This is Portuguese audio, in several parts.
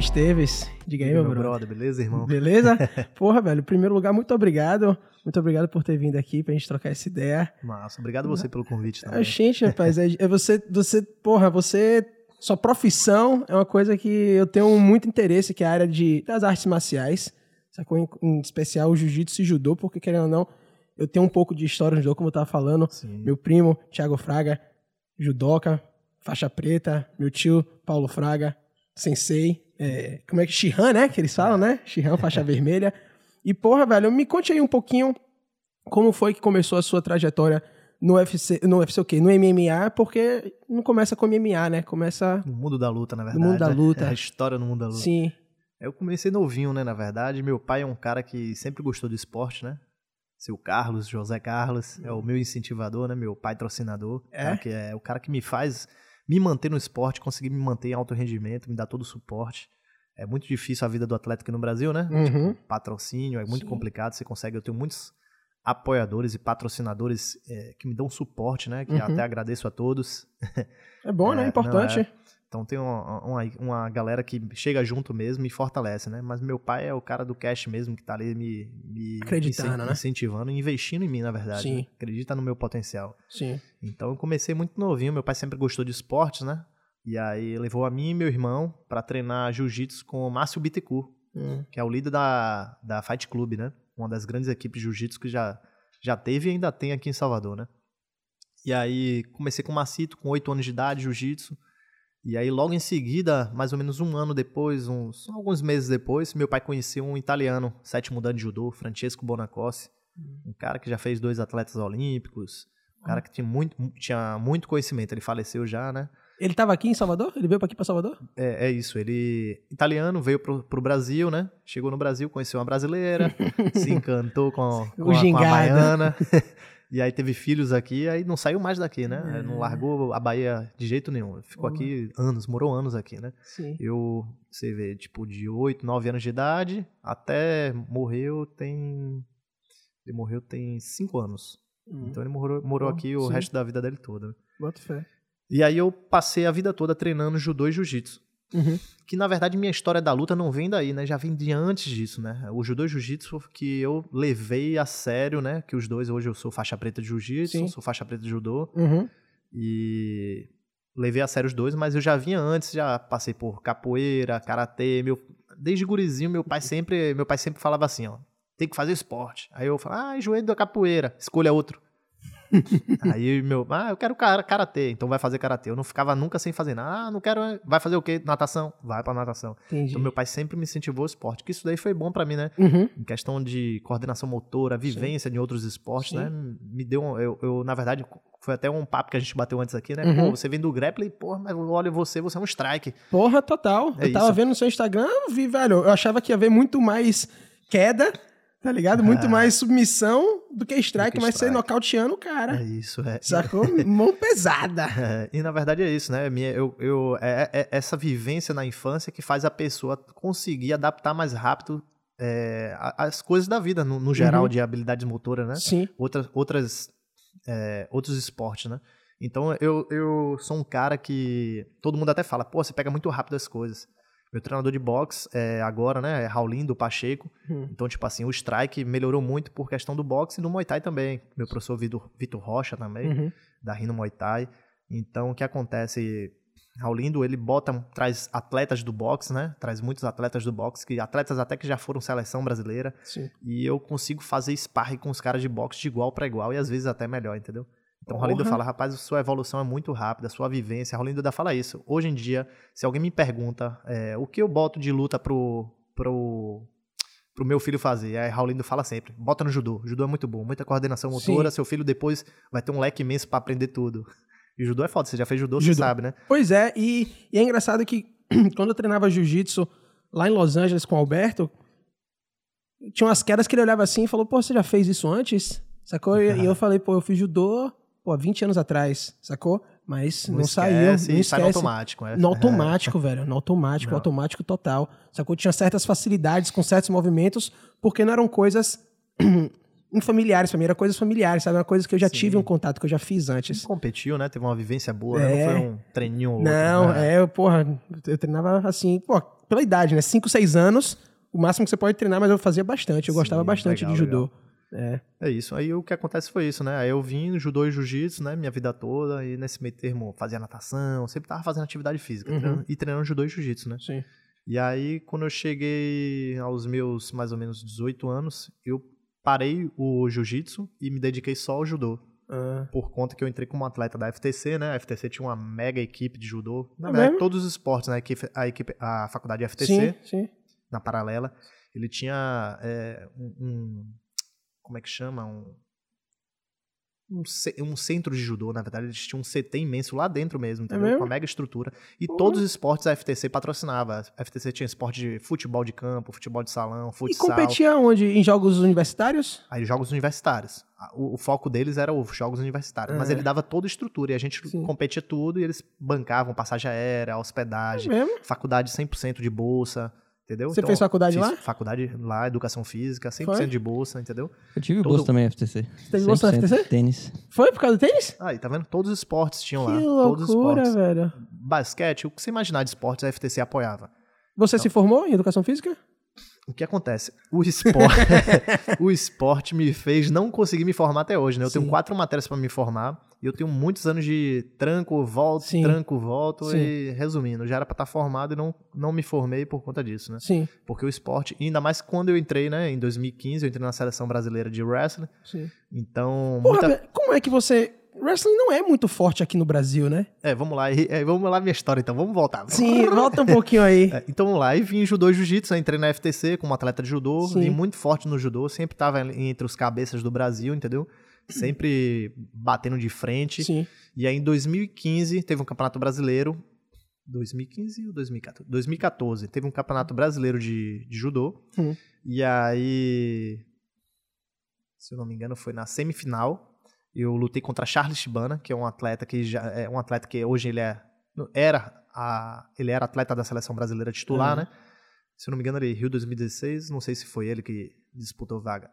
Felipe Esteves. Diga aí, meu, meu, brother. brother, beleza, irmão? Beleza? Porra, velho, em primeiro lugar, muito obrigado. Muito obrigado por ter vindo aqui pra gente trocar essa ideia. Massa, obrigado você pelo convite também. Gente, rapaz, é, é você, você, porra, você, sua profissão é uma coisa que eu tenho muito interesse, que é a área de, das artes marciais, sacou? Em, em especial o jiu-jitsu e judô, porque querendo ou não, eu tenho um pouco de história no judô, como eu tava falando. Sim. Meu primo, Thiago Fraga, judoca, faixa preta, meu tio, Paulo Fraga, sensei, é, como é que, Shihan, né, que eles falam, né? Shihan, faixa vermelha. E, porra, velho, me conte aí um pouquinho como foi que começou a sua trajetória no UFC, no UFC o quê? No MMA, porque não começa com MMA, né? Começa No mundo da luta, na verdade. mundo da luta. É a história no mundo da luta. sim, Eu comecei novinho, né, na verdade. Meu pai é um cara que sempre gostou do esporte, né? Seu Carlos, José Carlos, é o meu incentivador, né? Meu patrocinador. É? Cara que é o cara que me faz me manter no esporte, conseguir me manter em alto rendimento, me dá todo o suporte. É muito difícil a vida do atleta aqui no Brasil, né? Uhum. Tipo, patrocínio, é muito Sim. complicado. Você consegue, eu tenho muitos apoiadores e patrocinadores é, que me dão suporte, né? Que Uhum. até agradeço a todos. é bom, né? É, Importante. não, é. Então tem uma, uma, uma galera que chega junto mesmo e fortalece, né? Mas meu pai é o cara do cash mesmo que tá ali me, me Acreditando, né? incentivando, investindo em mim, na verdade. Sim. né? Acredita no meu potencial. Sim. Então eu comecei muito novinho, meu pai sempre gostou de esportes, né? E aí levou a mim e meu irmão pra treinar jiu-jitsu com o Márcio Bittencourt, Hum. que é o líder da, da Fight Club, né? Uma das grandes equipes de jiu-jitsu que já, já teve e ainda tem aqui em Salvador, né? E aí comecei com o Macito, com 8 anos de idade, jiu-jitsu. E aí logo em seguida, mais ou menos um ano depois, uns alguns meses depois, meu pai conheceu um italiano, sétimo dan de judô, Francesco Bonacossi. Um cara que já fez dois atletas olímpicos, um cara que tinha muito, tinha muito conhecimento. Ele faleceu já, né? Ele tava aqui em Salvador? Ele veio pra aqui pra Salvador? É, é isso, ele italiano, veio pro, pro Brasil, né? Chegou no Brasil, conheceu uma brasileira, se encantou com, com, a, com a baiana. e aí teve filhos aqui, aí não saiu mais daqui, né? É. Não largou a Bahia de jeito nenhum. Ficou Uhum. aqui anos, morou anos aqui, né? Sim. Eu, você vê, tipo, de 8, 9 anos de idade até morreu tem. Ele morreu tem 5 anos. Então ele morou, morou Oh, aqui o sim. resto da vida dele toda. Bota fé. E aí eu passei a vida toda treinando judô e jiu-jitsu Uhum. que na verdade minha história da luta não vem daí, né? Já vem de antes disso, né? O judô e jiu-jitsu que eu levei a sério, né? Que os dois, hoje eu sou faixa preta de jiu-jitsu, sou faixa preta de judô Uhum. e levei a sério os dois, mas eu já vinha antes, já passei por capoeira, karatê, meu desde gurizinho meu pai sempre, meu pai sempre falava assim, ó, tem que fazer esporte. Aí eu falava, ah, enjoei da capoeira, escolha outro. Aí meu, ah, eu quero karatê, então vai fazer karatê. Eu não ficava nunca sem fazer nada. Ah, não quero, vai fazer o quê? Natação? Vai pra natação. Entendi. Então meu pai sempre me incentivou ao esporte, que isso daí foi bom pra mim, né? Uhum. Em questão de coordenação motora, vivência de outros esportes, Sim. né? Me deu, um- eu, eu, na verdade, foi até um papo que a gente bateu antes aqui, né? Uhum. Pô, você vem do grappling, porra, mas olha você, você é um strike. Porra, total. É eu tava isso. vendo no seu Instagram, eu vi, velho. Eu achava que ia ver muito mais queda, tá ligado? Muito Ah. mais submissão do que strike, que mas você strike. nocauteando o É cara. isso, é. Sacou? Mão pesada. É, e na verdade é isso, né? Minha, eu, eu, é, é essa vivência na infância que faz a pessoa conseguir adaptar mais rápido é, as coisas da vida, no, no geral, Uhum. de habilidades motoras, né? Sim. Outras, outras, é, outros esportes, né? Então eu, eu sou um cara que todo mundo até fala, pô, você pega muito rápido as coisas. Meu treinador de boxe é, agora, né, é Raulindo Pacheco. Hum. Então, tipo assim, o strike melhorou muito por questão do boxe e do Muay Thai também. Meu professor Vitor, Vitor Rocha também Uhum. da Rino Muay Thai. Então, o que acontece? Raulindo, ele bota, traz atletas do boxe, né? Traz muitos atletas do boxe, que atletas até que já foram seleção brasileira, Sim. e eu consigo fazer sparring com os caras de boxe de igual para igual e às vezes até melhor, entendeu? Então, Porra. fala, rapaz, sua evolução é muito rápida, sua vivência. Raulindo ainda fala isso. Hoje em dia, se alguém me pergunta é, o que eu boto de luta pro, pro, pro meu filho fazer, aí Raulindo fala sempre, bota no judô. Judô é muito bom, muita coordenação motora, Sim. seu filho depois vai ter um leque imenso para aprender tudo. E judô é foda, você já fez judô, você Judô. sabe, né? Pois é, e, e é engraçado que quando eu treinava jiu-jitsu lá em Los Angeles com o Alberto, tinha umas quedas que ele olhava assim e falou, pô, você já fez isso antes? Sacou? E, e eu falei, pô, eu fiz judô, pô, 20 anos atrás, sacou? Mas não, saiu, esquece, não sai no esquece. automático. É. No automático, velho. No automático, Não. automático total. Sacou? Tinha certas facilidades com certos movimentos, porque não eram coisas infamiliares pra mim, eram coisas familiares, sabe? Eram coisas que eu já Sim. tive um contato, que eu já fiz antes. Competiu, né? Teve uma vivência boa, né? É. não foi um treininho ou outro. Não, né? é, eu, porra, eu treinava assim, pô, pela idade, né? 5, 6 anos, o máximo que você pode treinar, mas eu fazia bastante. Eu Sim, gostava bastante legal, de judô. legal. É. É isso. Aí o que acontece foi isso, né? Aí eu vim judô e jiu-jitsu, né? Minha vida toda. E nesse meio termo fazia natação, sempre tava fazendo atividade física. Uhum. treinando- e treinando judô e jiu-jitsu, né? Sim. E aí, quando eu cheguei aos meus mais ou menos 18 anos, eu parei o jiu-jitsu e me dediquei só ao judô. Ah, Por conta que eu entrei como atleta da FTC, né? A FTC tinha uma mega equipe de judô. Na É verdade, todos os esportes, né? A equipe, a, equipe, a faculdade FTC, sim, sim. na paralela, ele tinha é, um, um- Como é que chama? Um, um, um centro de judô, na verdade, eles tinham um CT imenso lá dentro mesmo, entendeu? mesmo? Com uma mega estrutura. E Porra. todos os esportes a FTC patrocinava. A FTC tinha esporte de futebol de campo, futebol de salão, E futsal. competia onde? Em jogos universitários? Aí jogos universitários. O, o foco deles era os jogos universitários. Mas É. ele dava toda a estrutura. E a gente Sim. competia tudo e eles bancavam passagem aérea, É hospedagem, mesmo? faculdade 100% de bolsa. Entendeu? Você fez faculdade fiz lá? Faculdade lá, educação física, 100% Foi? de bolsa, entendeu? Eu tive Todo- bolsa também, FTC. Você teve bolsa na 100% FTC? Tênis. Foi por causa do tênis? Aí, tá vendo? Todos os esportes tinham Que lá. todos os loucura, esportes. velho. Basquete, o que você imaginar de esportes, a FTC apoiava. Você se formou em educação física? O que acontece? O esporte, o esporte me fez não conseguir me formar até hoje, né? Eu tenho Sim. quatro matérias pra me formar e eu tenho muitos anos de tranco, volto, Sim. tranco, volto Sim. e resumindo, já era pra estar formado e não, não me formei por conta disso, né? Sim, Porque o esporte, ainda mais quando eu entrei, né, em 2015, eu entrei na seleção brasileira de wrestling, sim. então Porra, muita- como é que você... Wrestling não é muito forte aqui no Brasil, né? É, vamos lá, é, vamos lá minha história então, vamos voltar. Sim, volta um pouquinho aí. É, então vamos lá, e vim judô e jiu-jitsu, entrei na FTC como atleta de judô, Sim. vim muito forte no judô, sempre tava entre os cabeças do Brasil, entendeu? Sempre batendo de frente. Sim. E aí em 2015 teve um campeonato brasileiro. 2015 ou 2014? 2014 teve um campeonato brasileiro de, de judô. Hum. E aí, se eu não me engano, foi na semifinal. Eu lutei contra Charles Shibana, que é um atleta que já é um atleta que hoje ele é era a, ele era atleta da seleção brasileira titular, Uhum. né? Se eu não me engano, ele Rio 2016, não sei se foi ele que disputou vaga.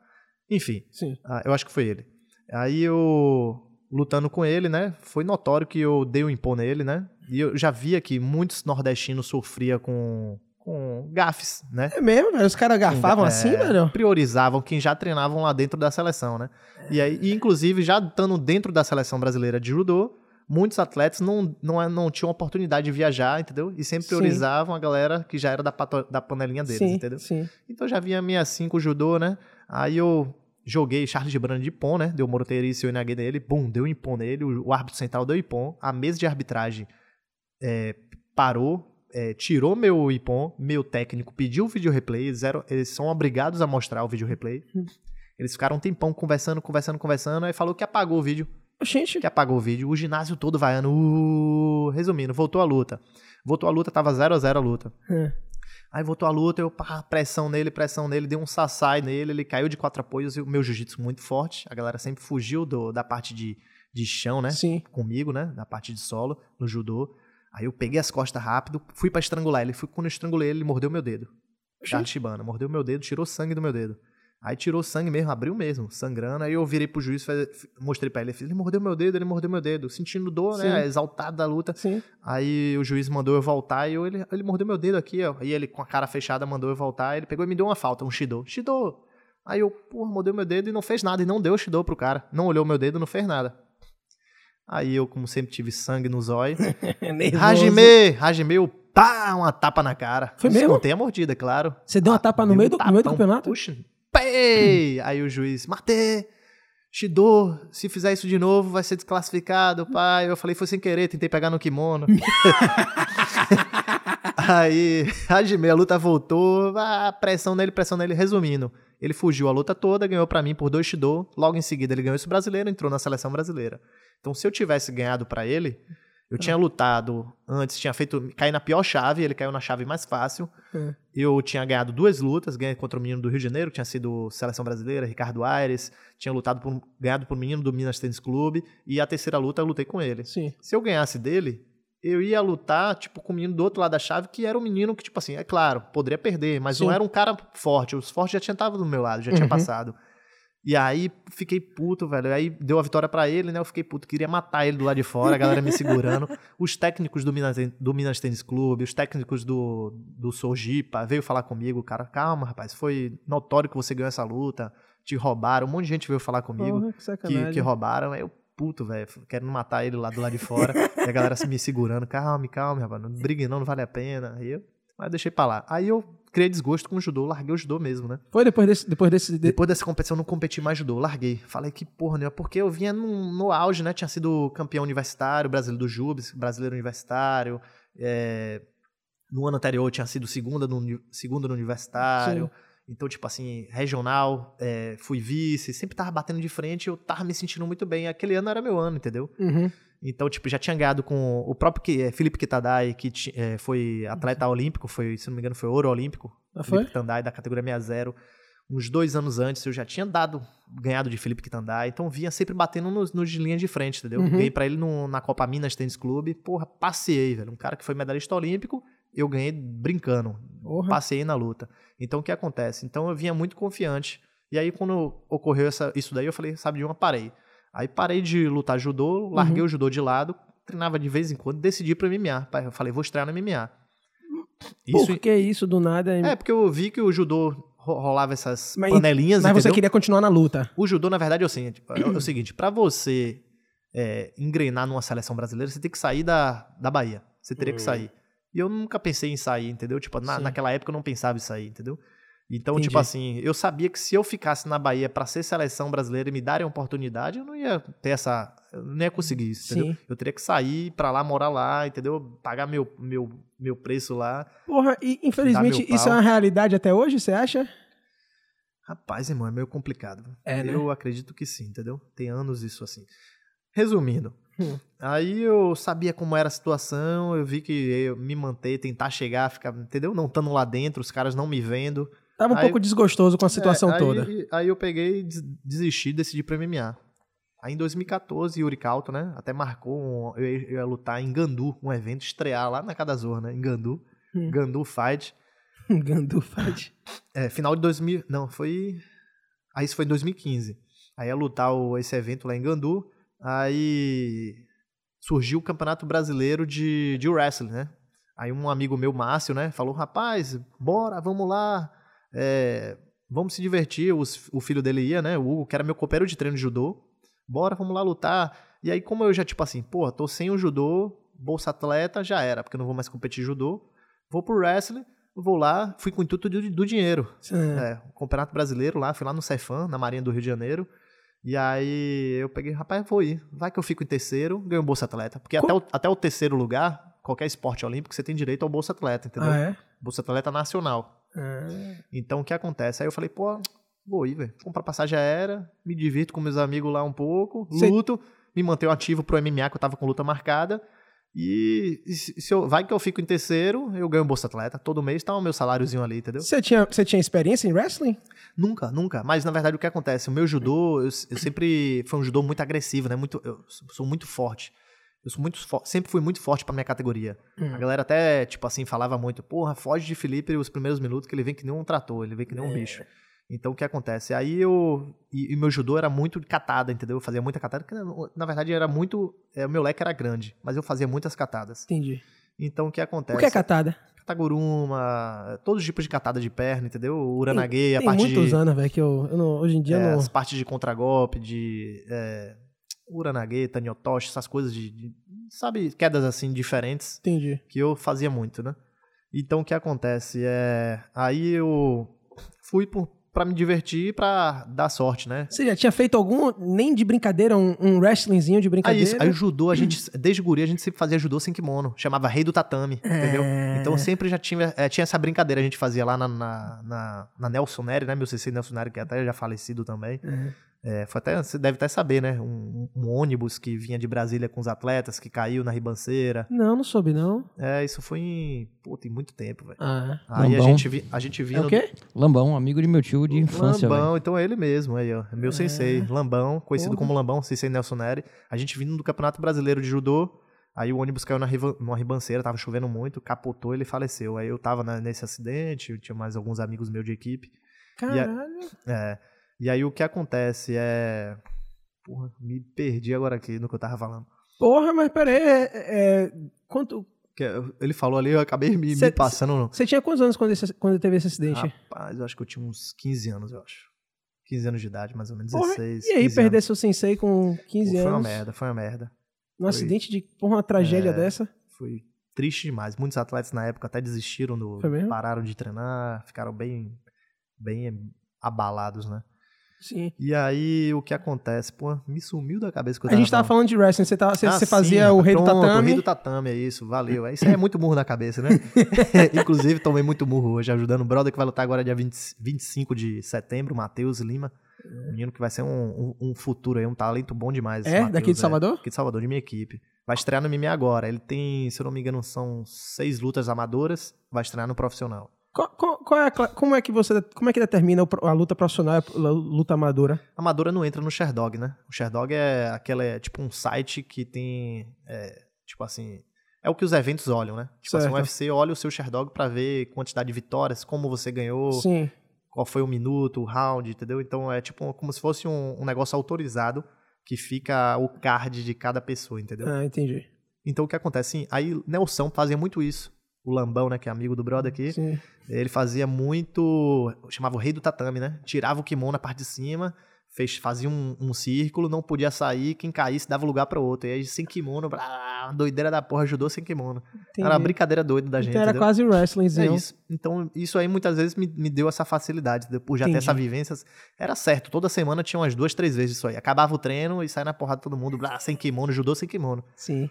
Enfim, Sim. ah, eu acho que foi ele. Aí eu, lutando com ele, né? Foi notório que eu dei o impor nele, né? E eu já via que muitos nordestinos sofriam com, com gafes, né? É mesmo, velho? Os caras garfavam É, assim, velho? Priorizavam quem já treinavam lá dentro da seleção, né? E aí, e, inclusive, já estando dentro da seleção brasileira de judô, muitos atletas não, não, não tinham oportunidade de viajar, entendeu? E sempre Sim. priorizavam a galera que já era da, pato- da panelinha deles, sim, entendeu? sim. Então já vinha minha assim com o judô, né? Aí eu joguei Charles de Brando de Ipon, né? Deu Moroteirice e o Inagui nele, bum, deu Ipon nele, o, árbitro central deu Ipon, a mesa de arbitragem é, parou, é, tirou meu Ipon, meu técnico pediu o vídeo replay, eles, eram- eles são obrigados a mostrar o vídeo replay. Hum. Eles ficaram um tempão conversando, conversando, conversando, aí falou que apagou o vídeo Gente, que apagou o vídeo, o ginásio todo vaiando. Uh, resumindo, voltou a luta. Voltou a luta, tava 0 a 0 a luta. É. Aí voltou a luta, eu pá, pressão nele, pressão nele, dei um sassai nele, ele caiu de quatro apoios, e o meu jiu-jitsu muito forte. A galera sempre fugiu do- da parte de, de chão, né? sim. Comigo, né? Da parte de solo, no judô. Aí eu peguei as costas rápido, fui pra estrangular ele. Fui, quando eu estrangulei ele, ele mordeu meu dedo. Shibana, mordeu meu dedo, tirou sangue do meu dedo. Aí tirou sangue mesmo, abriu mesmo, sangrando. Aí eu virei pro juiz, mostrei pra ele, ele mordeu meu dedo, ele mordeu meu dedo, sentindo dor, né? Sim. Exaltado da luta. Sim. Aí o juiz mandou eu voltar e eu, ele, ele mordeu meu dedo aqui, ó. E ele, com a cara fechada, mandou eu voltar. Ele pegou e me deu uma falta, um Shido. Shido! Aí eu, porra, mordeu meu dedo e não fez nada. E não deu Shido pro cara. Não olhou meu dedo, não fez nada. Aí eu, como sempre, tive sangue no zóio. Nervoso. Hajime! Hajime, eu, pá, uma tapa na cara. Foi mesmo? Contei a mordida, claro. Você deu uma tapa no meio do- no meio do campeonato? Puxa, pei! Aí o juiz, Mate! Shido, se fizer isso de novo, vai ser desclassificado, pai. Eu falei, foi sem querer, tentei pegar no kimono. Aí, Hajime, a luta voltou, ah, pressão nele, pressão nele. Resumindo, ele fugiu a luta toda, ganhou pra mim por dois Shido. Logo em seguida, ele ganhou esse brasileiro, entrou na seleção brasileira. Então, se eu tivesse ganhado pra ele, eu tinha lutado antes, tinha feito. caí na pior chave, ele caiu na chave mais fácil. É. Eu tinha ganhado duas lutas, ganhei contra o menino do Rio de Janeiro, que tinha sido seleção brasileira, Ricardo Aires, tinha lutado por, ganhado por um menino do Minas Tênis Clube, e a terceira luta eu lutei com ele. Sim. Se eu ganhasse dele, eu ia lutar, tipo, com o menino do outro lado da chave, que era um menino que, tipo assim, é claro, poderia perder, mas Sim. não era um cara forte. Os fortes já tinham estado do meu lado, já tinha Uhum. passado. E aí fiquei puto, velho. Aí deu a vitória pra ele, né? Eu fiquei puto, queria matar ele do lado de fora, a galera me segurando. Os técnicos do Minas, do Minas Tênis Clube, os técnicos do, do Sojipa veio falar comigo, cara, calma, rapaz, foi notório que você ganhou essa luta, te roubaram, um monte de gente veio falar comigo Porra, que que, que roubaram. Aí eu, puto, velho, querendo matar ele lá do lado de fora. e a galera se me segurando, calma, calma, rapaz, não brigue não, não vale a pena. Aí eu, mas eu deixei pra lá. Aí eu criei desgosto com o judô, larguei o judô mesmo, né? Foi depois desse. Depois desse de- Depois dessa competição, eu não competi mais judô, larguei. Falei que porra nenhuma, porque eu vinha no, no auge, né? Tinha sido campeão universitário, brasileiro do Jubes, brasileiro universitário. é, no ano anterior, eu tinha sido segunda no, segundo no universitário. Então, tipo assim, regional, é, fui vice, sempre tava batendo de frente, eu tava me sentindo muito bem. Aquele ano era meu ano, entendeu? Uhum. Então, tipo, já tinha ganhado com o próprio é, Felipe Kitadai, que é, foi atleta olímpico, foi, se não me engano, foi ouro olímpico. Ah, foi? Felipe Kitandai, da categoria 60. Uns dois anos antes, eu já tinha dado, ganhado de Felipe Kitandai. Então, vinha sempre batendo nos, nos de linha de frente, entendeu? Uhum. Ganhei pra ele no- na Copa Minas Tênis Clube. Porra, passei, velho. Um cara que foi medalhista olímpico, eu ganhei brincando. Porra. Passei na luta. Então, o que acontece? Então, eu vinha muito confiante. E aí, quando ocorreu essa- isso daí, eu falei, sabe de uma, parei. Aí, parei de lutar judô, larguei Uhum. o judô de lado, treinava de vez em quando, decidi pro MMA. Eu falei, vou estrear no MMA. Isso, Por que isso do nada? é, porque eu vi que o judô ro- rolava essas Mas- panelinhas, Mas você entendeu? queria continuar na luta. O judô, na verdade, é o seguinte, é o seguinte pra você é, engrenar numa seleção brasileira, você tem que sair da, da Bahia. Você teria que sair. E eu nunca pensei em sair, entendeu? Tipo, na- naquela época eu não pensava em sair, entendeu? Então, Entendi. tipo assim, eu sabia que se eu ficasse na Bahia pra ser seleção brasileira e me darem a oportunidade, eu não ia ter essa. Eu não ia conseguir isso, entendeu? Sim. Eu teria que sair pra lá, morar lá, entendeu? Pagar meu, meu, meu preço lá. Porra, e infelizmente isso é uma realidade até hoje, você acha? Rapaz, irmão, é meio complicado. É, né? Eu acredito que sim, entendeu? Tem anos isso assim. Resumindo, Hum. aí eu sabia como era a situação, eu vi que eu me manter, tentar chegar, ficar, entendeu? Não estando lá dentro, os caras não me vendo. Tava um Aí- pouco desgostoso com a situação É, aí- toda. Aí eu peguei, des- desisti, decidi pro MMA. Aí em 2014, Yuri Calto, né? Até marcou, um- eu, ia- eu ia lutar em Gandu, um evento, estrear lá na Cadazor, né? Em Gandu. Hum. Gandu Fight. Gandu Fight. É, final de 2000. Não, foi. Aí isso foi em 2015. Aí ia lutar o, esse evento lá em Gandu. Aí surgiu o Campeonato Brasileiro de, de Wrestling, né? Aí um amigo meu, Márcio, né? Falou: rapaz, bora, vamos lá. É, vamos se divertir. Os- o filho dele ia, né? O Hugo, que era meu companheiro de treino de judô. Bora, vamos lá lutar. E aí, como eu já, tipo assim, pô, tô sem o judô, bolsa atleta, já era, porque eu não vou mais competir judô. Vou pro wrestling, vou lá, fui com o intuito do, do dinheiro. É. O Campeonato Brasileiro lá, fui lá no Cefam, na Marinha do Rio de Janeiro. E aí eu peguei, rapaz, vou ir. Vai que eu fico em terceiro, ganho bolsa atleta. Porque até o, até o terceiro lugar, qualquer esporte olímpico, você tem direito ao bolsa atleta, entendeu? Ah, é? Bolsa atleta nacional. Ah. Então o que acontece? Aí eu falei, pô, vou ir, velho. Comprar passagem aérea, me divirto com meus amigos lá um pouco, luto, me mantenho ativo pro MMA, que eu tava com luta marcada. E, e se se eu, vai que eu fico em terceiro, eu ganho bolsa atleta. Todo mês tá o meu saláriozinho ali, entendeu? Você tinha, você tinha experiência em wrestling? Nunca, nunca. Mas na verdade o que acontece? O meu judô, eu, eu sempre. Foi um judô muito agressivo, né? Muito, eu sou muito forte. Eu sou muito sempre fui muito forte pra minha categoria. Hum. A galera até, tipo assim, falava muito, porra, foge de Felipe os primeiros minutos que ele vem que nem um trator, ele vem que nem um É. bicho. Então o que acontece? Aí eu. E, e meu judô era muito catada, entendeu? Eu fazia muita catada, porque na verdade era muito. É, o meu leque era grande, mas eu fazia muitas catadas. Entendi. Então o que acontece? O que é catada? Kataguruma, todos os tipos de catada de perna, entendeu? O Uranage, a Tem parte muitos de. anos, velho, que eu, eu não- hoje em dia É, não... as partes de contragolpe, de é, Uranage, Tanyotoshi, essas coisas de, de- Sabe, quedas assim diferentes Entendi. que eu fazia muito, né? Então o que acontece? É, aí eu fui por, pra me divertir e pra dar sorte, né? Você já tinha feito algum, nem de brincadeira, um, um wrestlingzinho de Aí brincadeira? isso, aí o judô, a gente, desde guri, a gente sempre fazia judô sem kimono. Chamava Rei do Tatame, entendeu? É. Então sempre já tinha, é, tinha essa brincadeira, a gente fazia lá na, na, na, na Nelson Neri, né? Meu CC Nelson Neri, que até já falecido também. Uhum. É, foi até, você deve até saber, né? Um, um ônibus que vinha de Brasília com os atletas, que caiu na ribanceira. Não, não soube, não. É, isso foi em, pô, tem muito tempo, velho. Ah. Aí a Lambão. gente, vi, a gente É vinha o quê? Lambão, amigo de meu tio de infância. Lambão, então é ele mesmo, aí, ó. É meu sensei, Lambão, conhecido Porra. como Lambão, sensei Nelson Neri. A gente vindo do Campeonato Brasileiro de Judô, aí o ônibus caiu na numa ribanceira, tava chovendo muito, capotou ele faleceu. Aí eu tava na- nesse acidente, eu tinha mais alguns amigos meus de equipe. Caralho. É, E aí o que acontece é. Porra, me perdi agora aqui no que eu tava falando. Porra, mas peraí, é, é, quanto... Ele falou ali, eu acabei me, cê, me passando. Você tinha quantos anos quando, esse, quando teve esse acidente? Rapaz, eu acho que eu tinha uns 15 anos, eu acho. 15 anos de idade, mais ou menos, Porra, 16. E aí, perder seu sensei com 15 Pô, anos? Foi uma merda, foi uma merda. Um foi, acidente de porra, uma tragédia é, dessa? Foi triste demais. Muitos atletas na época até desistiram, do, pararam de treinar, ficaram bem, bem abalados, né? Sim. E aí, o que acontece? Pô, me sumiu da cabeça que eu A gente tava falando de wrestling, você, tava, você, ah, você fazia sim, o rei pronto, do tatame. O rei do tatame, é isso, valeu. Isso aí é muito murro na cabeça, né? Inclusive, tomei muito murro hoje, ajudando o brother que vai lutar agora dia 20, 25 de setembro, Matheus Lima. Um menino que vai ser um, um, um, futuro aí, um talento bom demais. É? Mateus, daqui de Salvador? É, aqui de Salvador, de minha equipe. Vai estrear no MMA agora. Ele tem, se eu não me engano, são seis lutas amadoras. Vai estrear no profissional. Qual, qual, qual é a, como é que você como é que determina a luta profissional a luta amadora? Amadora não entra no Sherdog, né? O Sherdog é aquela é tipo um site que tem é, tipo assim é o que os eventos olham, né? Tipo assim, o UFC olha o seu Sherdog para ver quantidade de vitórias, como você ganhou, Sim. qual foi o minuto, o round, entendeu? Então é tipo como se fosse um, um negócio autorizado que fica o card de cada pessoa, entendeu? Ah, entendi. Então o que acontece? Sim, aí Nelson fazia muito isso o Lambão, né, que é amigo do brother aqui, Sim. ele fazia muito, chamava o rei do tatame, né? Tirava o kimono na parte de cima, fez, fazia um, um círculo, não podia sair, quem caísse dava lugar para outro. E aí sem kimono, blá, doideira da porra, ajudou sem kimono. Entendi. Era uma brincadeira doida da gente. Então era entendeu? quase wrestlingzinho. É isso. Então isso aí muitas vezes me, me deu essa facilidade, por já Entendi. ter essa vivência. Era certo, toda semana tinha umas duas, três vezes isso aí. Acabava o treino e saia na porrada todo mundo, blá, sem kimono, judô sem kimono. Sim.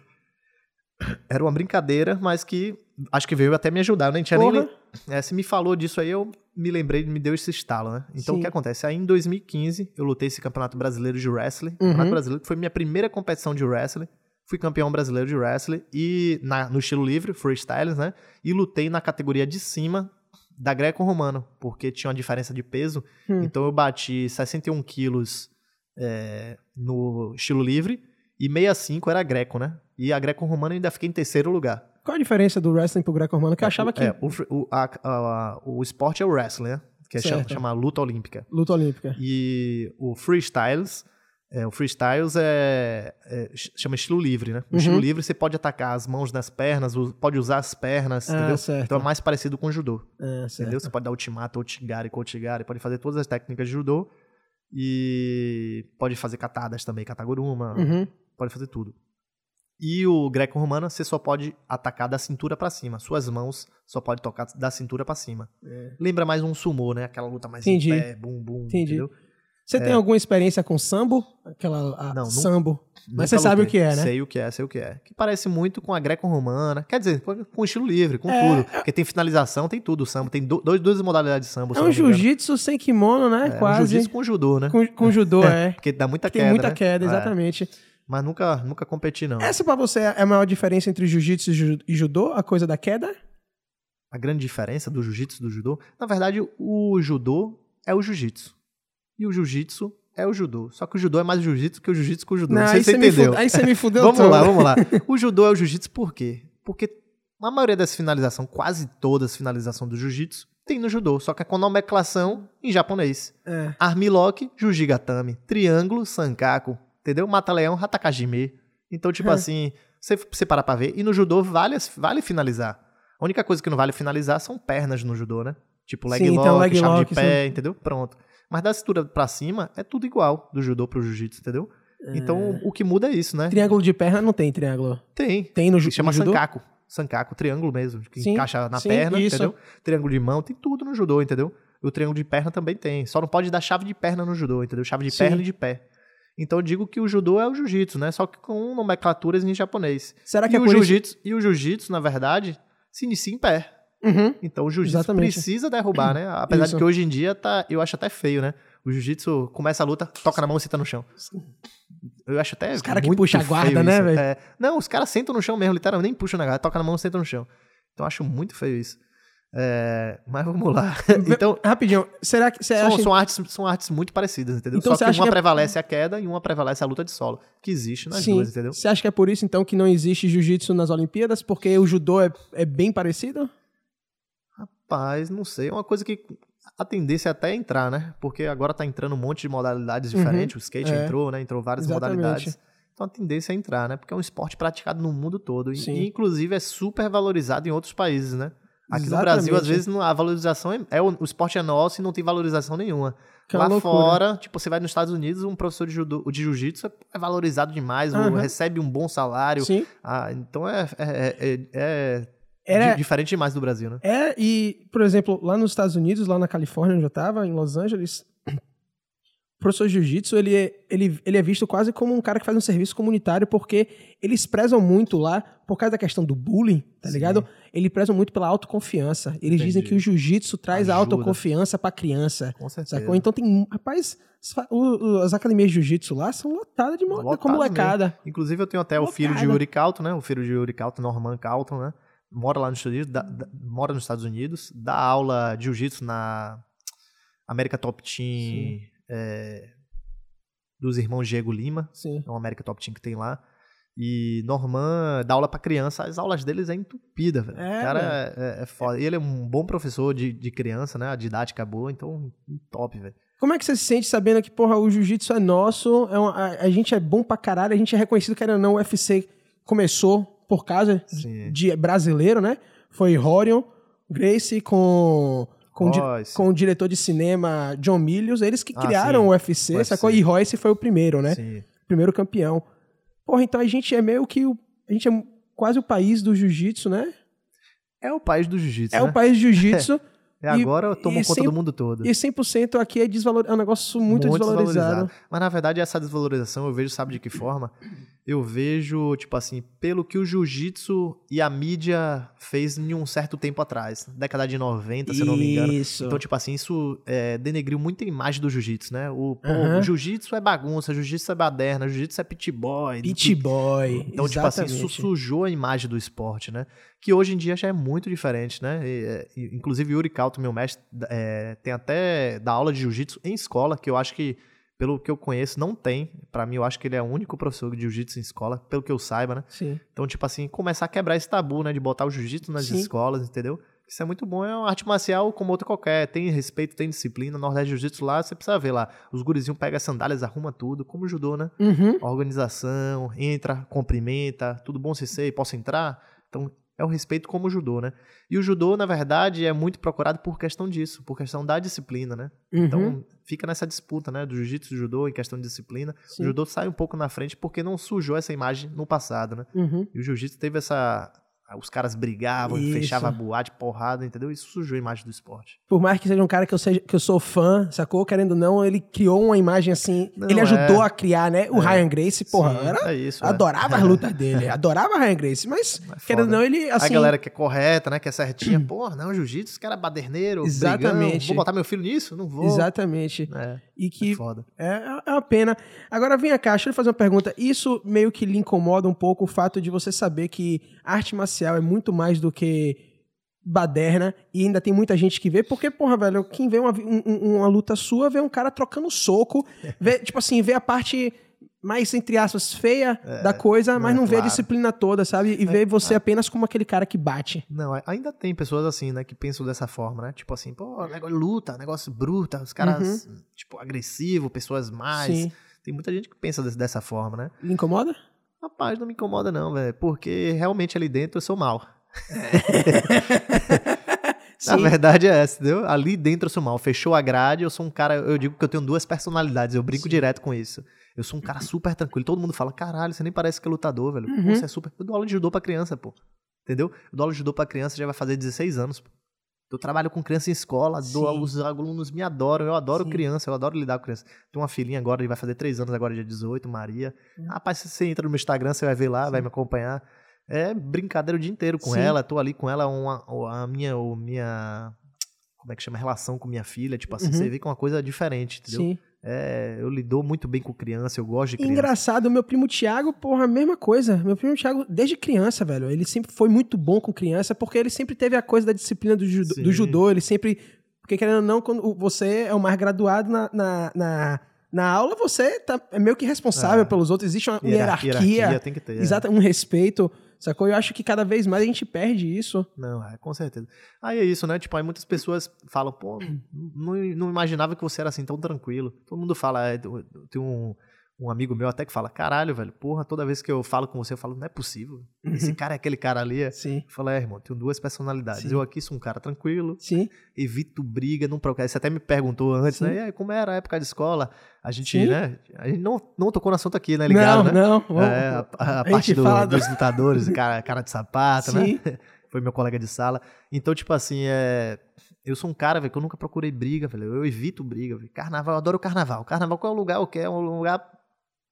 Era uma brincadeira, mas que acho que veio até me ajudar. Eu nem tinha Porra. nem. É, se me falou disso aí, eu me lembrei, me deu esse estalo, né? Então Sim. o que acontece? Aí em 2015, eu lutei esse campeonato brasileiro de wrestling. Uhum. Campeonato brasileiro, que foi minha primeira competição de wrestling. Fui campeão brasileiro de wrestling e na, no estilo livre, freestyles, né? E lutei na categoria de cima da greco-romano, porque tinha uma diferença de peso. Hum. Então eu bati 61 quilos é, no estilo livre e 65 era greco, né? E a greco-romana ainda fiquei em terceiro lugar. Qual a diferença do wrestling pro greco-romano? Que eu achava que. É, o, o, a, a, o esporte é o wrestling, né? Que é chama, chama, luta olímpica. Luta olímpica. E o freestyles. É, o freestyles é, é, chama estilo livre, né? No uhum. estilo livre você pode atacar as mãos nas pernas, pode usar as pernas, ah, entendeu? Certo. Então é mais parecido com o judô. Ah, entendeu? Você pode dar ultimato, outigari, koutigari, pode fazer todas as técnicas de judô e pode fazer katadas também, kataguruma, uhum. Pode fazer tudo. E o greco-romano, você só pode atacar da cintura para cima. Suas mãos só pode tocar da cintura para cima. É. Lembra mais um sumô, né? Aquela luta mais Entendi. em pé, bum, bum, Entendi. entendeu? Você é. tem alguma experiência com sambo? Aquela a, Não, sambo. Mas você sabe o que é, né? Sei o que é, sei o que é. Que parece muito com a greco-romana. Quer dizer, com estilo livre, com é. tudo. Porque tem finalização, tem tudo o sambo. Tem do, dois, duas modalidades de sambo. É um jiu-jitsu sem kimono, né? É, Quase. Um jiu-jitsu com judô, né? Com, com judô, é. Porque dá muita tem queda, Tem muita né? queda, exatamente. Mas nunca, nunca competi, não. Essa pra você é a maior diferença entre jiu-jitsu e judô? A coisa da queda? A grande diferença do jiu-jitsu e do judô? Na verdade, o judô é o jiu-jitsu. E o jiu-jitsu é o judô. Só que o judô é mais jiu-jitsu que o jiu-jitsu com o judô. Não, não sei se você entendeu. Aí você me fudeu Vamos todo. lá, vamos lá. O judô é o jiu-jitsu por quê? Porque a maioria das finalizações, quase todas as finalizações do jiu-jitsu, tem no judô, só que é com nomenclação em japonês. É. Armlock, Jujigatame, triângulo, sankaku, entendeu? Mata-leão, hatakajime. Então, tipo é. assim, você, você parar pra ver. E no judô vale, vale finalizar. A única coisa que não vale finalizar são pernas no judô, né? Tipo leg sim, lock, então, leg chave lock, de pé, sim. entendeu? Pronto. Mas da cintura pra cima é tudo igual, do judô pro jiu-jitsu, entendeu? É. Então, o que muda é isso, né? Triângulo de perna não tem triângulo. Tem. Tem no, ju Chama no judô? sankaku. Sankaku, triângulo mesmo, que sim, encaixa na sim, perna, isso. entendeu? Triângulo de mão, tem tudo no judô, entendeu? E o triângulo de perna também tem. Só não pode dar chave de perna no judô, entendeu? Chave de perna e de pé. Então eu digo que o judô é o jiu-jitsu, né? Só que com nomenclaturas em japonês. Será que e é o jiu-jitsu E o jiu-jitsu, na verdade, se inicia em pé. Uhum. Então o jiu-jitsu precisa derrubar, né? Apesar Isso. de que hoje em dia tá, eu acho até feio, né? O jiu-jitsu começa a luta, toca na mão e senta no chão. Eu acho até. Os caras que puxam a guarda, né, velho? É, não, os caras sentam no chão mesmo, literalmente, nem puxam na guarda, toca na mão e senta no chão. Então eu acho muito feio isso. É, mas vamos lá. Então, Rapidinho, será que são, acha... são, artes, são artes muito parecidas, entendeu? Então, Só que uma que é... prevalece a queda e uma prevalece a luta de solo, que existe nas Sim. duas, entendeu? Você acha que é por isso, então, que não existe jiu-jitsu nas Olimpíadas? Porque o judô é, é bem parecido? Rapaz, não sei. É uma coisa que a tendência é até entrar, né? Porque agora tá entrando um monte de modalidades uhum. diferentes. Uhum. O skate é. entrou, né? Entrou várias Exatamente. modalidades. Então a tendência é entrar, né? Porque é um esporte praticado no mundo todo. Sim. E, inclusive, é super valorizado em outros países, né? Aqui Exatamente. no Brasil, às vezes, a valorização é, é o, o, esporte é nosso e não tem valorização nenhuma. Que é Lá fora, tipo, você vai nos Estados Unidos, um professor de, jiu-jitsu é valorizado demais, uhum. recebe um bom salário. Sim. Ah, então é, é, é, é era, diferente demais do Brasil, né? É, e, por exemplo, lá nos Estados Unidos, lá na Califórnia, onde eu tava, em Los Angeles, o professor de jiu-jitsu, ele, é, ele, ele é visto quase como um cara que faz um serviço comunitário, porque eles prezam muito lá, por causa da questão do bullying, tá Sim. ligado? Eles prezam muito pela autoconfiança. Eles Entendi. dizem que o jiu-jitsu traz Ajuda. a autoconfiança pra criança. Com certeza. Sacou? Então tem. Rapaz, as academias de jiu-jitsu lá são lotadas de molecada. com molecada. Inclusive, eu tenho até Locada. o filho de Yuri Calton, né? O filho de Yuri Calton, Norman Calton, né? mora lá nos Estados Unidos, dá, dá, mora nos Estados Unidos, dá aula de jiu-jitsu na América Top Team é, dos irmãos Diego Lima, Sim. é uma América Top Team que tem lá. E Norman dá aula pra criança, as aulas deles é entupida, velho. É, o cara é, é, foda. E ele é um bom professor de, de criança, né? A didática é boa, então top, velho. Como é que você se sente sabendo que, porra, o jiu-jitsu é nosso, é uma, a, a, gente é bom pra caralho, a gente é reconhecido, que era não, o UFC começou por causa Sim. de brasileiro, né? Foi Horion, Grace com com, com o diretor de cinema John Milius, eles que ah, criaram sim. o UFC, UFC, sacou? E Royce foi o primeiro, né? Sim. Primeiro campeão. Porra, então a gente é meio que o, a gente é quase o país do jiu-jitsu, né? É o país do jiu-jitsu, É né? o país do jiu-jitsu. É, agora tomou conta 100, do mundo todo. E 100% aqui é, desvalor, é um negócio muito, muito desvalorizado. desvalorizado. Mas na verdade essa desvalorização eu vejo, sabe de que forma? Eu vejo, tipo assim, pelo que o jiu-jitsu e a mídia fez em um certo tempo atrás, década de 90, se eu não me engano. Isso. Então, tipo assim, isso é, denegriu muito a imagem do jiu-jitsu, né? O, uhum. o jiu-jitsu é bagunça, jiu-jitsu é baderna, jiu-jitsu é pit boy. Pit boy. Então, exatamente. tipo assim, isso sujou a imagem do esporte, né? Que hoje em dia já é muito diferente, né? E, e, inclusive, Yuri Kauto, meu mestre, é, tem até da aula de jiu-jitsu em escola, que eu acho que pelo que eu conheço, não tem. Para mim, eu acho que ele é o único professor de jiu-jitsu em escola, pelo que eu saiba, né? Sim. Então, tipo assim, começar a quebrar esse tabu, né? De botar o jiu-jitsu nas Sim. escolas, entendeu? Isso é muito bom, é uma arte marcial como outra qualquer. Tem respeito, tem disciplina. Nordeste Jiu-Jitsu lá, você precisa ver lá. Os gurizinhos pegam as sandálias, arruma tudo, como judô, né? Uhum. Organização, entra, cumprimenta, tudo bom se sei, posso entrar? Então, é o respeito como judô, né? E o judô, na verdade, é muito procurado por questão disso, por questão da disciplina, né? Uhum. Então, fica nessa disputa, né? Do jiu-jitsu e judô em questão de disciplina. Sim. O judô sai um pouco na frente porque não sujou essa imagem no passado, né? Uhum. E o jiu-jitsu teve essa os caras brigavam, Isso. fechava a boate, porrada, entendeu? Isso sujou a imagem do esporte. Por mais que seja um cara que eu, seja, que eu sou fã, sacou? Querendo ou não, ele criou uma imagem assim. Não, ele ajudou é. a criar, né? O é. Ryan Grace, porra, Sim, era, é isso, é. adorava as lutas dele, adorava Ryan Grace, mas, é querendo ou não, ele assim. A galera que é correta, né? Que é certinha, porra, não, jiu-jitsu, esse cara é baderneiro, Exatamente. Brigão, vou botar meu filho nisso? Não vou. Exatamente. É. E que é. É, é uma pena. Agora vem cá, deixa eu fazer uma pergunta. Isso meio que lhe incomoda um pouco o fato de você saber que arte marcial é muito mais do que baderna e ainda tem muita gente que vê, porque, porra, velho, quem vê uma, um, uma luta sua vê um cara trocando soco, vê, tipo assim, vê a parte mais, entre aspas, feia é, da coisa, mas não, não vê claro. a disciplina toda, sabe? E é, vê você é. apenas como aquele cara que bate. Não, ainda tem pessoas assim, né, que pensam dessa forma, né? Tipo assim, pô, negócio luta, negócio bruta, os caras, uhum. tipo, agressivo, pessoas mais. Sim. Tem muita gente que pensa dessa forma, né? Me incomoda? Rapaz, não me incomoda não, velho, porque realmente ali dentro eu sou mal. Na verdade é essa, entendeu? Ali dentro eu sou mal. Fechou a grade, eu sou um cara. Eu digo que eu tenho duas personalidades, eu brinco Sim. direto com isso. Eu sou um cara super tranquilo. Todo mundo fala, caralho, você nem parece que é lutador, velho. Uhum. Você é super. Eu dou aula de judô pra criança, pô. Entendeu? Eu dou aula de judô pra criança já vai fazer 16 anos, pô. Eu trabalho com criança em escola, dou, os alunos me adoram, eu adoro Sim. criança, eu adoro lidar com criança. Tem uma filhinha agora, ele vai fazer 3 anos agora, dia 18, Maria. Uhum. Rapaz, se você entra no meu Instagram, você vai ver lá, Sim. vai me acompanhar. É brincadeira o dia inteiro com Sim. ela, tô ali com ela, uma, a minha, o minha, como é que chama, relação com minha filha, tipo assim, uhum. você vê que é uma coisa diferente, entendeu? Sim. É, eu lido muito bem com criança, eu gosto de criança. Engraçado, meu primo Thiago, porra, a mesma coisa. Meu primo Thiago, desde criança, velho, ele sempre foi muito bom com criança, porque ele sempre teve a coisa da disciplina do, judô, do judô ele sempre. Porque querendo ou não, quando você é o mais graduado na, na, na na aula você tá, é meio que responsável é. pelos outros, existe uma hierarquia, hierarquia tem que ter, é. exato, um respeito. Sacou? Eu acho que cada vez mais a gente perde isso. Não, é, com certeza. Aí é isso, né? Tipo, aí muitas pessoas falam, pô, não, não imaginava que você era assim tão tranquilo. Todo mundo fala, é, tem um um amigo meu até que fala, caralho, velho, porra, toda vez que eu falo com você, eu falo, não é possível. Uhum. Esse cara é aquele cara ali. Sim. Eu falo, é, irmão, tenho duas personalidades. Sim. Eu aqui sou um cara tranquilo. Sim. Evito briga, não provoca. Você até me perguntou antes, Sim. né? E aí, como era a época de escola? A gente, Sim. né? A gente não, não tocou no assunto aqui, né? Ligado, não, né? Não, não. É, a, a, a parte do, dos lutadores, cara, cara de sapato, Sim. né? Foi meu colega de sala. Então, tipo assim, é eu sou um cara, velho, que eu nunca procurei briga, velho. Eu evito briga, velho. Carnaval, eu adoro o carnaval. Carnaval qual é o lugar? O que é um lugar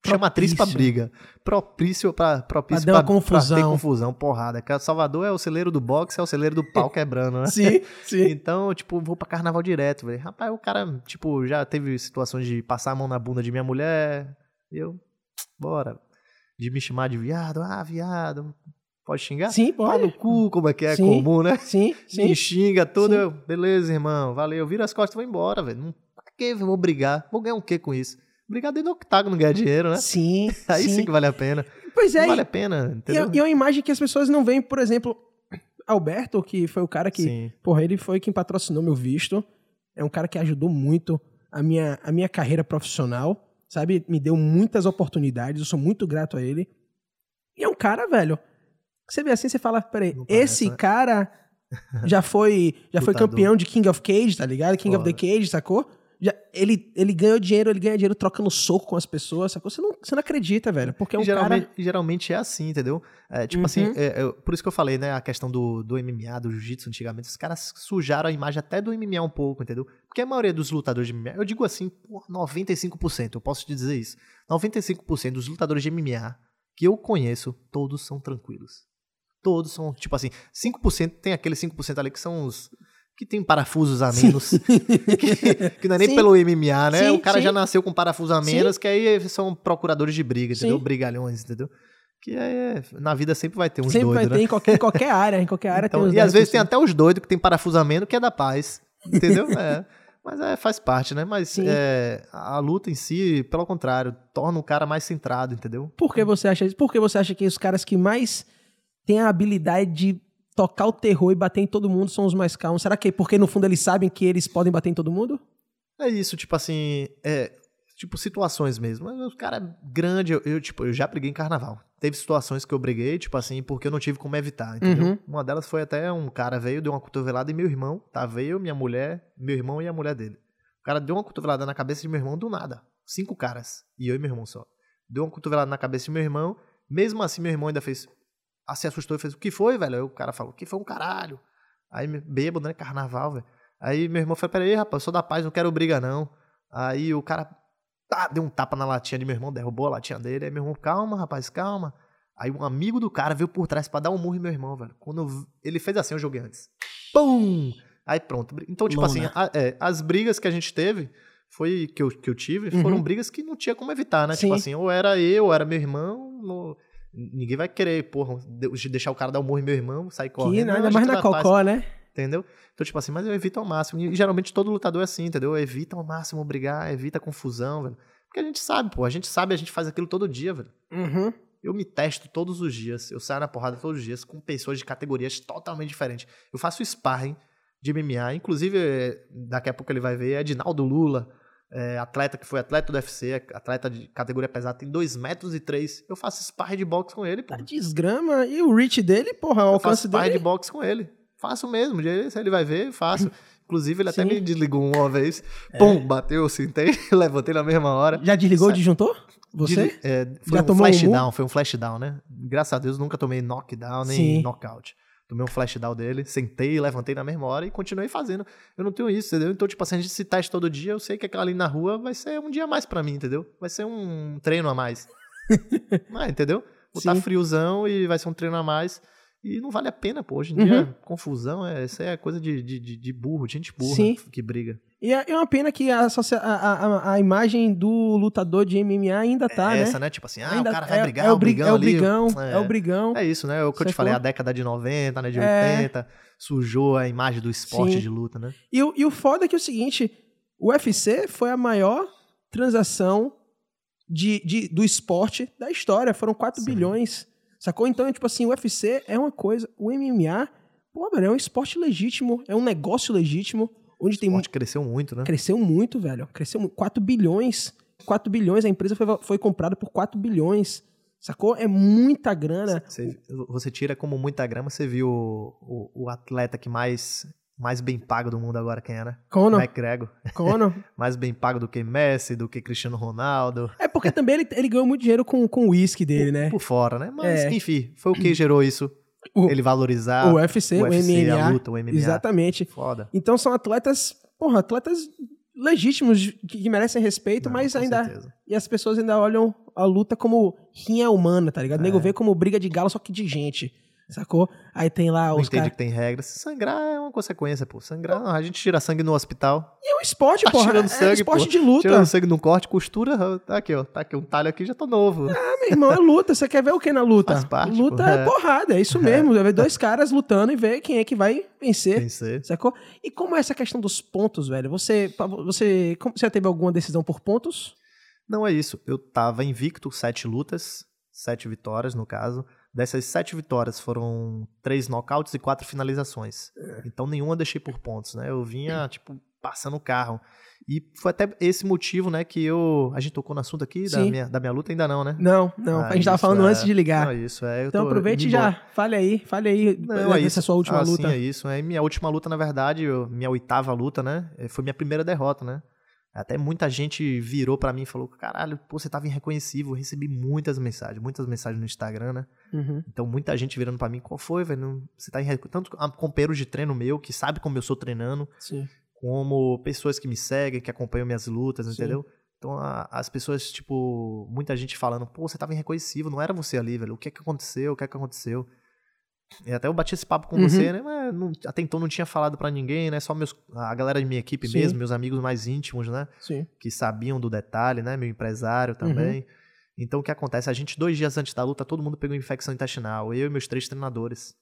chama atriz pra briga. Propício pra, propício pra, pra, confusão. pra ter confusão, porrada. Salvador é o celeiro do boxe, é o celeiro do pau quebrando, né? sim, sim. Então, tipo, vou pra carnaval direto, velho. Rapaz, o cara, tipo, já teve situações de passar a mão na bunda de minha mulher. Eu, bora. De me chamar de viado. Ah, viado. Pode xingar? Sim, pode. Pau no cu, como é que é sim, comum, né? Sim, sim. Me xinga tudo. Eu, beleza, irmão, valeu. Vira as costas e vou embora, velho. Pra que vou brigar? Vou ganhar o um que com isso? Brigar dentro do octágono ganhar dinheiro, né? Sim. Aí sim. sim que vale a pena. Pois é. Não vale a pena, entendeu? E, é uma imagem que as pessoas não veem, por exemplo, Alberto, que foi o cara que, sim. porra, ele foi quem patrocinou meu visto. É um cara que ajudou muito a minha, a minha carreira profissional, sabe? Me deu muitas oportunidades, eu sou muito grato a ele. E é um cara, velho, você vê assim, você fala, peraí, esse né? cara já foi, já foi campeão de King of Cage, tá ligado? King Porra. of the Cage, sacou? Já, ele, ele ganhou dinheiro, ele ganha dinheiro trocando soco com as pessoas, sacou? Você não, você não acredita, velho. Porque é um geralmente, cara... geralmente é assim, entendeu? É, tipo assim, uhum. assim, é, é, por isso que eu falei, né? A questão do, do MMA, do jiu-jitsu antigamente. Os caras sujaram a imagem até do MMA um pouco, entendeu? Porque a maioria dos lutadores de MMA, eu digo assim, por 95%, eu posso te dizer isso. 95% dos lutadores de MMA que eu conheço, todos são tranquilos. Todos são, tipo assim, 5%, tem aqueles 5% ali que são os que tem parafusos a menos. que, que, não é nem sim. pelo MMA, né? Sim, o cara sim. já nasceu com parafusos a menos, que aí são procuradores de briga, entendeu? Brigalhões, entendeu? Que é, na vida sempre vai ter uns sempre doidos, vai ter né? em qualquer, qualquer área, em qualquer área então, tem uns E às vezes tem até os doidos que tem parafusamento que é da paz, entendeu? é. Mas é, faz parte, né? Mas é, a luta em si, pelo contrário, torna o cara mais centrado, entendeu? Por que você acha isso? Por que você acha que os caras que mais têm a habilidade de tocar o terror e bater em todo mundo são os mais calmos. Será que é porque no fundo eles sabem que eles podem bater em todo mundo? É isso, tipo assim, é, tipo situações mesmo. O cara é grande, eu, eu, tipo, eu já briguei em carnaval. Teve situações que eu briguei, tipo assim, porque eu não tive como evitar, entendeu? Uhum. Uma delas foi até um cara veio, deu uma cotovelada em meu irmão, tá? Veio minha mulher, meu irmão e a mulher dele. O cara deu uma cotovelada na cabeça de meu irmão do nada. Cinco caras. E eu e meu irmão só. Deu uma cotovelada na cabeça de meu irmão. Mesmo assim, meu irmão ainda fez ah, se assustou e fez, o que foi, velho? Aí o cara falou, o que foi um caralho? Aí, bêbado, né? Carnaval, velho. Aí meu irmão falou, peraí, rapaz, eu sou da paz, não quero briga, não. Aí o cara tá, deu um tapa na latinha de meu irmão, derrubou a latinha dele. Aí meu irmão, calma, rapaz, calma. Aí um amigo do cara veio por trás para dar um murro em meu irmão, velho. Quando eu, ele fez assim, eu joguei antes. Pum! Aí pronto. Então, tipo assim, a, é, as brigas que a gente teve, foi que eu, que eu tive, foram uhum. brigas que não tinha como evitar, né? Tipo Sim. Tipo assim, ou era eu, ou era meu irmão. No, Ninguém vai querer, porra, deixar o cara dar um morro em meu irmão, sair correndo. Que nada mais na cocó, né? Entendeu? Então, tipo assim, mas eu evito ao máximo. E geralmente todo lutador é assim, entendeu? Evita ao máximo brigar, evita confusão, velho. Porque a gente sabe, pô. A gente sabe, a gente faz aquilo todo dia, velho. Uhum. Eu me testo todos os dias. Eu saio na porrada todos os dias com pessoas de categorias totalmente diferentes. Eu faço sparring de MMA. Inclusive, eh, daqui a pouco ele vai ver, é Edinaldo Lula é, atleta que foi atleta do UFC, atleta de categoria pesada, tem 2 metros e 3. Eu faço sparring de boxe com ele, pô. Tá desgrama. E o reach dele, porra, o alcance faço sparring de boxe com ele. Faço mesmo. Se ele vai ver, faço. Inclusive, ele Sim. até me desligou uma vez. É. Pum, bateu, eu sentei, levantei na mesma hora. Já desligou o disjuntor? Você? é, foi Já um flash um down, foi um flash down, né? Graças a Deus, nunca tomei knockdown nem Sim. knockout. Tomei um flash down dele, sentei, levantei na mesma hora e continuei fazendo. Eu não tenho isso, entendeu? Então, tipo assim, a gente se testa todo dia, eu sei que aquela ali na rua vai ser um dia a mais para mim, entendeu? Vai ser um treino a mais. ah, entendeu? Vou estar tá friozão e vai ser um treino a mais. E não vale a pena, pô. Hoje em uhum. dia, confusão, é, isso é coisa de, de, de burro, de gente burra Sim. que briga. E é, é uma pena que a, a, a, imagem do lutador de MMA ainda tá, é né? Essa, né? Tipo assim, ah, ainda, o cara vai é, brigar, é o brigão, é o brigão, é, é, o brigão. É isso, né? É o que eu te falei, a década de 90, né? De 80, é. sujou a imagem do esporte Sim. de luta, né? E, e o foda é que é o seguinte, o UFC foi a maior transação de, de, do esporte da história. Foram 4 Sim. bilhões Sacou? Então, tipo assim, o UFC é uma coisa, o MMA, pô, velho, é um esporte legítimo, é um negócio legítimo, onde o tem esporte cresceu muito, né? Cresceu muito, velho. Cresceu muito. 4 bilhões. 4 bilhões, a empresa foi, foi comprada por 4 bilhões. Sacou? É muita grana. Você, você tira como muita grama, você viu o, o, o, atleta que mais, mais bem pago do mundo agora, quem era? Conor. McGregor. Conor. mais bem pago do que Messi, do que Cristiano Ronaldo. É porque também ele, ele ganhou muito dinheiro com, com o uísque dele, por, né? Por fora, né? Mas, é. enfim, foi o que gerou isso. O, ele valorizar o UFC, o, UFC, o MMA. A luta, o MMA. Exatamente. Foda. Então são atletas, porra, atletas legítimos que, merecem respeito, Não, mas ainda. certeza. E as pessoas ainda olham a luta como rinha humana, tá ligado? O nego É. vê como briga de galo, só que de gente. Sacou? Aí tem lá Não os entende caras. que tem regras. Sangrar é uma consequência, pô. Sangrar, a gente tira sangue no hospital. E é um esporte, Tá porra. tirando é sangue, esporte pô. de luta. Tirando sangue no corte, costura. Tá aqui, ó. Tá aqui um talho aqui, já tô novo. Ah, meu irmão, é luta. Você quer ver o que na luta? Faz parte, luta pô. é É. porrada, é isso mesmo. Vai ver dois caras lutando e ver quem é que vai vencer. Vencer. Sacou? E como é essa questão dos pontos, velho? Você, você, você já teve alguma decisão por pontos? Não é isso. Eu tava invicto, sete lutas, sete vitórias no caso. Dessas sete vitórias foram três nocautes e quatro finalizações. Então nenhuma deixei por pontos, né? Eu vinha, tipo, passando o carro. E foi até esse motivo, né, que eu. A gente tocou no assunto aqui da minha, da minha luta, ainda não, né? Não, não. Ah, a gente tava falando é- antes de ligar. Não, isso é. então tô aproveite e já. Fale aí, fale aí Não, é isso. sua última ah, luta. Sim, é isso. É minha última luta, na verdade, eu- minha oitava luta, né? eh, Foi minha primeira derrota, né? Até muita gente virou pra mim e falou: caralho, pô, você tava irreconhecível. Eu recebi muitas mensagens, muitas mensagens no Instagram, né? Uhum. Então, muita gente virando pra mim: qual foi, velho? Você tá irreconhecível. Tanto companheiros de treino meu, que sabe como eu sou treinando, Sim. como pessoas que me seguem, que acompanham minhas lutas, Sim. entendeu? Então, a- as pessoas, tipo, muita gente falando: pô, você tava irreconhecível, não era você ali, velho. O que é que aconteceu? O que é que aconteceu? E até eu bati esse papo com Uhum. você, né? Mas não- até então não tinha falado pra ninguém, né? Só meus, a galera de minha equipe Sim. mesmo, meus amigos mais íntimos, né? Sim. Que sabiam do detalhe, né? Meu empresário também. Uhum. Então o que acontece? A gente, dois dias antes da luta, todo mundo pegou infecção intestinal. Eu e meus três treinadores.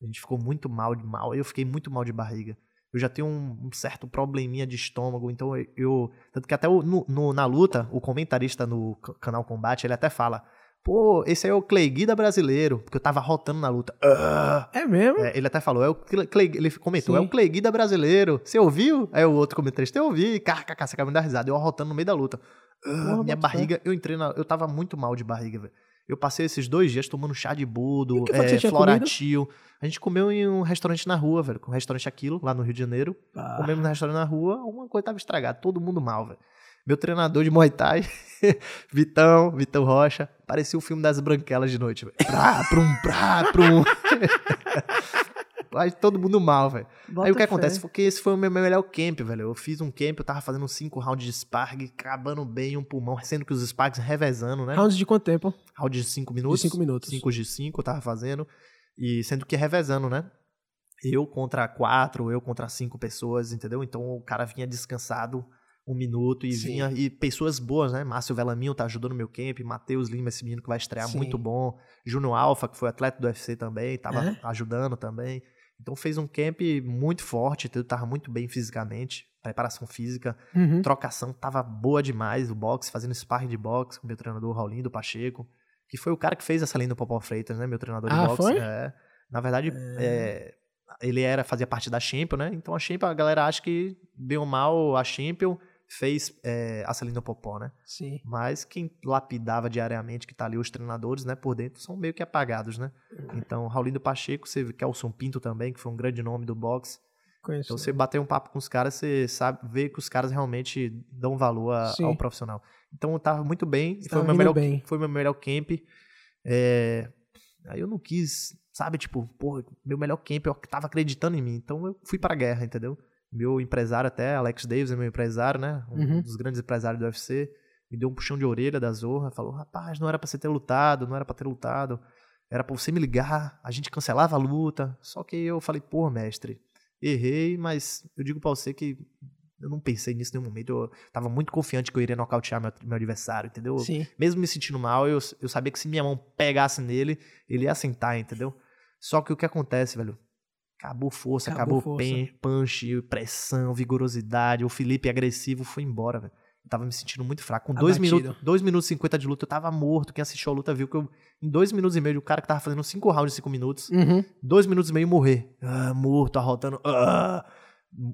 A gente ficou muito mal de mal. Eu fiquei muito mal de barriga. Eu já tenho um, um certo probleminha de estômago, então eu. eu- tanto que até o- no- no- na luta, o comentarista no canal Combate, ele até fala: Pô, esse aí é o Clay Guida brasileiro, porque eu tava rotando na luta. Ah! É mesmo? É, ele até falou, é o Clay, ele comentou, Sim. é o Clay Guida brasileiro. Você ouviu? Aí o outro comentarista, eu ouvi, kkk, você acaba me dar risada. Eu arrotando no meio da luta. Ah, minha barriga, eu entrei na, eu tava muito mal de barriga, velho. Eu passei esses dois dias tomando chá de budo, é, floratil. A gente comeu em um restaurante na rua, velho, com um restaurante Aquilo, lá no Rio de Janeiro. Ah, Comemos no restaurante na rua, alguma coisa tava estragada, todo mundo mal, velho. Meu treinador de Muay Thai, Vitão, Vitão Rocha, parecia o filme das branquelas de noite, velho. Prá, prum, prá, prum. Aí todo mundo mal, velho. Aí o que fé. acontece? Foi que esse foi o meu melhor camp, velho. Eu fiz um camp, eu tava fazendo cinco rounds de sparg, acabando bem um pulmão, sendo que os spargs revezando, né? Rounds de quanto tempo? Round de cinco minutos. cinco minutos. Cinco de cinco eu tava fazendo. E sendo que revezando, né? Eu contra quatro, eu contra cinco pessoas, entendeu? Então o cara vinha descansado um minuto e Sim. vinha. E pessoas boas, né? Márcio Velaminho tá ajudando no meu camp, Matheus Lima, esse menino que vai estrear Sim. muito bom. Júnior Alfa, que foi atleta do UFC também, tava É? ajudando também. Então fez um camp muito forte, tava muito bem fisicamente, preparação física, Uhum. trocação tava boa demais, o boxe, fazendo sparring de boxe com meu treinador Raulindo Pacheco, que foi o cara que fez essa linha do Popó Freitas, né, meu treinador de Ah, boxe. foi? É. Na verdade, é, ele era fazia parte da Champion, né? Então a Champion, a galera acha que bem ou mal a Champion fez é, a Celina Popó, né? Sim. Mas quem lapidava diariamente, que tá ali os treinadores, né, por dentro, são meio que apagados, né? Então, Raulindo Pacheco, você Kelson Pinto também, que foi um grande nome do boxe. Conheço. Então, você bater um papo com os caras, você sabe, vê que os caras realmente dão valor a- ao profissional. Então, eu tava muito bem, foi meu melhor, bem. foi meu melhor camp. É, Aí eu não quis, sabe, tipo, pô, meu melhor camp, eu tava acreditando em mim. Então, eu fui pra guerra, entendeu? Meu empresário até, Alex Davis é meu empresário, né? Um Uhum. dos grandes empresários do UFC. Me deu um puxão de orelha da Zorra. Falou, rapaz, não era pra você ter lutado, não era pra ter lutado. Era pra você me ligar, a gente cancelava a luta. Só que eu falei, pô, mestre, errei, mas eu digo pra você que eu não pensei nisso em nenhum momento. Eu tava muito confiante que eu iria nocautear meu, meu adversário, entendeu? Sim. Mesmo me sentindo mal, eu, eu sabia que se minha mão pegasse nele, ele ia sentar, entendeu? Só que o que acontece, velho? Acabou força, Acabou acabou, força. punch, pressão, vigorosidade. O Felipe agressivo foi embora, velho. Eu tava me sentindo muito fraco. Com 2 minutos, dois minutos e 50 de luta, eu tava morto. Quem assistiu a luta viu que eu, em 2 minutos e meio, o cara que tava fazendo 5 rounds de 5 minutos, 2 uhum. minutos e meio morrer. Ah, morto, arrotando. Ah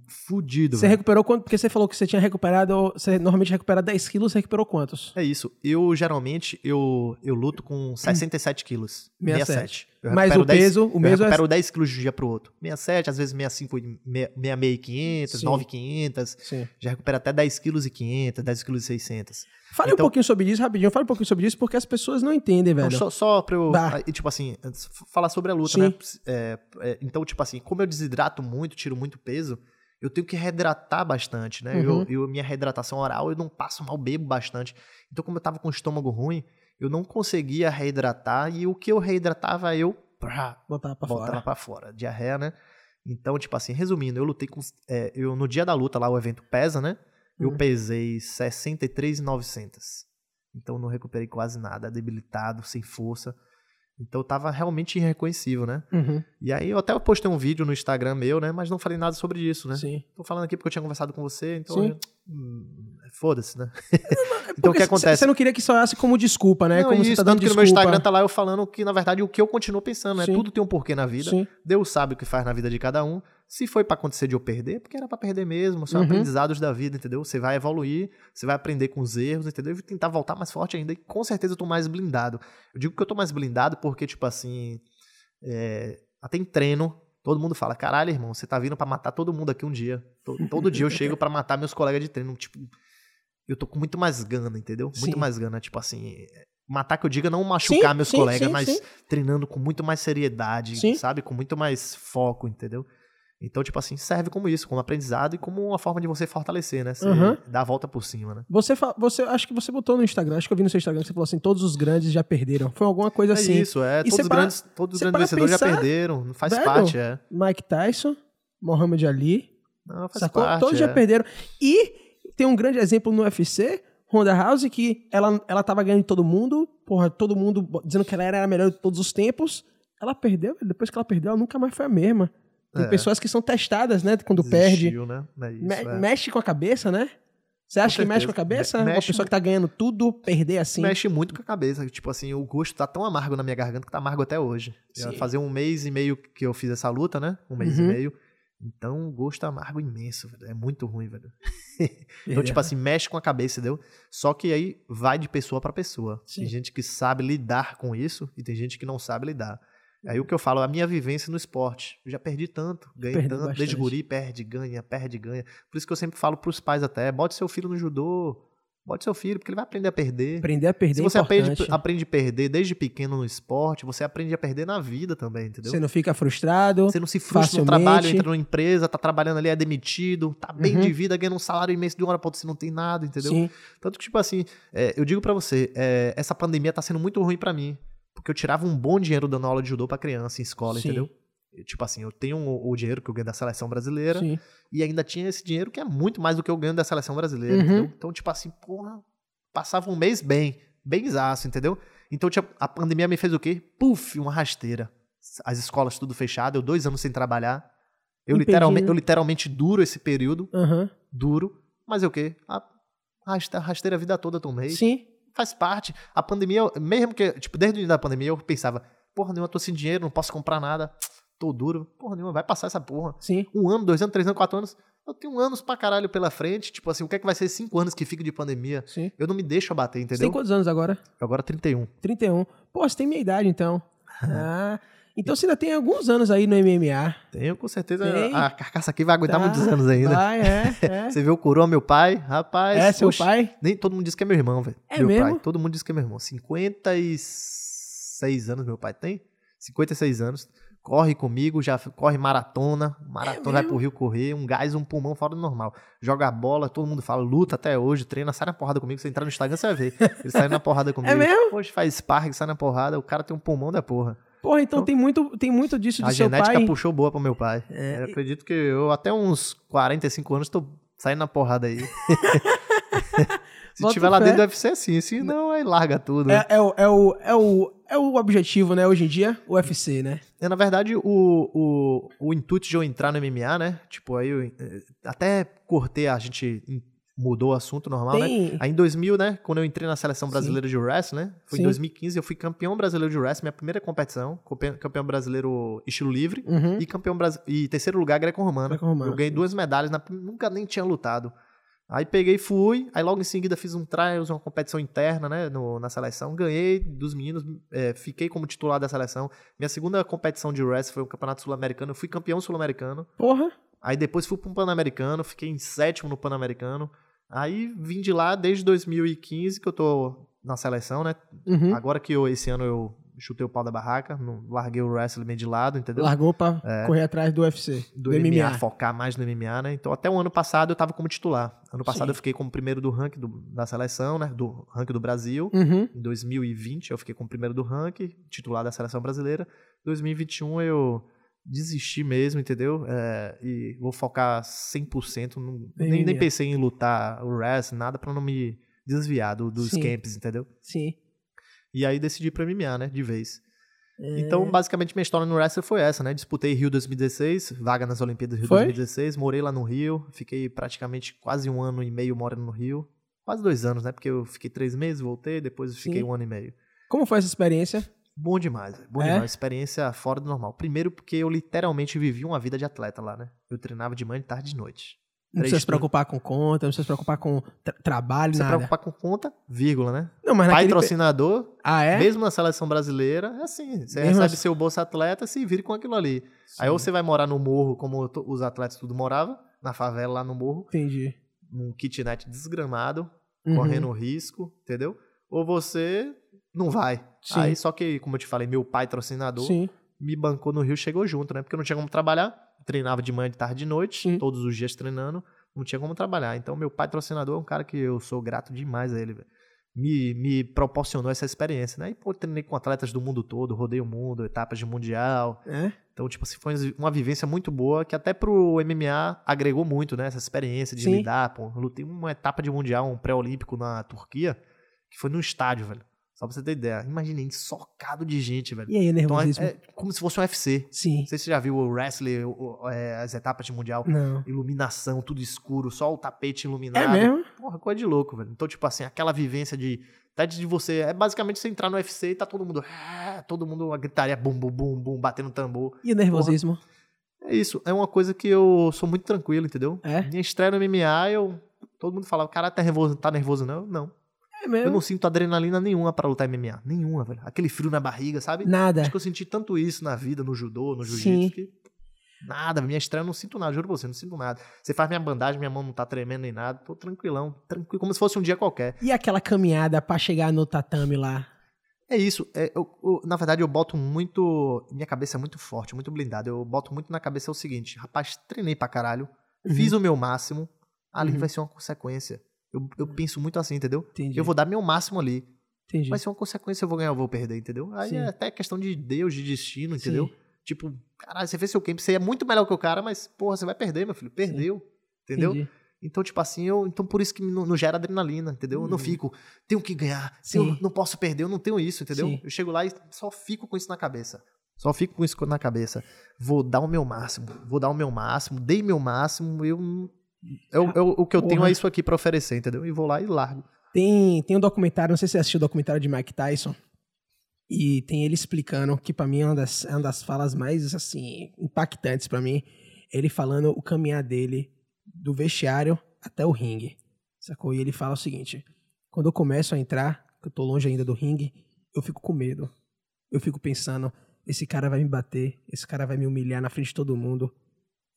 fudido. Você recuperou quanto? Porque você falou que você tinha recuperado. Você normalmente recupera 10 quilos, você recuperou quantos? É isso. Eu geralmente eu, eu luto com 67 quilos. 67. 67. Mas o peso, o mesmo. Eu recupero é... 10 quilos de um dia pro outro. 67, às vezes 65, 66 e 500, 9 500. Sim. Já recupera até 10 quilos e 500, 10 quilos e 600. Fale então, um pouquinho sobre isso, rapidinho. Fale um pouquinho sobre isso, porque as pessoas não entendem, velho. Não, só, só pra eu. Bah. Tipo assim, falar sobre a luta, Sim. né? É, é, então, tipo assim, como eu desidrato muito, tiro muito peso, eu tenho que reidratar bastante, né? Uhum. Eu, eu, minha reidratação oral, eu não passo mal, bebo bastante. Então, como eu tava com o estômago ruim, eu não conseguia reidratar e o que eu reidratava, eu botava pra botava fora. pra fora. Diarreia, né? Então, tipo assim, resumindo, eu lutei com. É, eu, no dia da luta lá, o evento pesa, né? Eu uhum. pesei 63,900. Então, não recuperei quase nada, debilitado, sem força. Então tava realmente irreconhecível, né? Uhum. E aí eu até postei um vídeo no Instagram meu, né? Mas não falei nada sobre isso, né? Sim. Tô falando aqui porque eu tinha conversado com você, então. Sim. Hum, foda-se, né? É então o que acontece? Você não queria que soasse como desculpa, né? Não, como isso, você tá dando que desculpa. no meu Instagram tá lá eu falando que, na verdade, o que eu continuo pensando, né? Sim. Tudo tem um porquê na vida. Sim. Deus sabe o que faz na vida de cada um. Se foi para acontecer de eu perder, porque era para perder mesmo, são uhum. aprendizados da vida, entendeu? Você vai evoluir, você vai aprender com os erros, entendeu? E tentar voltar mais forte ainda. E com certeza eu tô mais blindado. Eu digo que eu tô mais blindado porque, tipo assim, é, até em treino, todo mundo fala: caralho, irmão, você tá vindo para matar todo mundo aqui um dia. Todo, todo dia eu chego para matar meus colegas de treino. Tipo, eu tô com muito mais gana, entendeu? Muito sim. mais gana. Tipo assim, matar que eu diga não machucar sim, meus sim, colegas, mas treinando com muito mais seriedade, sabe? Com muito mais foco, entendeu? Então, tipo assim, serve como isso, como aprendizado e como uma forma de você fortalecer, né? Você uhum. dar a volta por cima, né? Você, você, acho que você botou no Instagram, acho que eu vi no seu Instagram que você falou assim, todos os grandes já perderam. Foi alguma coisa é assim. Isso, é. E todos os para, grandes, todos os grandes vencedores pensar, já perderam. Faz velho, parte, é. Mike Tyson, Muhammad Ali. Não, faz sacou? parte. Todos é. já perderam. E tem um grande exemplo no UFC, Ronda House, que ela, ela tava ganhando de todo mundo, porra, todo mundo dizendo que ela era a melhor de todos os tempos. Ela perdeu, depois que ela perdeu, ela nunca mais foi a mesma. Tem é. pessoas que são testadas, né? Quando perde. Né? É isso, Me é. Mexe com a cabeça, né? Você acha que mexe com a cabeça? Mexe, Uma pessoa que tá ganhando tudo, perder assim? Mexe muito com a cabeça. Tipo assim, o gosto tá tão amargo na minha garganta que tá amargo até hoje. Fazer um mês e meio que eu fiz essa luta, né? Um mês uhum. e meio. Então, o gosto amargo imenso, velho. É muito ruim, velho. então, tipo assim, mexe com a cabeça, entendeu? Só que aí vai de pessoa para pessoa. Sim. Tem gente que sabe lidar com isso e tem gente que não sabe lidar. Aí o que eu falo, a minha vivência no esporte. Eu já perdi tanto, ganhei Perdi tanto, bastante. desde guri, perde, ganha, perde, ganha. Por isso que eu sempre falo pros pais até, bote seu filho no judô, bote seu filho, porque ele vai aprender a perder. Aprender a perder Se você é aprende, aprende a perder desde pequeno no esporte, você aprende a perder na vida também, entendeu? Você não fica frustrado. Você não se frustra facilmente. no trabalho, entra numa empresa, tá trabalhando ali, é demitido, tá bem uhum. de vida, ganhando um salário imenso de uma hora pra outra, você não tem nada, entendeu? Sim. Tanto que, tipo assim, é, eu digo para você, é, essa pandemia tá sendo muito ruim para mim. Porque eu tirava um bom dinheiro dando aula de judô pra criança em escola, Sim. entendeu? tipo assim, eu tenho o, o, dinheiro que eu ganho da seleção brasileira Sim. e ainda tinha esse dinheiro que é muito mais do que eu ganho da seleção brasileira, uhum. entendeu? Então, tipo assim, porra, passava um mês bem, bem exaço, entendeu? Então a pandemia me fez o quê? Puf, uma rasteira. As escolas tudo fechado, eu dois anos sem trabalhar. Eu, literalmente, eu literalmente duro esse período. Uhum. Duro. Mas é o quê? A rasteira a vida toda tomei. Sim faz parte. A pandemia, mesmo que, tipo, desde o início da pandemia, eu pensava, porra nenhuma, tô sem dinheiro, não posso comprar nada, tô duro. Porra nenhuma, vai passar essa porra. Sim. Um ano, dois anos, três anos, quatro anos. Eu tenho anos pra caralho pela frente. Tipo assim, o que é que vai ser cinco anos que fica de pandemia? Sim. Eu não me deixo abater, entendeu? Você tem quantos anos agora? Agora 31. 31. Pô, você tem minha idade, então. ah. Então você ainda tem alguns anos aí no MMA. Tenho, com certeza. Tem. A carcaça aqui vai aguentar tá. muitos anos ainda. Vai, é, é. Você viu o Coroa, meu pai? Rapaz. É, seu poxa, pai? Nem todo mundo diz que é meu irmão, velho. É meu mesmo? Pai. Todo mundo diz que é meu irmão. 56 anos meu pai tem. 56 anos. Corre comigo, já corre maratona. Maratona é vai pro Rio correr. Um gás, um pulmão fora do normal. Joga bola, todo mundo fala, luta até hoje, treina, sai na porrada comigo. Você entrar no Instagram, você vai ver. Ele sai na porrada é comigo. É mesmo? Poxa, faz sparring, sai na porrada. O cara tem um pulmão da porra. Porra, então, então tem, muito, tem muito disso de seu pai. A genética puxou boa pro meu pai. É, eu acredito que eu até uns 45 anos tô saindo na porrada aí. Se tiver lá dentro deve ser assim, se não, aí larga tudo. É, é, o, é, o, é, o, é o objetivo, né, hoje em dia, o UFC, né? É, na verdade, o, o, o intuito de eu entrar no MMA, né, tipo, aí eu eh, até cortei a gente mudou o assunto normal, né? Aí em 2000, né, quando eu entrei na seleção Sim. brasileira de wrestling, né? Foi Sim. em 2015, eu fui campeão brasileiro de wrestling, minha primeira competição, campe- campeão brasileiro estilo livre Uhum. e campeão e terceiro lugar greco-romano. Greco-romano. Eu ganhei duas medalhas, na- nunca nem tinha lutado. Aí peguei e fui, aí logo em seguida fiz um trials, uma competição interna, né, no- na seleção, ganhei dos meninos, é, fiquei como titular da seleção. Minha segunda competição de wrestling foi o Campeonato Sul-Americano, eu fui campeão sul-americano. Porra. Aí depois fui para um Pan-Americano, fiquei em sétimo no Pan-Americano. Aí vim de lá desde 2015 que eu tô na seleção, né? Uhum. Agora que eu, esse ano eu chutei o pau da barraca, não, larguei o wrestling meio de lado, entendeu? Largou pra correr atrás do UFC. do, MMA, focar mais no MMA, né? Então até o ano passado eu tava como titular. Ano passado Sim. eu fiquei como primeiro do ranking do- da seleção, né? Do ranking do Brasil. Uhum. Em 2020 eu fiquei como primeiro do ranking, titular da seleção brasileira. 2021 eu desisti mesmo, entendeu? É, e vou focar 100%. Não, nem, nem pensei em lutar o wrestling, nada pra não me desviar do- dos Sim. camps, entendeu? Sim. E aí decidi pra MMA, né? De vez. É. Então, basicamente, minha história no wrestling foi essa, né? Disputei Rio 2016, vaga nas Olimpíadas Rio Foi? 2016, morei lá no Rio, fiquei praticamente quase um ano e meio morando no Rio. Quase dois anos, né? Porque eu fiquei três meses, voltei, depois fiquei Sim. um ano e meio. Como foi essa experiência? Bom demais, bom É? demais. Experiência fora do normal. Primeiro porque eu literalmente vivi uma vida de atleta lá, né? Eu treinava de manhã, de tarde e de noite. Não precisa se preocupar com conta, não precisa se preocupar com tra- trabalho, Se nada. preocupar com conta, vírgula, né? Não, mas naquele... Patrocinador, Ah, é? mesmo na seleção brasileira, é assim. Você Mesmo recebe assim. seu bolsa atleta, se vira com aquilo ali. Aí Sim. ou você vai morar no morro, como os atletas tudo moravam, na favela lá no morro, Entendi. num kitnet desgramado, Uhum. correndo risco, entendeu? Ou você não vai. Sim. Aí só que, como eu te falei, meu pai patrocinador Sim. me bancou no Rio, chegou junto, né? Porque eu não tinha como trabalhar, treinava de manhã, de tarde, de noite, Sim. todos os dias treinando, não tinha como trabalhar. Então meu pai patrocinador é um cara que eu sou grato demais a ele, velho. Me, me proporcionou essa experiência, né? E, pô, treinei com atletas do mundo todo, rodei o mundo, etapas de mundial, É? então, tipo assim, foi uma vivência muito boa que até pro MMA agregou muito, né? Essa experiência de Sim. lidar, pô. Eu lutei uma etapa de mundial, um pré-olímpico na Turquia, que foi no estádio, velho. Só pra você ter ideia. Imaginei, socado de gente, velho. E aí, Então é, nervosismo? é como se fosse um UFC. Sim. Não sei se você já viu o wrestling, o- o- é, as etapas de mundial. Não. Iluminação, tudo escuro, só o tapete iluminado. É mesmo? Porra, coisa de louco, velho. Então, tipo assim, aquela vivência de. Até de você. É basicamente você entrar no UFC e tá todo mundo. "Ah", Todo mundo uma gritaria, bum, bum, bum, bum, batendo tambor. E o nervosismo? É isso, é uma coisa que eu sou muito tranquilo, entendeu? É? Minha estreia no MMA, eu. Todo mundo falava, cara, tá nervoso, tá nervoso, não? Não. É mesmo? Eu não sinto adrenalina nenhuma pra lutar MMA. Nenhuma, velho. Aquele frio na barriga, sabe? Nada. Acho que eu senti tanto isso na vida, no judô, no jiu-jitsu, que. Nada, minha estreia eu não sinto nada, juro pra você, não sinto nada. Você faz minha bandagem, minha mão não tá tremendo nem nada, tô tranquilão, tranquilo, como se fosse um dia qualquer. E aquela caminhada pra chegar no tatame lá? É isso, é, eu- eu- na verdade eu boto muito. Minha cabeça é muito forte, muito blindada. Eu boto muito na cabeça o seguinte: rapaz, treinei pra caralho, Uhum. fiz o meu máximo, ali Uhum. vai ser uma consequência. Eu, eu penso muito assim, entendeu? Entendi. Eu vou dar meu máximo ali. Entendi. Vai ser uma consequência, eu vou ganhar ou vou perder, entendeu? Aí Sim. é até questão de Deus, de destino, entendeu? Sim. Tipo, caralho, você fez seu camp, você é muito melhor que o cara, mas, porra, você vai perder, meu filho. Perdeu. Entendeu? Entendi. Então, tipo assim, eu. Então por isso que não, não gera adrenalina, entendeu? Eu não Uhum. fico, tenho que ganhar, Sim. eu não posso perder, eu não tenho isso, entendeu? Sim. Eu chego lá e só fico com isso na cabeça. Só fico com isso na cabeça. Vou dar o meu máximo, vou dar o meu máximo, dei meu máximo, eu. Eu, eu o que eu tenho Porra. é isso aqui pra oferecer, entendeu? E vou lá e largo. Tem, tem um documentário, não sei se você assistiu o documentário de Mike Tyson. E tem ele explicando, que pra mim é uma das, é uma das falas mais, assim, impactantes pra mim. Ele falando o caminhar dele do vestiário até o ringue. Sacou? E ele fala o seguinte: quando eu começo a entrar, que eu tô longe ainda do ringue, eu fico com medo. Eu fico pensando, esse cara vai me bater, esse cara vai me humilhar na frente de todo mundo.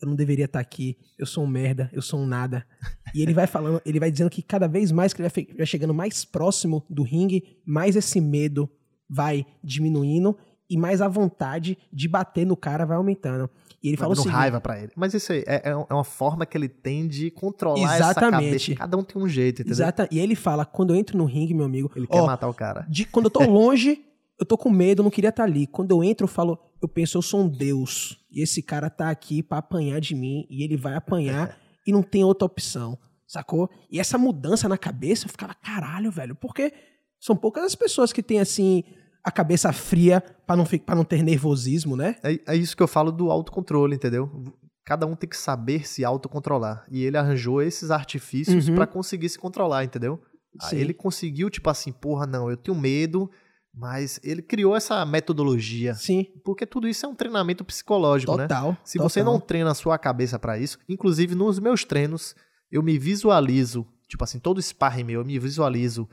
Eu não deveria estar aqui, eu sou um merda, eu sou um nada. E ele vai falando, ele vai dizendo que cada vez mais que ele vai, chegando mais próximo do ringue, mais esse medo vai diminuindo e mais a vontade de bater no cara vai aumentando. E ele Vai dando seguinte, raiva pra ele. Mas isso aí é, é é uma forma que ele tem de controlar essa Exatamente. cabeça. Cada um tem um jeito, entendeu? exata, e ele fala, quando eu entro no ringue, meu amigo, Ele quer matar o cara. de, quando eu tô longe, eu tô com medo, eu não queria estar ali. Quando eu entro, eu falo, eu penso, eu sou um deus. E esse cara tá aqui pra apanhar de mim, e ele vai apanhar, e não tem outra opção, sacou? E essa mudança na cabeça, eu ficava, caralho, velho, porque são poucas as pessoas que têm, assim, a cabeça fria pra não, pra não ter nervosismo, né? É, é isso que eu falo do autocontrole, entendeu? cada um tem que saber se autocontrolar. E ele arranjou esses artifícios Uhum. pra conseguir se controlar, entendeu? Aí Sim. ele conseguiu, tipo assim, porra, não, eu tenho medo, mas ele criou essa metodologia. Sim, Porque tudo isso é um treinamento psicológico, né? total. Se total. você não treina a sua cabeça pra isso, inclusive nos meus treinos, eu me visualizo, tipo assim, todo sparring meu, eu me visualizo.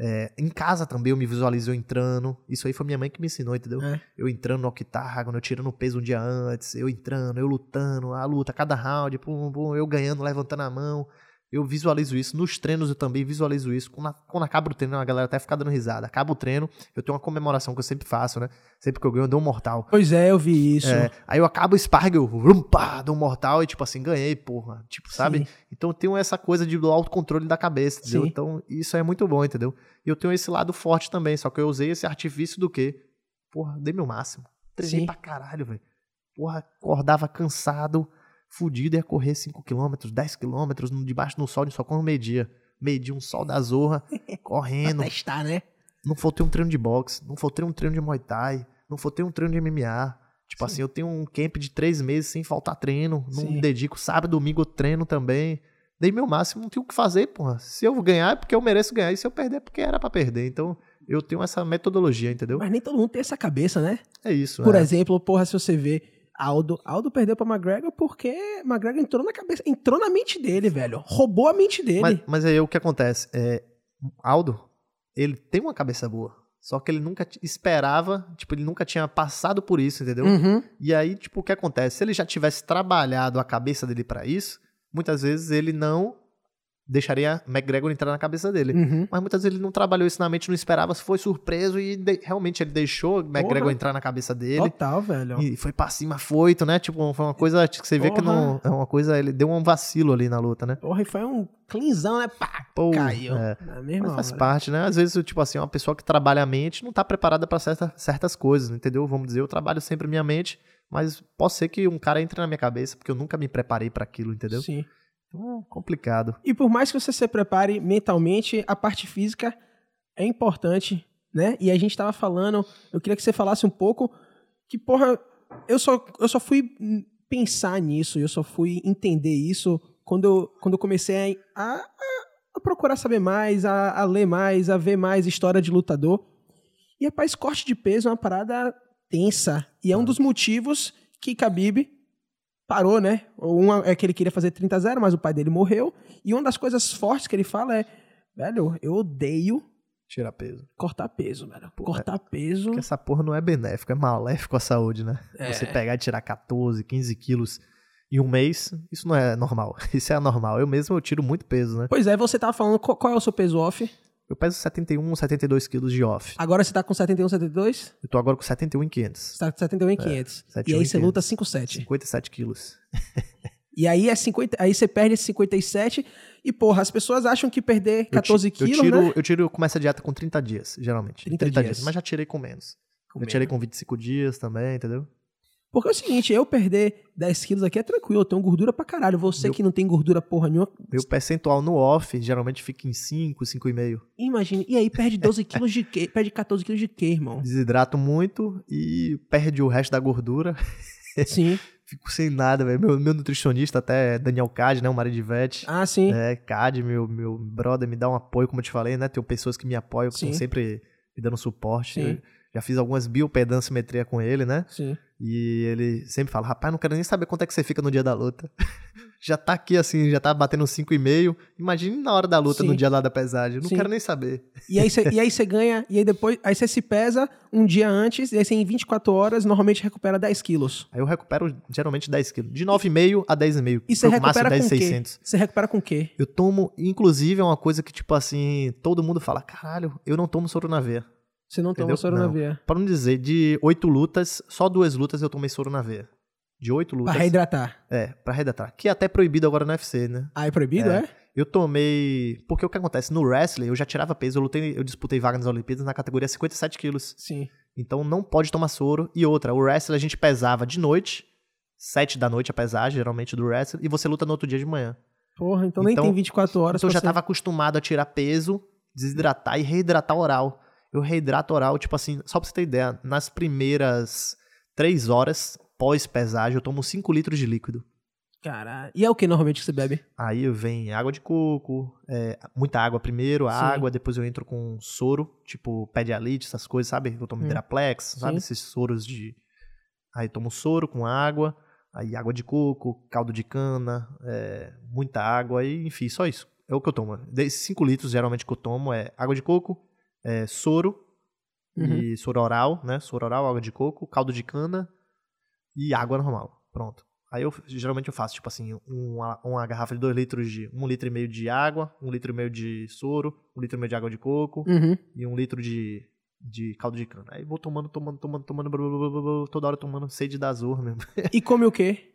é, em casa também eu me visualizo eu entrando. Isso aí foi minha mãe que me ensinou, entendeu? É. Eu entrando no octágono, eu tirando peso um dia antes, eu entrando, eu lutando, a luta, cada round, pum, pum, eu ganhando, levantando a mão. Eu visualizo isso. Nos treinos eu também visualizo isso. Quando, quando acaba o treino, a galera até fica dando risada. Acaba o treino, eu tenho uma comemoração que eu sempre faço, né? Sempre que eu ganho, eu dou um mortal. Pois é, eu vi isso. É, aí eu acabo o sparring, eu vrum, pá, dou um mortal e tipo assim, ganhei, porra. Tipo, sabe? Sim. Então eu tenho essa coisa de, do autocontrole da cabeça, entendeu? Sim. Então isso é muito bom, entendeu? E eu tenho esse lado forte também, só que eu usei esse artifício do quê? Porra, dei meu máximo. Treinei Sim. pra caralho, velho. Porra, acordava cansado, fudido, ia correr 5km, 10km, debaixo do sol, só como meio-dia. Meio-dia, um sol da zorra, correndo. Pra testar, né? Não faltei um treino de boxe, não faltei um treino de Muay Thai, não faltei um treino de MMA. Tipo Sim. assim, eu tenho um camp de três meses sem faltar treino. Não Sim. me dedico sábado, domingo eu treino também. Dei meu máximo, não tenho o que fazer, porra. Se eu ganhar é porque eu mereço ganhar. E se eu perder é porque era pra perder. Então, eu tenho essa metodologia, entendeu? Mas nem todo mundo tem essa cabeça, né? É isso. Por é. exemplo, porra, se você vê Aldo, Aldo perdeu pra McGregor porque McGregor entrou na cabeça, entrou na mente dele, velho. Roubou a mente dele. Mas, mas aí o que acontece? É, Aldo, ele tem uma cabeça boa. Só que ele nunca esperava, tipo, ele nunca tinha passado por isso, entendeu? Uhum. E aí, tipo, o que acontece? Se ele já tivesse trabalhado a cabeça dele pra isso, muitas vezes ele não deixaria McGregor entrar na cabeça dele. Uhum. Mas muitas vezes ele não trabalhou isso na mente, não esperava, foi surpreso e de- realmente ele deixou McGregor Porra. entrar na cabeça dele. Total, velho. E foi pra cima, foito, né? Tipo, foi uma coisa que você vê que não. É uma coisa. Ele deu um vacilo ali na luta, né? Porra, e foi um cleanzão, né? Pá, Pô, caiu. é. Mesma Mas faz hora. parte, né? Às vezes, tipo assim, uma pessoa que trabalha a mente não tá preparada pra certa, certas coisas, entendeu? Vamos dizer, eu trabalho sempre minha mente, mas pode ser que um cara entre na minha cabeça, porque eu nunca me preparei pra aquilo, entendeu? Sim. Então, é complicado. E por mais que você se prepare mentalmente, a parte física é importante, né? E a gente tava falando, eu queria que você falasse um pouco que, porra, eu só, eu só fui pensar nisso, eu só fui entender isso quando eu, quando eu comecei a, a, a procurar saber mais, a, a ler mais, a ver mais história de lutador. E, rapaz, corte de peso é uma parada tensa. E é um dos motivos que Khabib parou, né? Um é que ele queria fazer 30 a 0, mas o pai dele morreu. E uma das coisas fortes que ele fala é, velho, eu odeio Tira peso. cortar peso, velho. Cortar peso. Porque essa porra não é benéfico, é maléfico à saúde, né? É. Você pegar e tirar 14, 15 quilos em um mês, isso não é normal. Isso é anormal. Eu mesmo eu tiro muito peso, né? Pois é, você tava falando qual é o seu peso off. Eu peso 71, 72 quilos de off. Agora você tá com 71, 72? Eu tô agora com 71 e 500. Você tá com 71 e 500. 71 e aí e você 500. luta 57. 57 quilos. E aí é 50, aí você perde esse 57 e porra, as pessoas acham que perder 14 eu, ti- quilos, eu tiro, né? eu tiro, eu começo a dieta com 30 dias, geralmente. 30 dias. Mas já tirei com menos. Com eu tirei com 25 dias também, entendeu? Porque é o seguinte, eu perder 10 quilos aqui é tranquilo, eu tenho gordura pra caralho. Você Meu- que não tem gordura porra nenhuma, Meu percentual no off geralmente fica em 5, 5,5. imagine. E aí perde 12 quilos de quê? Perde 14 quilos de quê, irmão? Desidrato muito e perde o resto da gordura. Sim. Fico sem nada, velho. Meu, meu nutricionista, até Daniel Cade, né? O marido de Ivete. Ah, sim. É, Cade, meu, meu brother, me dá um apoio, como eu te falei, né? Tem pessoas que me apoiam, que estão sempre me dando suporte. Já fiz algumas biopedancimetria com ele, né? Sim. E ele sempre fala, rapaz, não quero nem saber quanto é que você fica no dia da luta. já tá aqui assim, já tá batendo 5,5. Imagine na hora da luta, Sim. no dia lá da pesagem. Não Sim. quero nem saber. E aí você ganha, e aí depois, aí você se pesa um dia antes, e aí você em 24 horas normalmente recupera 10 quilos. Aí eu recupero geralmente 10 quilos. De 9,5 a 10,5. E você máximo recupera com o quê? 10,600. Você recupera com o quê? Eu tomo, inclusive, é uma coisa que, tipo assim, todo mundo fala, caralho, eu não tomo soro na veia. Você não toma Entendeu? soro na Não. veia. Pra não dizer, de oito lutas, só duas lutas eu tomei soro na veia. De oito lutas. Pra reidratar. É, pra reidratar. Que é até proibido agora no UFC, né? Ah, é proibido, é? Eu tomei. Porque o que acontece? No wrestling, eu já tirava peso, eu lutei, eu disputei vaga nas Olimpíadas na categoria 57 quilos. Sim. Então não pode tomar soro. E outra, o wrestling a gente pesava de noite, 7 da noite a pesagem, geralmente do wrestling, e você luta no outro dia de manhã. Porra, então, nem Então- tem 24 horas Então eu já você- tava acostumado a tirar peso, desidratar e reidratar oral. Eu reidrato oral, tipo assim, só pra você ter ideia, nas primeiras 3 horas pós-pesagem eu tomo 5 litros de líquido. Caralho. E é o que normalmente que você bebe? Aí vem água de coco, é, muita água primeiro, Sim. água, depois eu entro com soro, tipo pedialite, essas coisas, sabe? Eu tomo hum. Hidraplex, sabe? Esses soros de. Aí tomo soro com água, aí água de coco, caldo de cana, é, muita água, e enfim, só isso. É o que eu tomo. Desses 5 litros, geralmente, que eu tomo é água de coco, é, soro, uhum. e soro oral, né? Soro oral, água de coco, caldo de cana e água normal. Pronto. Aí eu geralmente eu faço, tipo assim, uma, uma garrafa de 2 litros de. um litro e meio de água, um litro e meio de soro, um litro e meio de água de coco uhum. e um litro de, de caldo de cana. Aí vou tomando, tomando, tomando, tomando, blá, blá, blá, blá, toda hora tomando sede da azul mesmo. E come o quê?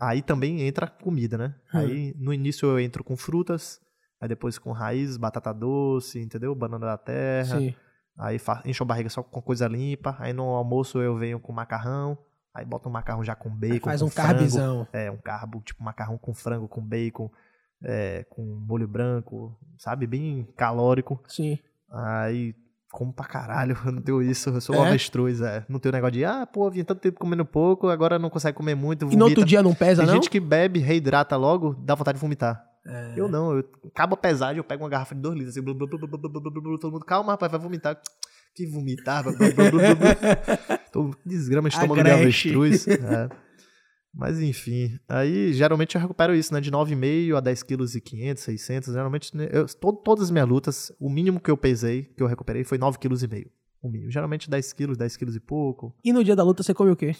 Aí também entra comida, né? Hum. Aí no início eu entro com frutas, aí depois com raiz, batata doce, entendeu? Banana da terra. Sim. Aí encho a barriga só com coisa limpa. Aí no almoço eu venho com macarrão. Aí bota um macarrão já com bacon. Aí faz com um frango. carbizão. É, um carbo, tipo macarrão com frango, com bacon, é, com molho branco, sabe? Bem calórico. Sim. Aí como pra caralho, eu não tenho isso, eu sou é? um avestruz, é. Não tenho negócio de, ah, pô, vinha tanto tempo comendo pouco, agora não consegue comer muito, vomita. E no outro dia não pesa, Tem não? gente que bebe, reidrata logo, dá vontade de vomitar. É. Eu não, eu acabo a pesagem, eu pego uma garrafa de 2 litros, assim, blá, blá, blá, todo mundo, calma, rapaz, vai vomitar que vomitar. Todo desgrama estômago de avestruz. É. Mas enfim, aí geralmente eu recupero isso, né? De 9,5 a 10 quilos e 500, 600. Geralmente, né, eu, todo, todas as minhas lutas, o mínimo que eu pesei, que eu recuperei, foi 9 quilos e meio. O mínimo. Geralmente 10 quilos, 10 quilos e pouco. E no dia da luta você come o quê?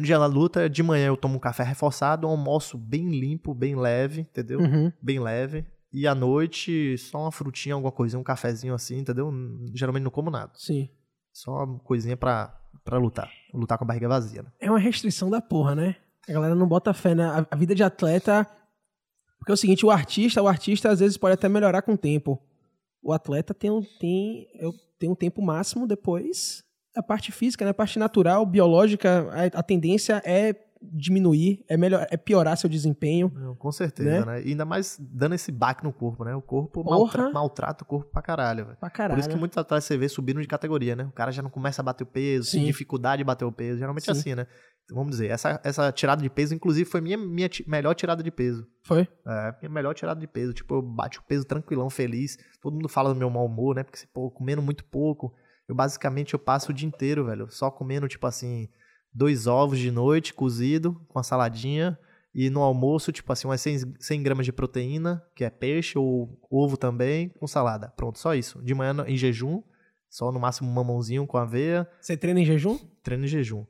Da luta, de manhã eu tomo um café reforçado, um almoço bem limpo, bem leve, entendeu? Uhum. Bem leve. E à noite, só uma frutinha, alguma coisinha, um cafezinho assim, entendeu? Geralmente não como nada. Sim. Só uma coisinha pra, pra lutar. Lutar com a barriga vazia. Né? É uma restrição da porra, né? A galera não bota fé na a vida de atleta. Porque é o seguinte, o artista, o artista às vezes pode até melhorar com o tempo. O atleta tem um, tem, tem um tempo máximo, depois a parte física, né? a parte natural, biológica, a, a tendência é diminuir, é melhor, é piorar seu desempenho. Não, com certeza, né? né? E ainda mais dando esse baque no corpo, né? O corpo maltra maltrata o corpo pra caralho, velho. Pra caralho. Por isso que muitos atletas você vê subindo de categoria, né? O cara já não começa a bater o peso, Sim. tem dificuldade de bater o peso. Geralmente é Sim. é assim, né? Então, vamos dizer, essa, essa tirada de peso, inclusive, foi minha, minha melhor tirada de peso. Foi? É, minha melhor tirada de peso. Tipo, eu bati o peso tranquilão, feliz. Todo mundo fala do meu mau humor, né? Porque, pô, comendo muito pouco. Eu basicamente eu passo o dia inteiro, velho, só comendo, tipo assim, dois ovos de noite cozido com a saladinha. E no almoço, tipo assim, umas 100, 100 gramas de proteína, que é peixe ou ovo também, com salada. Pronto, só isso. De manhã em jejum, só no máximo um mamãozinho com aveia. Você treina em jejum? Treino em jejum.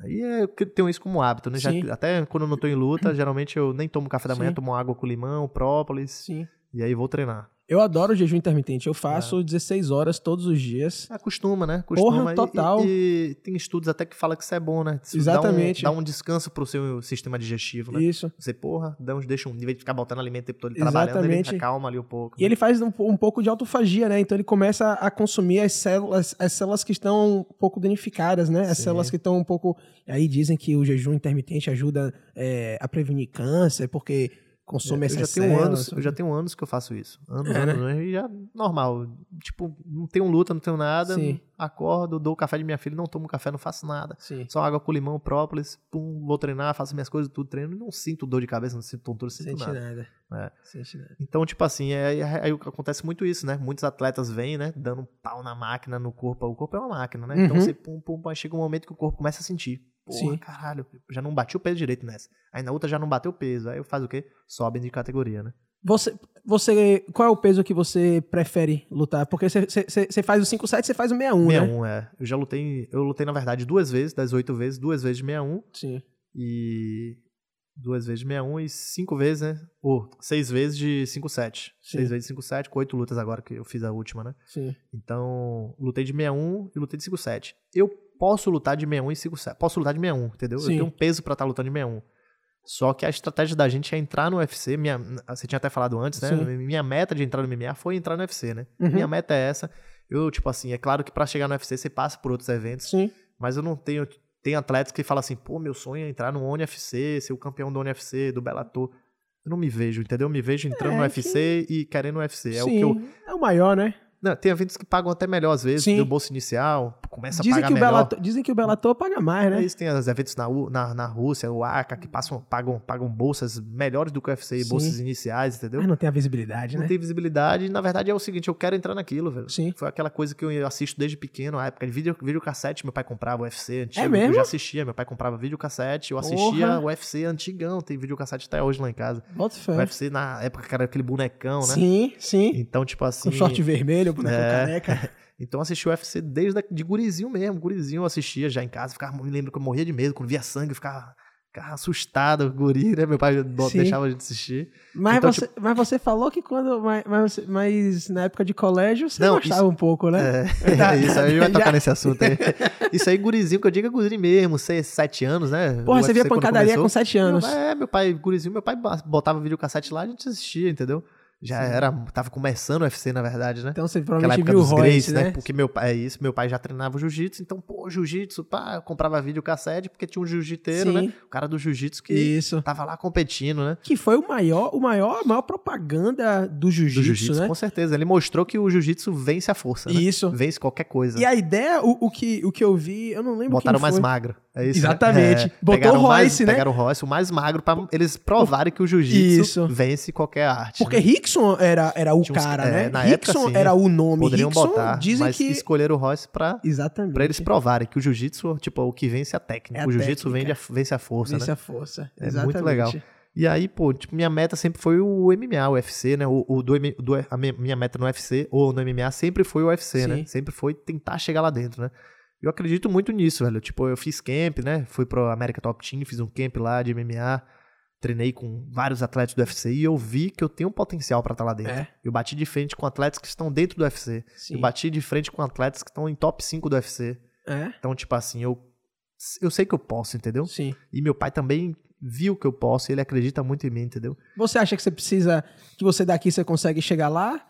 Aí é, eu tenho isso como hábito, né? Já, até quando eu não tô em luta, geralmente eu nem tomo café da manhã, Sim. tomo água com limão, própolis. Sim. E aí vou treinar. Eu adoro o jejum intermitente. Eu faço é. 16 horas todos os dias. Acostuma, né? Costuma. Porra, total. E, e, tem estudos até que fala que isso é bom, né? Isso Exatamente. Dá um, dá um descanso pro seu sistema digestivo, né? Isso. Você, porra, dá uns, deixa um, em vez de ficar botando alimento o tempo todo Exatamente. trabalhando, ele acalma ali um pouco. E né? ele faz um, um, pouco de autofagia, né? Então ele começa a consumir as células, as células que estão um pouco danificadas, né? As Sim. células que estão um pouco... Aí dizem que o jejum intermitente ajuda é, a prevenir câncer, porque consome é, eu já tenho anos Eu já tenho anos que eu faço isso. Anos, é, anos, né? e já normal. Tipo, não tenho luta, não tenho nada. Sim. Acordo, dou o café de minha filha, não tomo café, não faço nada. Sim. Só água com limão, própolis, pum, vou treinar, faço minhas coisas, tudo treino. Não sinto dor de cabeça, não sinto tontura, não sinto Sente nada. nada. É. Sente nada. Então, tipo assim, é, é, aí acontece muito isso, né? Muitos atletas vêm, né? Dando um pau na máquina, no corpo. O corpo é uma máquina, né? Então, uhum. Então você pum, pum, pum, chega um momento que o corpo começa a sentir. Porra, Sim. caralho, já não bati o peso direito nessa. Aí na outra já não bateu o peso. Aí eu faz o quê? Sobe de categoria, né? Você, você, qual é o peso que você prefere lutar? Porque você, faz o 5-7, você faz o 61, 61, né? é. Eu já lutei, eu lutei na verdade duas vezes, das oito vezes, duas vezes de 61. Sim. E duas vezes de 61 e cinco vezes, né? Ou seis vezes de 5-7. Seis vezes de 5-7, com oito lutas agora que eu fiz a última, né? Sim. Então, lutei de 61 e lutei de 5-7. Eu posso lutar de 61 e 5-7. Posso lutar de 61, entendeu? Sim. Eu tenho um peso para estar tá lutando de 61. Só que a estratégia da gente é entrar no UFC. Minha, você tinha até falado antes, né? Sim. Minha meta de entrar no MMA foi entrar no UFC, né? Uhum. Minha meta é essa. Eu, tipo assim, é claro que para chegar no UFC você passa por outros eventos. Sim. Mas eu não tenho. Tem atletas que falam assim, pô, meu sonho é entrar no UFC, ser o campeão do UFC, do Bellator. Eu não me vejo, entendeu? Eu me vejo entrando é, no UFC e querendo no UFC. É Sim, o que eu. É o maior, né? Não, tem eventos que pagam até melhor às vezes, Sim. do bolsa inicial, começa Dizem a que, pagar o melhor. Dizem que o Bellator paga mais, né? É isso, tem os eventos na, na, na Rússia, o ACA, que passam, pagam, pagam bolsas melhores do que o UFC, Sim. bolsas iniciais, entendeu? Mas não tem a visibilidade, Não né? tem visibilidade. Na verdade, é o seguinte, eu quero entrar naquilo, velho. Sim. Foi aquela coisa que eu assisto desde pequeno, a época de vídeo, videocassete, meu pai comprava o UFC antigo. É mesmo? Eu já assistia, meu pai comprava videocassete, eu assistia Porra. o UFC antigão, tem videocassete até hoje lá em casa. Bota fé. UFC na época que era aquele bonecão, né? Sim, sim. Então, tipo assim... Com short vermelho, boneco É. careca. Então assisti o UFC desde a- de gurizinho mesmo, gurizinho eu assistia já em casa, ficava, me lembro que eu morria de medo, quando via sangue, ficava, ficava assustado, guri, né? Meu pai bo- Sim. deixava a gente assistir. Mas, Então, você, mas você falou que quando. Mas, mas, na época de colégio você Não, gostava um pouco, né? É, Tá. isso aí vai tocar nesse assunto aí. Isso aí, gurizinho, que eu digo é guri mesmo, seis, sete anos, né? Porra, O você via UFC pancadaria com sete anos. Meu, é, meu pai, gurizinho, meu pai botava videocassete lá, a gente assistia, entendeu? Já era, tava começando o UFC, na verdade, né? Então você Aquela provavelmente época viu o Grace, né? né? Porque meu pai, é isso, meu pai já treinava jiu-jitsu, então, pô, jiu-jitsu, pá, eu comprava videocassete porque tinha um jiu-jiteiro, Sim. né? O cara do jiu-jitsu que Isso. tava lá competindo, né? Que foi o maior, o maior, a maior propaganda do jiu-jitsu, jiu-jitsu, né? com certeza. Ele mostrou que o jiu-jitsu vence a força, né? Isso. Vence qualquer coisa. E a ideia, o, o que, o que eu vi, eu não lembro Botaram mais foi. magro. É isso, né? Exatamente. É, Botou o mais- Royce, né? Pegaram o Royce, o mais magro, pra eles provarem que o jiu-jitsu vence qualquer arte. Porque né? Rickson era, era o uns- cara, é, né? na época, Rickson sim. era o nome. Poderiam Rickson, botar, dizem mas que... escolheram o Royce pra, Exatamente. pra eles provarem que o jiu-jitsu, tipo, o que vence é a técnica. É a o jiu-jitsu vence a, vence a força, Vence né? a força. É Exatamente. muito legal. E aí, pô, tipo, minha meta sempre foi o MMA, o UFC, né? O, o do, do- a minha, minha meta no UFC ou no MMA sempre foi o UFC, Sim. né? Sempre foi tentar chegar lá dentro, né? Eu acredito muito nisso, velho. Tipo, eu fiz camp, né? Fui pro América Top Team, fiz um camp lá de MMA, treinei com vários atletas do UFC e eu vi que eu tenho um potencial pra estar lá dentro. É. Eu bati de frente com atletas que estão dentro do UFC. Sim. Eu bati de frente com atletas que estão em top 5 do UFC. É, Então, tipo assim, eu, eu sei que eu posso, entendeu? sim. E meu pai também viu que eu posso e ele acredita muito em mim, entendeu? Você acha que você precisa, que você daqui você consegue chegar lá?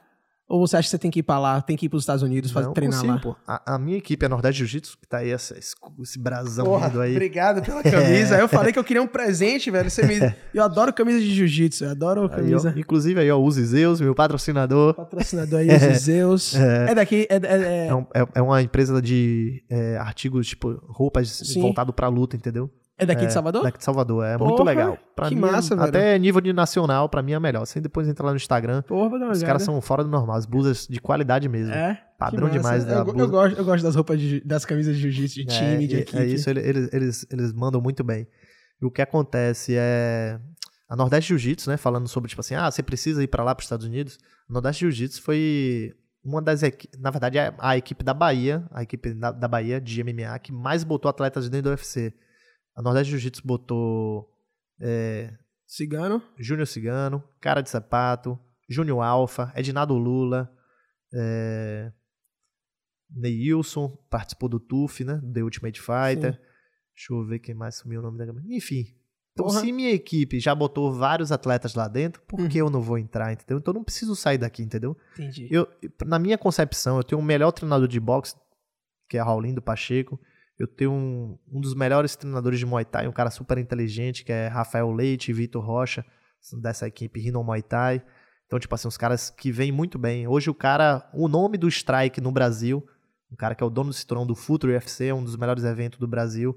Ou você acha que você tem que ir pra lá, tem que ir pros Estados Unidos fazer Não treinar consigo, lá? pô. A, a minha equipe é Nordeste Jiu-Jitsu, que tá aí essa, esse, esse brasão Porra, lindo aí. obrigado pela camisa. Eu falei que eu queria um presente, velho. Você me... Eu adoro camisa de jiu-jitsu, eu adoro Aí, ó, camisa. inclusive aí, ó, o Zeus, meu patrocinador. Patrocinador aí, os Zeus. É, daqui, é, é- é- É, um- é- é uma empresa de é, artigos, tipo, roupas Sim. voltado pra luta, entendeu? É daqui de Salvador? Daqui de Salvador. É Porra, muito legal. Pra que mim, massa, velho. Até nível de nacional, pra mim é melhor. Você depois entra lá no Instagram. Porra, vou dar uma Os caras são fora do normal. As blusas de qualidade mesmo. É, Padrão demais da eu, eu blusa. gosto, eu gosto das roupas, de, das camisas de jiu-jitsu, de time, é, de é- equipe. É isso, ele- eles, eles, eles mandam muito bem. E o que acontece é. A Nordeste Jiu-Jitsu, né? Falando sobre, tipo assim, ah, você precisa ir pra lá, pros Estados Unidos. A Nordeste Jiu-Jitsu foi uma das equipes. Na verdade, é a equipe da Bahia, a equipe da, da Bahia de MMA, que mais botou atletas dentro do UFC. A Nordeste Jiu-Jitsu botou é, Cigano. Júnior Cigano, Cara de Sapato, Júnior Alfa, Edinado Lula, é, Neilson, participou do TUF, né? The Ultimate Fighter. Deixa eu ver quem mais sumiu o nome da galera. Enfim. Então, Porra. se minha equipe já botou vários atletas lá dentro, por que eu não vou entrar, entendeu? Então eu não preciso sair daqui, entendeu? Entendi. Eu, na minha concepção, eu tenho o melhor treinador de boxe, que é Raulindo Pacheco. Eu tenho um, um dos melhores treinadores de Muay Thai, um cara super inteligente, que é Rafael Leite e Vitor Rocha, dessa equipe Rino Muay Thai. Então, tipo assim, os caras que vêm muito bem. Hoje o cara, o nome do Strike no Brasil, um cara que é o dono do cinturão do Futuro UFC, é um dos melhores eventos do Brasil.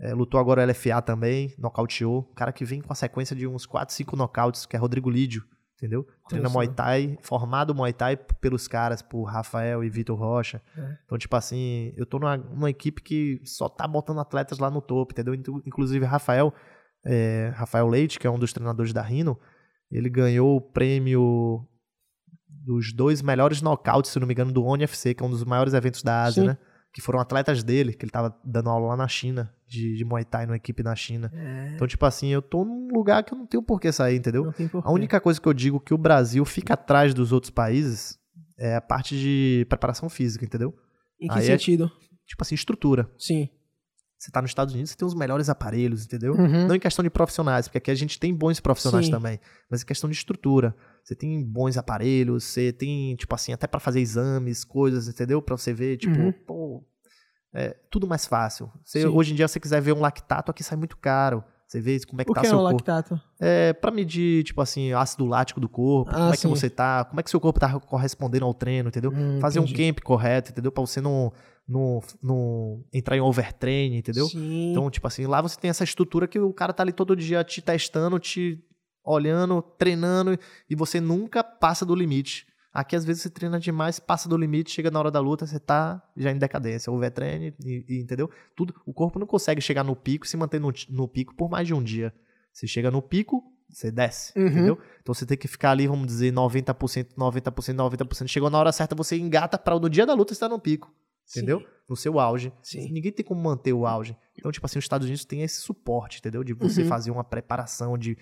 É. É, lutou agora o LFA também, nocauteou. Um cara que vem com a sequência de uns 4, 5 nocautes, que é Rodrigo Lídio, entendeu? Treina Muay. Thai, formado Muay Thai pelos caras, por Rafael e Vitor Rocha. É. Então, tipo assim, eu tô numa, numa equipe que só tá botando atletas lá no topo, entendeu? Inclu- Inclusive, Rafael, é, Rafael Leite, que é um dos treinadores da Rino, ele ganhou o prêmio dos dois melhores nocautes, se não me engano, do ONI FC, que é um dos maiores eventos da Ásia, Sim. né? Que foram atletas dele, que ele tava dando aula lá na China, de, de Muay Thai, numa equipe na China. É, Então, tipo assim, eu tô num lugar que eu não tenho por que sair, entendeu? não tem porquê. A única coisa que eu digo que o Brasil fica atrás dos outros países é a parte de preparação física, entendeu? Em que aí é- sentido? Tipo assim, estrutura. Sim. Você tá nos Estados Unidos, você tem os melhores aparelhos, entendeu? Uhum. Não em questão de profissionais, porque aqui a gente tem bons profissionais Sim. também, mas em questão de estrutura. Você tem bons aparelhos, você tem, tipo assim, até pra fazer exames, coisas, entendeu? Pra você ver, tipo, Uhum. pô, é tudo mais fácil. Você, hoje em dia, se você quiser ver um lactato, aqui sai muito caro. Você vê como é que O tá que é seu o corpo. lactato? É, pra medir, tipo assim, ácido lático do corpo, Ah, como é que você tá, como é que seu corpo tá correspondendo ao treino, entendeu? Hum, Fazer um entendi. camp correto, entendeu? Pra você não, não, não entrar em overtraining, entendeu? Sim. Então, tipo assim, lá você tem essa estrutura que o cara tá ali todo dia te testando, te olhando, treinando, e você nunca passa do limite. Aqui, às vezes, você treina demais, passa do limite, chega na hora da luta, você tá já em decadência, overtraining, e, e, entendeu? Tudo, o corpo não consegue chegar no pico e se manter no, no pico por mais de um dia. Você chega no pico, você desce, Uhum. entendeu? Então você tem que ficar ali, vamos dizer, 90%, 90%, 90%. Chegou na hora certa, você engata para no dia da luta você tá no pico, entendeu? Sim. No seu auge. Sim. Ninguém tem como manter o auge. Então, tipo assim, os Estados Unidos tem esse suporte, entendeu? De você Uhum. fazer uma preparação, de,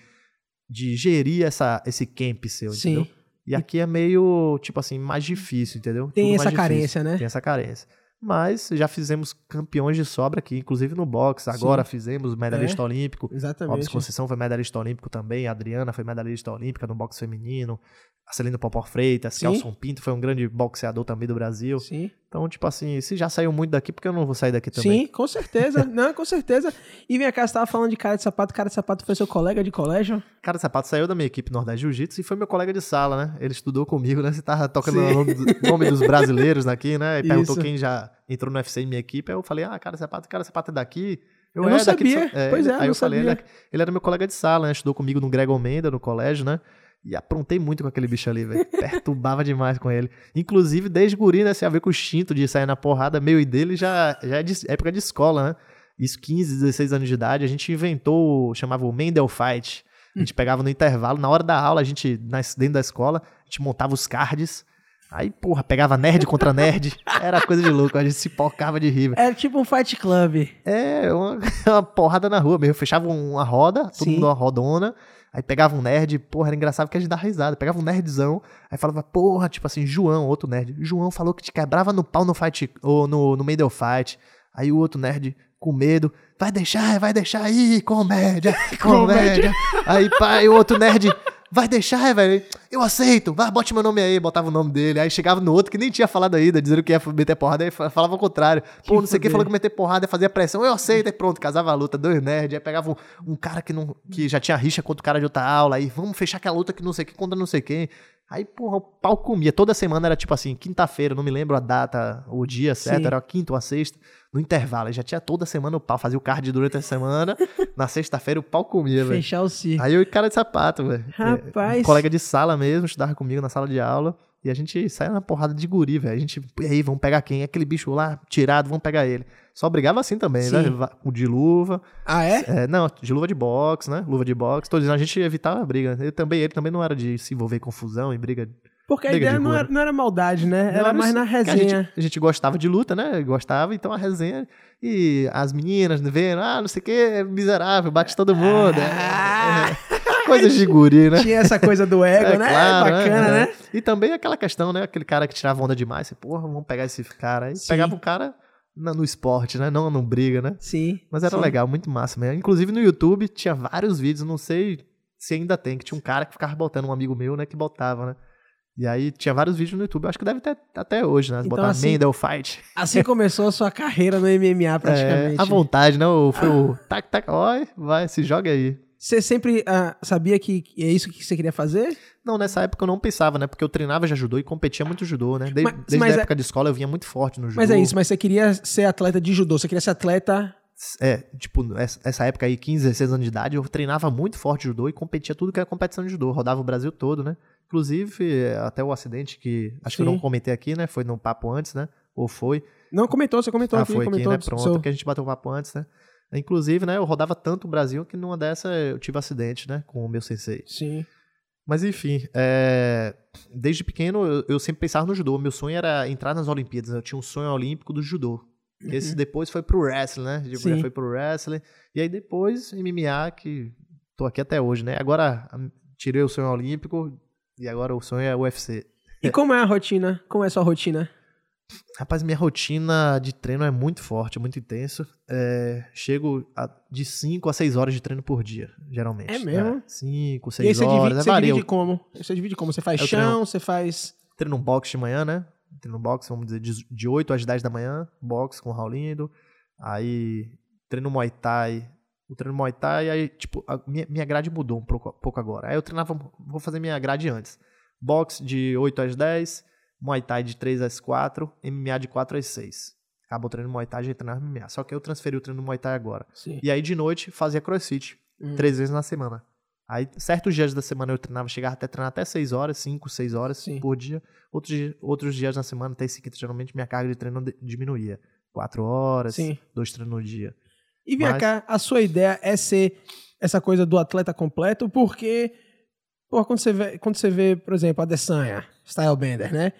de gerir essa, esse camp seu, Sim. entendeu? E aqui é meio, tipo assim, mais difícil, entendeu? Tem Tudo essa difícil. carência, né? Tem essa carência. Mas já fizemos campeões de sobra aqui, inclusive no boxe. Agora fizemos medalhista É. olímpico. Exatamente. Robson Conceição foi medalhista olímpico também. A Adriana foi medalhista olímpica no boxe feminino. A Celina Popó Freitas. Sim. Kelson Pinto foi um grande boxeador também do Brasil. Sim. Então, tipo assim, se já saiu muito daqui, por que eu não vou sair daqui também? Sim, com certeza. Não, com certeza. E vem cá, você tava falando de cara de sapato. Cara de sapato foi seu colega de colégio? Cara Sapato saiu da minha equipe Nordeste Jiu-Jitsu e foi meu colega de sala, né? Ele estudou comigo, né? Você tava tocando Sim. o nome, do- nome dos brasileiros aqui, né? E perguntou Isso. quem já entrou no UFC em minha equipe. Aí eu falei, ah, cara Sapato, cara Sapato é daqui. Eu não "É, daqui de sabia. São-" Pois é, Aí não eu falei, ele, sabia. é- ele era meu colega de sala, né? Estudou comigo no Gregor Menda, no colégio, né? E aprontei muito com aquele bicho ali, velho. Perturbava demais com ele. Inclusive, desde guri, né? Você ia ver com o instinto de sair na porrada, meu e dele já, já é de época de escola, né? Isso, 15, 16 anos de idade, a gente inventou, chamava o Mendel Fight. A gente pegava no intervalo, na hora da aula, a gente, dentro da escola, a gente montava os cards. Aí, porra, pegava nerd contra nerd. Era coisa de louco, a gente se pocava de rir. velho. Era tipo um fight club. É, uma, uma porrada na rua mesmo. Fechava uma roda, todo Sim. mundo uma rodona. Aí pegava um nerd, porra, era engraçado porque a gente dava risada. Pegava um nerdzão, aí falava, porra, tipo assim, João, outro nerd. João falou que te quebrava no pau no fight, ou no, no do fight. Aí o outro nerd, com medo, vai deixar, vai deixar aí, comédia, comédia. aí pai, o outro nerd, vai deixar, velho, eu aceito, vai, bote meu nome aí, botava o nome dele. Aí chegava no outro que nem tinha falado ainda, dizendo que ia meter porrada, aí fa- falava o contrário. Pô, não sei o que, falou que meter porrada, fazia pressão, eu aceito, aí pronto, casava a luta, dois nerds, aí pegava um, um cara que, não, que já tinha rixa contra o cara de outra aula, aí vamos fechar aquela luta que não sei o que contra não sei quem. Aí, porra, o pau comia. Toda semana era tipo assim, quinta-feira, não me lembro a data, o dia certo, Sim. era a quinta ou a sexta, no intervalo. Aí já tinha toda semana o pau, fazia o card durante a semana, na sexta-feira o pau comia, velho. Fechar o circo. Aí eu e cara de sapato, velho. Rapaz. É, um colega de sala mesmo, estudava comigo na sala de aula. E a gente saía na porrada de guri, velho. A gente, e aí, vamos pegar quem? Aquele bicho lá, tirado, vamos pegar ele. Só brigava assim também, Sim. né? Com de luva. Ah, é? É, não, de luva de boxe, né? Luva de boxe. Tô dizendo, a gente evitava a briga. Ele também, ele também não era de se envolver em confusão, em briga. Porque a ideia de não rua, era, não era maldade, né? Não Era mais na que A resenha. gente, a gente gostava de luta, né? Gostava, então a resenha. E as meninas vendo, ah, não sei o que, é miserável, bate todo mundo. é- Ah. é- Coisas de guri, né? Tinha essa coisa do ego, É né? claro, Bacana, é, né? é. E também aquela questão, né? Aquele cara que tirava onda demais. Você, porra, vamos pegar esse cara. Aí Sim. pegava o cara no esporte, né? Não no briga, né? Sim. Mas era sim. legal, muito massa mesmo. Inclusive no YouTube tinha vários vídeos, não sei se ainda tem, que tinha um cara que ficava botando, um amigo meu, né? Que botava, né? E aí tinha vários vídeos no YouTube. Eu acho que deve ter até hoje, né? Então, Botar assim, Mendel Fight. Assim começou a sua carreira no MMA, praticamente. É, à vontade, né? Foi o tac, tac, oi, vai, se joga aí. Você sempre ah, sabia que é isso que você queria fazer? Não, nessa época eu não pensava, né? Porque eu treinava já judô e competia muito judô, né? De- Mas- desde mas a é- época de escola eu vinha muito forte no judô. Mas é isso, mas você queria ser atleta de judô, você queria ser atleta. É, tipo, essa época aí, 15, 16 anos de idade, eu treinava muito forte judô e competia tudo que era competição de judô. Rodava o Brasil todo, né? Inclusive, até o acidente que acho que eu Sim. não comentei aqui, né? Foi no papo antes, né? Ou foi? Não, comentou, você comentou ah, aqui, foi aqui, comentou. né? Pronto, que a gente bateu o papo antes, né? Inclusive, né? Eu rodava tanto o Brasil que numa dessa eu tive acidente, né? Com o meu sensei. Sim. Mas enfim, é, desde pequeno eu, eu sempre pensava no judô. Meu sonho era entrar nas Olimpíadas. Eu tinha um sonho olímpico do judô. Esse depois foi pro wrestling, né? Tipo, já Sim. foi pro wrestling. E aí depois MMA, que tô aqui até hoje, né? Agora a- tirei o sonho olímpico e agora o sonho é UFC. E como é a rotina? Como é a sua rotina? Rapaz, minha rotina de treino é muito forte, é muito intenso. É, chego a- de 5 a 6 horas de treino por dia, geralmente. É mesmo? 5, e aí 6 você horas, divide, é você divide como? Você divide como? Você faz Eu chão, treino- você faz. treino um boxe de manhã, né? Treino um boxe, vamos dizer, de de 8 às 10 da manhã, boxe com o Raulindo. Aí treino Muay Thai o treino Muay Thai, aí, tipo, a minha, minha grade mudou um pouco, pouco agora. Aí eu treinava, vou fazer minha grade antes. Boxe de 8 às 10, Muay Thai de 3 às 4, MMA de 4 às 6. Acabou o treino Muay Thai, já treinava MMA. Só que eu transferi o treino Muay Thai agora. Sim. E aí de noite fazia crossfit, Hum. três vezes na semana. Aí certos dias da semana eu treinava, chegava até treinar até 6 horas, 5, 6 horas Sim. por dia. Outros, outros dias na semana, até esse quinto, geralmente minha carga de treino diminuía. 4 horas, Sim. dois treinos no dia. E vem Mas- cá, a sua ideia é ser essa coisa do atleta completo, porque pô, quando, você vê, quando você vê, por exemplo, a Dessanha, Stylebender, né?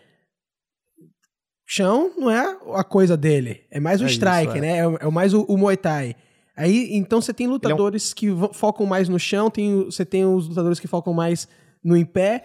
Chão não é a coisa dele, é mais o É isso, strike, é. né? É, é mais o, o Muay Thai. Aí, então você tem lutadores que vo- focam mais no chão, tem, você tem os lutadores que focam mais no em pé.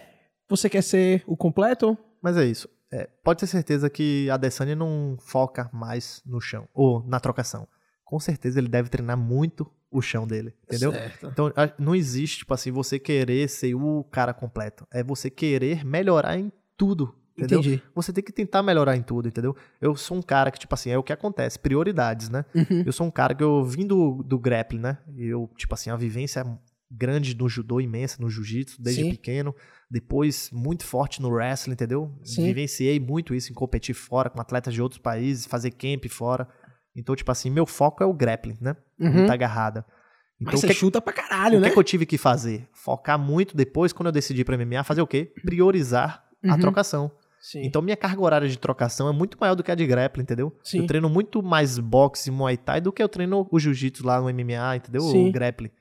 Você quer ser o completo? Mas é isso. É, pode ter certeza que a Desani não foca mais no chão, ou na trocação. Com certeza ele deve treinar muito o chão dele, entendeu? Certo. Então, não existe, tipo assim, você querer ser o cara completo. É você querer melhorar em tudo, entendeu? Entendi. Você tem que tentar melhorar em tudo, entendeu? Eu sou um cara que, tipo assim, é o que acontece, prioridades, né? Uhum. Eu sou um cara que eu vim do, do grappling, né? E eu, tipo assim, a vivência grande no judô, imensa no jiu-jitsu, desde Sim. pequeno. Depois, muito forte no wrestling, entendeu? Sim. Vivenciei muito isso em competir fora com atletas de outros países, fazer camp fora. Então, tipo assim, meu foco é o grappling, né? Uhum. Luta agarrada. Então, Mas o você que, chuta pra caralho, o né? que, que eu tive que fazer? Focar muito depois, quando eu decidi pra MMA, fazer o quê? Priorizar a Uhum. trocação. Sim. Então, minha carga horária de trocação é muito maior do que a de grappling, entendeu? Sim. Eu treino muito mais boxe e muay thai do que eu treino o jiu-jitsu lá no MMA, entendeu? Sim. O grappling.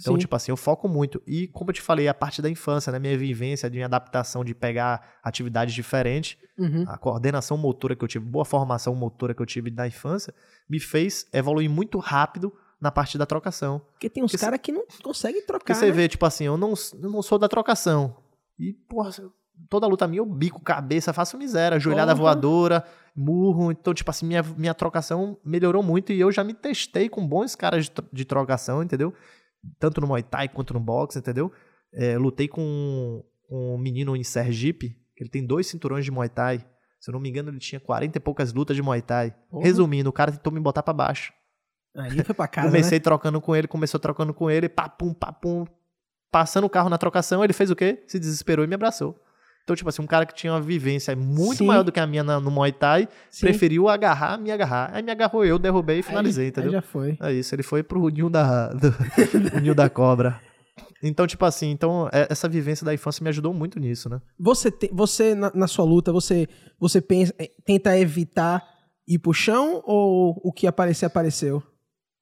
Então, Sim. tipo assim, eu foco muito. E, como eu te falei, a parte da infância, né? Minha vivência, minha adaptação de pegar atividades diferentes, Uhum. a coordenação motora que eu tive, boa formação motora que eu tive na infância, me fez evoluir muito rápido na parte da trocação. Porque tem uns Porque caras que não conseguem Porque trocar. você né? vê, tipo assim, eu não, eu não sou da trocação. E, porra, toda luta minha eu bico, cabeça, faço miséria, joelhada Porra. voadora, murro. Então, tipo assim, minha, minha trocação melhorou muito e eu já me testei com bons caras de, de trocação, entendeu? Tanto no Muay Thai quanto no boxe, entendeu? É, lutei com, com um menino em Sergipe, que ele tem dois cinturões de Muay Thai. Se eu não me engano, ele tinha 40 e poucas lutas de Muay Thai. Porra. Resumindo, o cara tentou me botar pra baixo. Aí foi pra casa, Comecei né? trocando com ele, começou trocando com ele, papum, papum. Passando o carro na trocação, ele fez o quê? Se desesperou e me abraçou. Então, tipo assim, um cara que tinha uma vivência muito Sim. maior do que a minha na- no Muay Thai, Sim. preferiu agarrar, me agarrar. Aí me agarrou eu, derrubei e finalizei, aí, entendeu? Aí já foi. É isso, ele foi pro ninho da, do, ninho da cobra. Então, tipo assim, então, é- essa vivência da infância me ajudou muito nisso, né? Você, te- você na, na sua luta, você, você pensa, eh, tenta evitar ir pro chão ou o que aparecer, apareceu?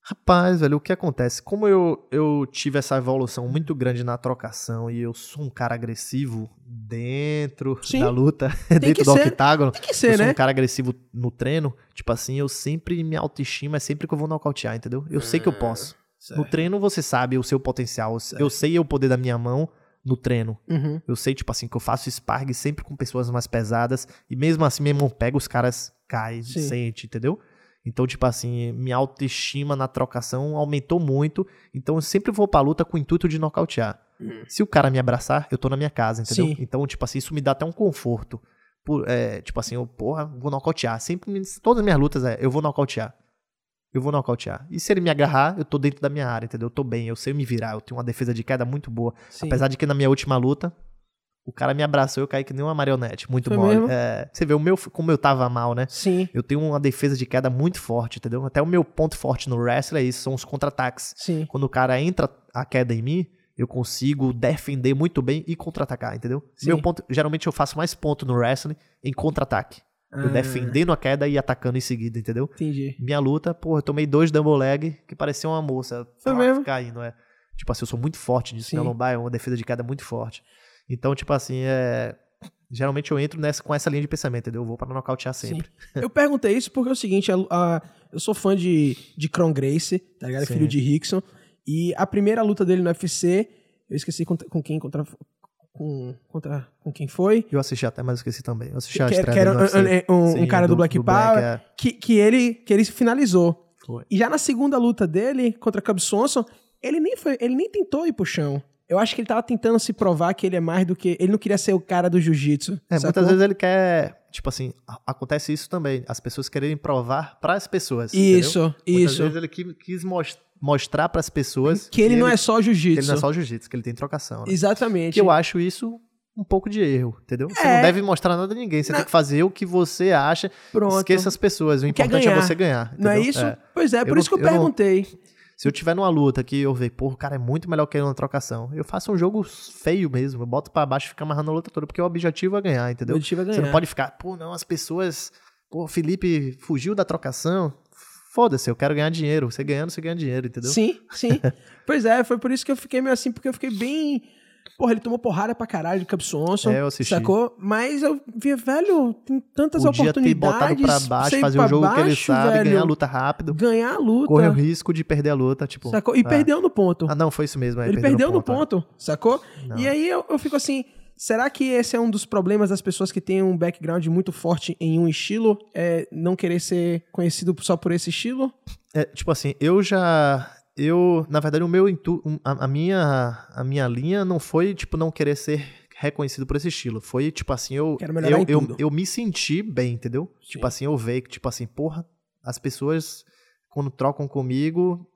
Rapaz, velho, o que acontece? Como eu, eu tive essa evolução muito grande na trocação e eu sou um cara agressivo dentro Sim. da luta, dentro do ser. octágono, Tem que eu ser, sou né? um cara agressivo no treino, tipo assim, eu sempre, minha autoestima é sempre que eu vou nocautear, entendeu? Eu sei que eu posso. No treino você sabe o seu potencial, eu sei o poder da minha mão no treino. Uhum. Eu sei, tipo assim, que eu faço sparring sempre com pessoas mais pesadas. E mesmo assim, meu irmão pega, os caras caem, Sim. sente, entendeu? Então, tipo assim, minha autoestima na trocação aumentou muito. Então, eu sempre vou pra luta com o intuito de nocautear. Se o cara me abraçar, eu tô na minha casa, entendeu? Sim. Então, tipo assim, isso me dá até um conforto. Por, é, tipo assim, eu, porra, vou nocautear. Sempre, todas as minhas lutas é, eu vou nocautear. Eu vou nocautear. E se ele me agarrar, eu tô dentro da minha área, entendeu? Eu tô bem, eu sei me virar, eu tenho uma defesa de queda muito boa. Sim. Apesar de que na minha última luta, o cara me abraçou e eu caí que nem uma marionete. Muito Foi mole. mesmo? É, você vê o meu, como eu tava mal, né? Sim, Eu tenho uma defesa de queda muito forte, entendeu? Até o meu ponto forte no wrestling é isso, são os contra-ataques. sim. Quando o cara entra a queda em mim, eu consigo defender muito bem e contra-atacar, entendeu? Sim. Meu ponto, geralmente eu faço mais ponto no wrestling em contra-ataque. Eu Ah, defendendo a queda e atacando em seguida, entendeu? Entendi. Minha luta, porra, eu tomei dois double leg que parecia uma moça. Foi mesmo? Caindo, é. Tipo assim, eu sou muito forte nisso. Sim. Minha lombar é uma defesa de queda muito forte. Então, tipo assim, é... Geralmente eu entro nessa, com essa linha de pensamento, entendeu? Eu vou pra nocautear sempre. Eu perguntei isso porque é o seguinte, a- a- eu sou fã de, de Kron Grace, tá ligado? Sim. Filho de Rickson. E a primeira luta dele no UFC, eu esqueci contra- com quem contra, com, contra, com quem foi. Eu assisti até, mas eu esqueci também. Eu assisti a Que, estreia que era um, um- um Sim, cara do, Black Power, é. que, que, ele, que ele finalizou. Foi. E já na segunda luta dele contra Cub Swanson, ele nem, foi, ele nem tentou ir pro chão. Eu acho que ele tava tentando se provar que ele é mais do que. Ele não queria ser o cara do jiu-jitsu. É, sacou? muitas vezes ele quer, tipo assim, acontece isso também, as pessoas quererem provar para as pessoas. Isso, entendeu? Muitas isso. vezes ele qui- quis mos- mostrar para as pessoas Que ele não é só que jiu-jitsu. ele não é só jiu-jitsu, que ele tem trocação. Né? Exatamente. Que eu acho isso um pouco de erro, entendeu? Você É. não deve mostrar nada a ninguém, você Não. tem que fazer o que você acha. Pronto. Esqueça as pessoas, o importante é você ganhar. Não é entendeu? isso? Pois é, por Eu isso que eu eu não- perguntei. Se eu tiver numa luta que eu ver, pô, o cara é muito melhor que ele na trocação, eu faço um jogo feio mesmo. Eu boto pra baixo e fico amarrando a luta toda, porque o objetivo é ganhar, entendeu? O objetivo é Você ganhar. não pode ficar, pô, não, as pessoas. Pô, o Felipe fugiu da trocação. Foda-se, eu quero ganhar dinheiro. Você ganhando, você ganha dinheiro, entendeu? Sim, sim. pois é, foi por isso que eu fiquei meio assim, porque eu fiquei bem. Porra, ele tomou porrada pra caralho de Cub Swanson. É, eu assisti. Sacou? Mas eu vi, velho, tem tantas Podia ter oportunidades. botado pra baixo, fazer pra o jogo que ele baixo, sabe, velho, ganhar a luta rápido. Ganhar a luta. Corre o risco de perder a luta, tipo. Sacou? E ah. perdeu no ponto. Ah, não, foi isso mesmo. é, ele perdeu no é. ponto, sacou? Não. E aí eu, eu fico assim. Será que esse é um dos problemas das pessoas que têm um background muito forte em um estilo? É não querer ser conhecido só por esse estilo? É, tipo assim, eu já. Eu, na verdade, o meu a, a minha a minha linha não foi tipo não querer ser reconhecido por esse estilo. Foi tipo assim, eu eu, eu, eu me senti bem, entendeu? Sim. Tipo assim, eu vejo que tipo assim, porra, as pessoas quando trocam comigo,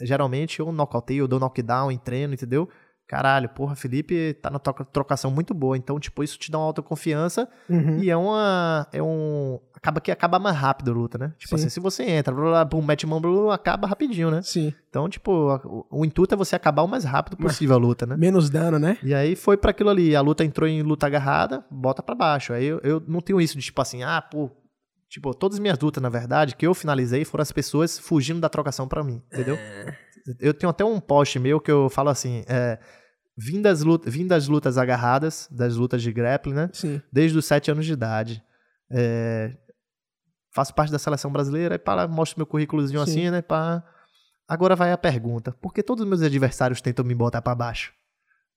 geralmente eu nocauteio, eu dou knockdown em treino, entendeu? Caralho, porra, Felipe tá na troca- trocação muito boa. Então, tipo, isso te dá uma autoconfiança Uhum. e é uma. É um. Acaba que acaba mais rápido a luta, né? Tipo Sim. assim, se você entra, blá, blá, pum, mete mão, blá, acaba rapidinho, né? Sim. Então, tipo, a- o, o intuito é você acabar o mais rápido possível a luta, né? Menos dano, né? E aí foi pra aquilo ali. A luta entrou em luta agarrada, bota pra baixo. Aí eu, eu não tenho isso de tipo assim, ah, pô. Tipo, todas as minhas lutas, na verdade, que eu finalizei foram as pessoas fugindo da trocação pra mim, entendeu? Eu tenho até um post meu que eu falo assim, é. Vim das, lutas, vim das lutas agarradas, das lutas de grappling, né? Sim. desde os sete anos de idade. É, faço parte da seleção brasileira e pá, mostro meu currículozinho Sim. assim, né? Pá. Agora vai a pergunta: por que todos os meus adversários tentam me botar pra baixo?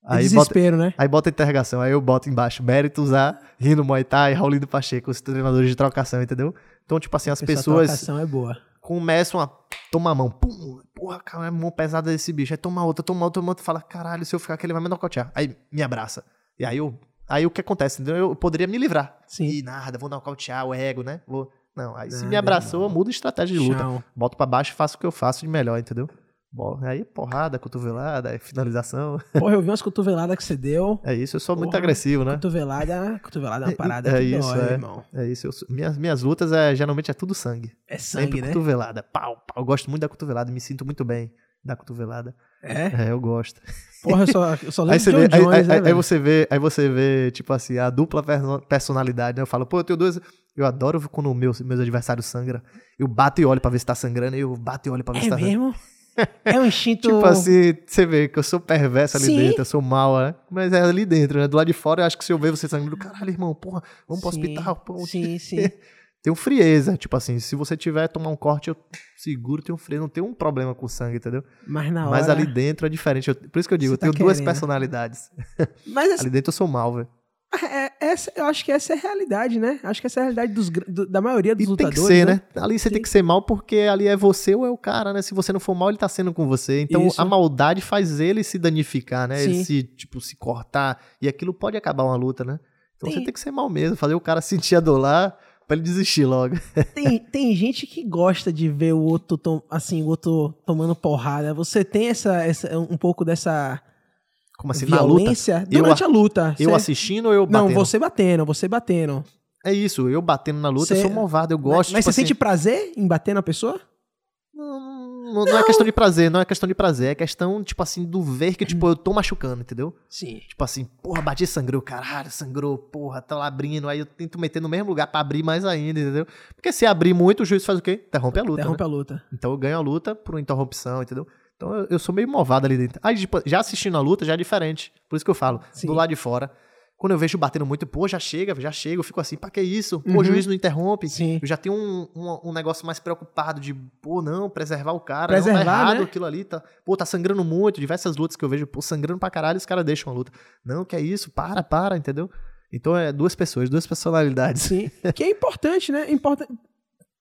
É Aí bota, desespero, né? aí bota a interrogação, aí eu boto embaixo méritos a Rino Muay Thai, Raulindo Pacheco, os treinadores de trocação, entendeu? Então, tipo assim, as Essa pessoas trocação é boa. Começam a tomar a mão. Pum, porra, cara, é mão pesada desse bicho. Aí toma outra, toma outra, toma outra. Fala, caralho, se eu ficar aqui, ele vai me nocautear. Aí me abraça. E aí eu. Aí o que acontece? Entendeu? Eu poderia me livrar. Sim. E nada, vou nocautear o ego, né? Vou. Não, aí se Nada, me abraçou, eu mudo a estratégia de luta. Chão. Boto pra baixo e faço o que eu faço de melhor, entendeu? Aí porrada, cotovelada, aí finalização. Porra, eu vi umas cotoveladas que você deu. É isso, eu sou muito Porra, agressivo, né? Cotovelada, cotovelada é uma parada É que isso, dói, é. irmão. É isso. sou- minhas, minhas lutas é, geralmente é tudo sangue. É sangue, Sempre né? cotovelada. Pau, pau. Eu gosto muito da cotovelada, me sinto muito bem da cotovelada. É? É, eu gosto. Porra, eu só, eu só lembro Aí você, vê, aí, Jones, aí- né, aí velho? você vê, aí você vê, tipo assim, a dupla perso- personalidade, né? Eu falo, pô, eu tenho dois. Eu adoro quando meus, meus adversários sangram. Eu bato e olho pra ver se tá sangrando, e eu bato e olho pra ver se É tá sangrando. É um instinto... Tipo assim, você vê que eu sou perverso ali Sim. dentro, eu sou mal, né? Mas é ali dentro, né? Do lado de fora, eu acho que se eu ver você sangrando, caralho, irmão, porra, vamos pro Sim, hospital, pô. Sim, sim. Tenho frieza, tipo assim, se você tiver tomar um corte, eu seguro, tenho frieza, não tenho um problema com sangue, entendeu? Mas na hora... Mas ali dentro é diferente. eu- por isso que eu digo, eu tenho tá duas querendo. personalidades. Mas assim, Ali dentro eu sou mal, velho. É- essa, eu acho que essa é a realidade, né? Acho que essa é a realidade dos, do- da maioria dos E tem lutadores, que ser, né? Ali você Sim. tem que ser mal porque ali é você ou é o cara, né? Se você não for mal, ele tá sendo com você. Então Isso. a maldade faz ele se danificar, né? Ele Sim. se, tipo, se cortar. E aquilo pode acabar uma luta, né? Então Tem- você tem que ser mal mesmo, fazer o cara sentir a dor lá pra ele desistir logo. Tem, tem gente que gosta de ver o outro, tom- assim, o outro tomando porrada. Você tem essa, essa um pouco dessa Como assim, na luta? violência Eu durante a luta. Eu Você- assistindo ou eu Não, batendo? você batendo, você batendo. É isso, eu batendo na luta, Você- eu sou malvado, eu gosto. Mas tipo você assim, sente prazer em bater na pessoa? Não, não, não é questão de prazer, não é questão de prazer, é questão, tipo assim, do ver que, tipo, eu tô machucando, entendeu? Sim. Tipo assim, porra, bati sangrou, caralho, sangrou, porra, tá lá abrindo. Aí eu tento meter no mesmo lugar pra abrir mais ainda, entendeu? Porque se abrir muito, o juiz faz o quê? Interrompe a luta. Interrompe né? a luta. Então eu ganho a luta por interrupção, entendeu? Então eu, eu sou meio movado ali dentro. Aí, tipo, já assistindo a luta já é diferente. Por isso que eu falo, Sim. do lado de fora. Quando eu vejo batendo muito, pô, já chega, já chega, eu fico assim, pra que isso? Pô, Uhum. o juiz não interrompe. Sim. Eu já tenho um, um, um negócio mais preocupado de, pô, não, preservar o cara. Preservar, não, tá errado né? aquilo ali. Tá, pô, tá sangrando muito. Diversas lutas que eu vejo, pô, sangrando pra caralho, os caras deixam a luta. Não, que é isso, para, para, entendeu? Então é duas pessoas, duas personalidades. Sim. que é importante, né? Importa...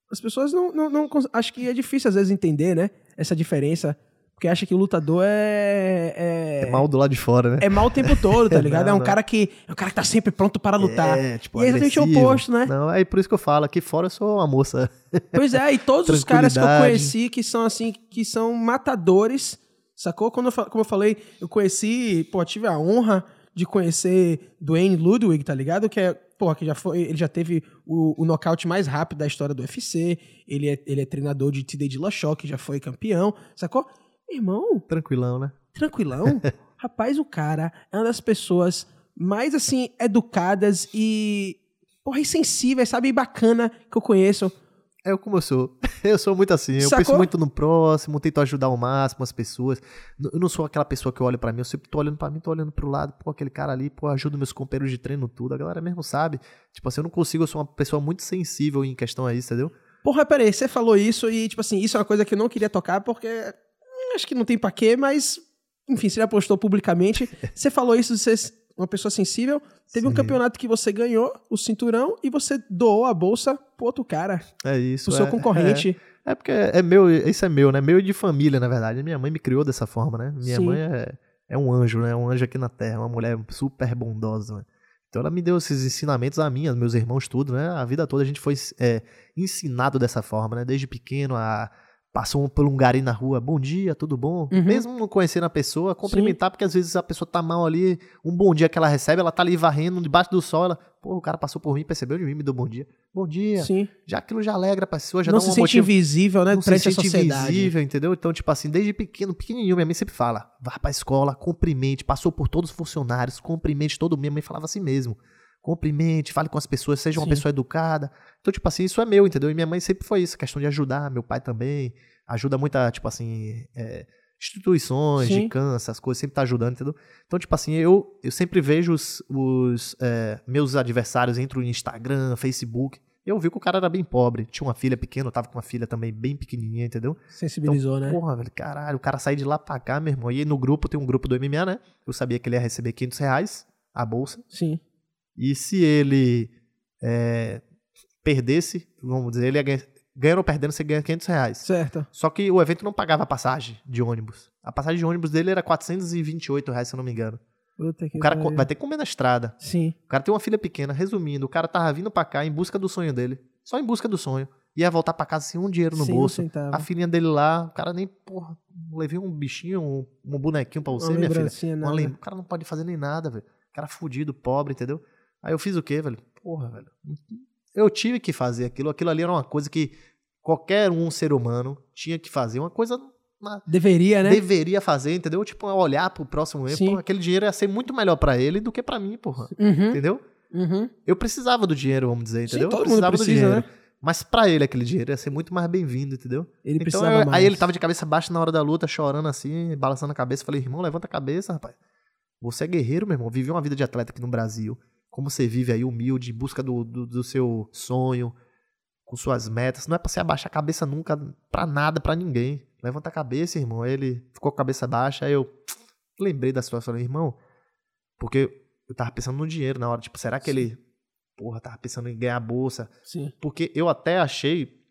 As pessoas não, não, não Acho que é difícil às vezes entender, né? Essa diferença. Porque acha que o lutador é. É, é mal do lado de fora, né? É mal o tempo todo, tá ligado? não, é um não. cara que. É um cara que tá sempre pronto para lutar. É, tipo, e é exatamente o oposto, né? Não, é por isso que eu falo, aqui fora eu sou uma moça. Pois é, e todos os caras que eu conheci que são assim, que são matadores, sacou? Quando eu, como eu falei, eu conheci, pô, tive a honra de conhecer Dwayne Ludwig, tá ligado? Que é, pô, que já foi, ele já teve o, o nocaute mais rápido da história do UFC, ele é, ele é treinador de TD de que já foi campeão, sacou? Irmão. Tranquilão, né? Tranquilão. Rapaz, o cara é uma das pessoas mais, assim, educadas e, porra, e sensíveis, sabe? E bacana que eu conheço. É como eu sou. Eu sou muito assim. Eu penso muito no próximo, tento ajudar ao máximo as pessoas. Eu não sou aquela pessoa que olha para mim, eu sempre tô olhando para mim, tô olhando pro lado, pô, aquele cara ali, pô, ajuda meus companheiros de treino, tudo. A galera mesmo sabe. Tipo assim, eu não consigo, eu sou uma pessoa muito sensível em questão a isso, entendeu? Porra, peraí, você falou isso e, tipo assim, isso é uma coisa que eu não queria tocar porque acho que não tem pra quê, mas, enfim, você já postou publicamente. você falou isso de ser uma pessoa sensível. Teve Sim. um campeonato que você ganhou o cinturão e você doou a bolsa pro outro cara. É isso. Pro seu é, concorrente. É, é, porque é meu, isso é meu, né? Meu de família, na verdade. Minha mãe me criou dessa forma, né? Minha Sim. mãe é, é um anjo, né? Um anjo aqui na terra, uma mulher super bondosa. Né? Então ela me deu esses ensinamentos a mim, aos meus irmãos, tudo, né? A vida toda a gente foi é, ensinado dessa forma, né? Desde pequeno a passou por um gari na rua, bom dia, tudo bom? Uhum. Mesmo não conhecendo a pessoa, cumprimentar, Sim. porque às vezes a pessoa tá mal ali, um bom dia que ela recebe, ela tá ali varrendo debaixo do sol, ela, pô, o cara passou por mim, percebeu de mim, me deu bom dia. Bom dia. Sim. Já aquilo já alegra a pessoa, já não dá um se sente invisível, né? Não se sente invisível, entendeu? Então, tipo assim, desde pequeno, pequenininho, minha mãe sempre fala, vá pra escola, cumprimente, passou por todos os funcionários, cumprimente todo mundo, minha mãe falava assim mesmo cumprimente, fale com as pessoas, seja uma Sim. pessoa educada. Então, tipo assim, isso é meu, entendeu? E minha mãe sempre foi isso, questão de ajudar, meu pai também ajuda muito a, tipo assim, é, instituições Sim. de câncer, as coisas, sempre tá ajudando, entendeu? Então, tipo assim, eu, eu sempre vejo os, os é, meus adversários, entro no Instagram, Facebook, eu vi que o cara era bem pobre, tinha uma filha pequena, eu tava com uma filha também bem pequenininha, entendeu? Sensibilizou, então, né? Porra, velho, caralho, o cara sai de lá pra cá, meu irmão. E no grupo, tem um grupo do MMA, né? Eu sabia que ele ia receber 500 reais, a bolsa. Sim. E se ele é, perdesse, vamos dizer, ele ia ganhar ganhando ou perdendo, você ganha 500 reais. Certo. Só que o evento não pagava passagem de ônibus. A passagem de ônibus dele era 428 reais, se eu não me engano. Puta que o cara vai ter que comer na estrada. Sim. O cara tem uma filha pequena. Resumindo, o cara tava vindo pra cá em busca do sonho dele. Só em busca do sonho. Ia voltar pra casa sem um dinheiro no Sim, bolso. A filhinha dele lá, o cara nem, porra, levei um bichinho, um, um bonequinho pra você, uma minha filha. Uma lem... O cara não pode fazer nem nada, velho. O cara fudido, pobre, entendeu? Aí eu fiz o quê, velho? Porra, velho. Eu tive que fazer aquilo. Aquilo ali era uma coisa que qualquer um ser humano tinha que fazer. Uma coisa. Uma, deveria, né? Deveria fazer, entendeu? Tipo, olhar pro próximo. Pô, aquele dinheiro ia ser muito melhor para ele do que para mim, porra. Uhum. Entendeu? Uhum. Eu precisava do dinheiro, vamos dizer, entendeu? Sim, todo eu precisava mundo precisa, do dinheiro. Né? Mas para ele aquele dinheiro ia ser muito mais bem-vindo, entendeu? Ele então, precisava eu. Aí ele tava de cabeça baixa na hora da luta, chorando assim, balançando a cabeça. Falei, irmão, levanta a cabeça, rapaz. Você é guerreiro, meu irmão. Viveu uma vida de atleta aqui no Brasil. Como você vive aí, humilde, em busca do, do, do seu sonho, com suas metas. Não é pra você abaixar a cabeça nunca pra nada, pra ninguém. Levanta a cabeça, irmão. Ele ficou com a cabeça baixa. Aí eu lembrei da situação. Irmão, porque eu tava pensando no dinheiro na hora. Tipo, será que Sim. ele, porra, tava pensando em ganhar a bolsa? Sim. Porque eu até achei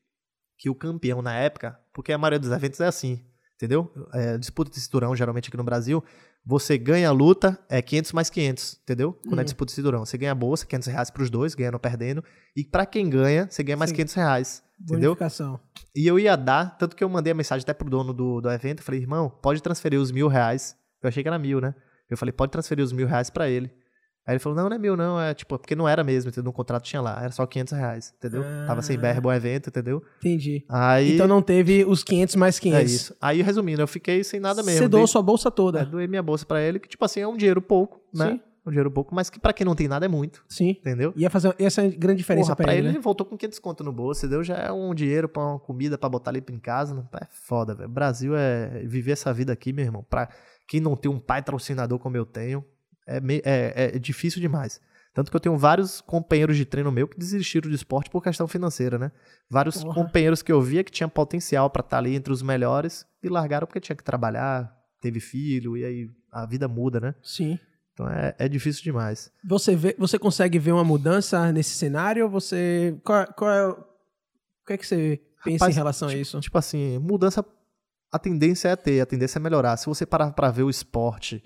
que o campeão na época, porque a maioria dos eventos é assim, entendeu? É, disputa de cinturão, geralmente aqui no Brasil, você ganha a luta, é 500 mais 500, entendeu? Quando é uhum. disputa de cinturão. Você ganha a bolsa, 500 reais pros dois, ganhando ou perdendo. E para quem ganha, você ganha mais Sim. 500 reais, entendeu? E eu ia dar, tanto que eu mandei a mensagem até pro dono do, do evento, falei, irmão, pode transferir os mil reais. Eu achei que era mil, né? Eu falei, pode transferir os mil reais pra ele. Aí ele falou, não, não é mil, não. É tipo, porque não era mesmo, entendeu? No contrato tinha lá. Era só 500 reais, entendeu? Ah. Tava sem verbo o evento, entendeu? Entendi. Aí... Então não teve os 500 mais 500. É isso. Aí, resumindo, eu fiquei sem nada mesmo. Você doou sua bolsa toda. É, doei minha bolsa pra ele, que tipo assim, é um dinheiro pouco, né? Sim. Um dinheiro pouco, mas que pra quem não tem nada é muito. Sim. Entendeu? Ia fazer essa é grande diferença Porra, pra, pra ele, ele. né? Ele voltou com 500 conto no bolso, entendeu? Já é um dinheiro pra uma comida pra botar ali em casa. Né? É foda, velho. Brasil é viver essa vida aqui, meu irmão. Pra quem não tem um pai patrocinador como eu tenho, é, meio, é, é difícil demais. Tanto que eu tenho vários companheiros de treino meu que desistiram do esporte por questão financeira, né? Vários Porra. companheiros que eu via que tinham potencial para estar tá ali entre os melhores e largaram porque tinha que trabalhar, teve filho, e aí a vida muda, né? Sim. Então é, é difícil demais. Você, vê, você consegue ver uma mudança nesse cenário? Você. Qual, qual é. O que é que você pensa Rapaz, em relação tipo, a isso? Tipo assim, mudança a tendência é ter, a tendência é melhorar. Se você parar para ver o esporte,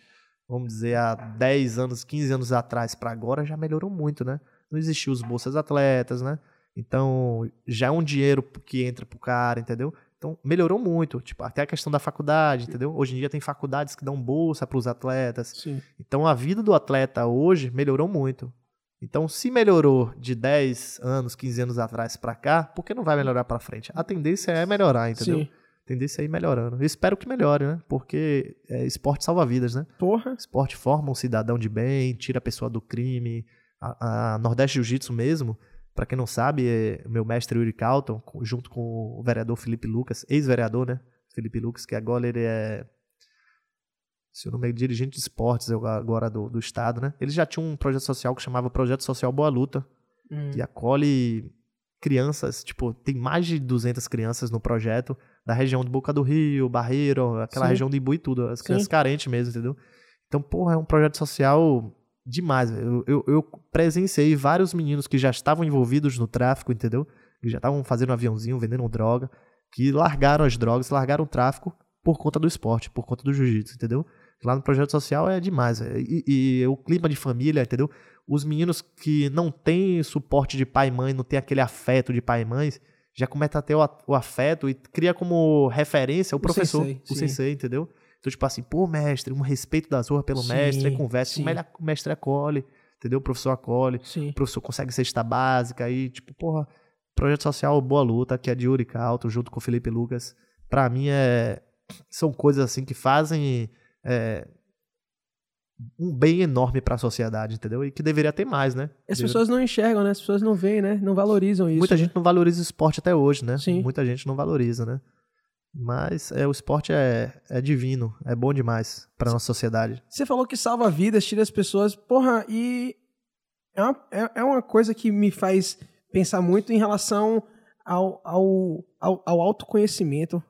vamos dizer, há 10 anos, 15 anos atrás para agora, já melhorou muito, né? Não existiam os bolsas atletas, né? Então, já é um dinheiro que entra pro cara, entendeu? Então, melhorou muito. Tipo, até a questão da faculdade, entendeu? Hoje em dia tem faculdades que dão bolsa para os atletas. Sim. Então, a vida do atleta hoje melhorou muito. Então, se melhorou de 10 anos, 15 anos atrás para cá, por que não vai melhorar para frente? A tendência é melhorar, entendeu? Sim. A tendência é ir melhorando. Eu espero que melhore, né? Porque é, esporte salva vidas, né? Porra. Esporte forma um cidadão de bem, tira a pessoa do crime. A, a Nordeste Jiu-Jitsu mesmo, para quem não sabe, é o meu mestre Yuri Calton, junto com o vereador Felipe Lucas, ex-vereador, né? Felipe Lucas, que agora ele é seu nome é dirigente de esportes agora do, do estado, né? Eles já tinham um projeto social que chamava Projeto Social Boa Luta, hum. que acolhe crianças, tipo, tem mais de 200 crianças no projeto, da região de Boca do Rio, Barreiro, aquela Sim. região de Ibu e tudo, as crianças Sim. carentes mesmo, entendeu? Então, porra, é um projeto social demais. Eu, eu, eu, presenciei vários meninos que já estavam envolvidos no tráfico, entendeu? Que já estavam fazendo um aviãozinho, vendendo droga, que largaram as drogas, largaram o tráfico por conta do esporte, por conta do jiu-jitsu, entendeu? Lá no projeto social é demais. E, e, o clima de família, entendeu? Os meninos que não têm suporte de pai e mãe, não tem aquele afeto de pai e mãe, já começa a ter o, o afeto e cria como referência o, o professor, sensei, o sensei, entendeu? Então, tipo assim, pô, mestre, um respeito das ruas pelo sim, mestre, conversa, o mestre acolhe, entendeu? O professor acolhe, sim. o professor consegue cesta básica, aí, tipo, porra, projeto social Boa Luta, que é de Yuri Calto, junto com o Felipe Lucas, pra mim é, são coisas assim que fazem é, um bem enorme para a sociedade, entendeu? E que deveria ter mais, né? As pessoas não enxergam, né? As pessoas não veem, né? Não valorizam isso. Muita né? gente não valoriza o esporte até hoje, né? Sim. Muita gente não valoriza, né? Mas é, o esporte é, é divino, é bom demais para nossa sociedade. Você falou que salva vidas, tira as pessoas. Porra, e é uma, é, é uma coisa que me faz pensar muito em relação ao, ao, ao, ao autoconhecimento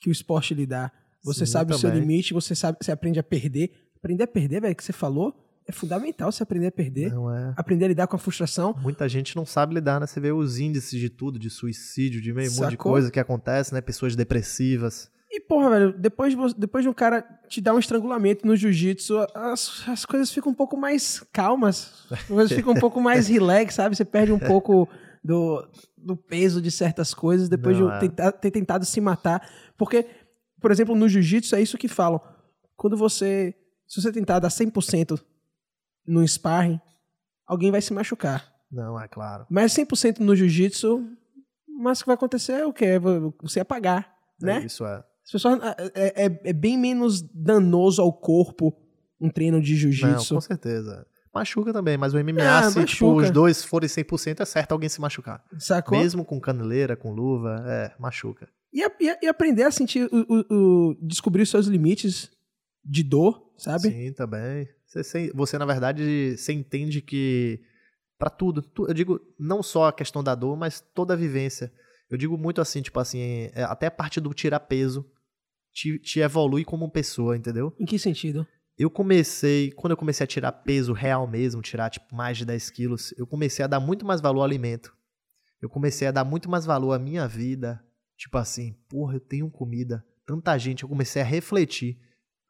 que o esporte lhe dá. Você Sim, sabe o seu limite, você sabe, você aprende a perder. Aprender a perder, velho, que você falou, é fundamental você aprender a perder. É. Aprender a lidar com a frustração. Muita gente não sabe lidar, né? Você vê os índices de tudo, de suicídio, de meio monte de coisa que acontece, né? Pessoas depressivas. E, porra, velho, depois de, depois de um cara te dar um estrangulamento no jiu-jitsu, as, as coisas ficam um pouco mais calmas. As coisas ficam um pouco mais relax, sabe? Você perde um pouco do, do peso de certas coisas depois não, de é. tentar, ter tentado se matar. Porque por exemplo, no jiu-jitsu é isso que falam. Quando você, se você tentar dar 100% no sparring, alguém vai se machucar. Não, é claro. Mas 100% no jiu-jitsu, mas o que vai acontecer é o quê? Você apagar, é né? Isso é. As pessoas, é, é, é, bem menos danoso ao corpo um treino de jiu-jitsu. Com certeza. Machuca também, mas o MMA, ah, se tipo, os dois forem 100%, é certo alguém se machucar. Sacou? Mesmo com caneleira, com luva, é, machuca. E, e, e aprender a sentir, o, o, o, descobrir os seus limites de dor, sabe? Sim, também. Você, você na verdade, você entende que para tudo, eu digo não só a questão da dor, mas toda a vivência. Eu digo muito assim, tipo assim, é, até a parte do tirar peso te, te evolui como pessoa, entendeu? Em que sentido? Eu comecei, quando eu comecei a tirar peso real mesmo, tirar tipo mais de 10 quilos, eu comecei a dar muito mais valor ao alimento. Eu comecei a dar muito mais valor à minha vida, Tipo assim, porra, eu tenho comida. Tanta gente, eu comecei a refletir.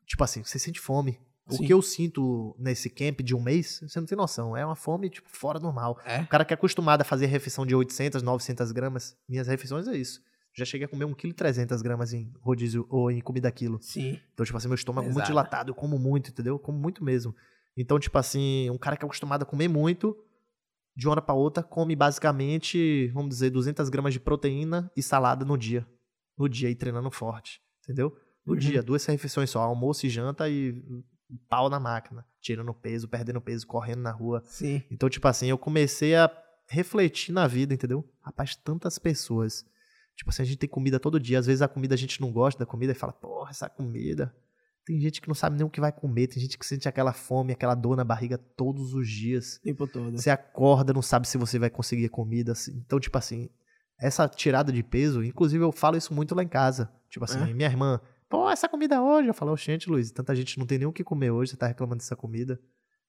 Tipo assim, você sente fome. O Sim. que eu sinto nesse camp de um mês, você não tem noção. É uma fome, tipo, fora normal. É? O cara que é acostumado a fazer refeição de 800, 900 gramas, minhas refeições é isso. Já cheguei a comer 1,3 kg gramas em rodízio ou em comida quilo. Sim. Então, tipo assim, meu estômago é muito dilatado, eu como muito, entendeu? Eu como muito mesmo. Então, tipo assim, um cara que é acostumado a comer muito, de uma hora para outra, come basicamente, vamos dizer, 200 gramas de proteína e salada no dia. No dia, e treinando forte. Entendeu? No uhum. dia, duas refeições só, almoço e janta e pau na máquina. Tirando peso, perdendo peso, correndo na rua. Sim. Então, tipo assim, eu comecei a refletir na vida, entendeu? Rapaz, tantas pessoas. Tipo assim, a gente tem comida todo dia. Às vezes a comida a gente não gosta da comida e fala, porra, essa comida. Tem gente que não sabe nem o que vai comer, tem gente que sente aquela fome, aquela dor na barriga todos os dias. Tempo todo. Você acorda, não sabe se você vai conseguir comida. Então, tipo assim, essa tirada de peso, inclusive eu falo isso muito lá em casa. Tipo assim, é? minha irmã, pô, essa comida hoje. Eu falo, gente, Luiz, tanta gente não tem nem o que comer hoje, você tá reclamando dessa comida.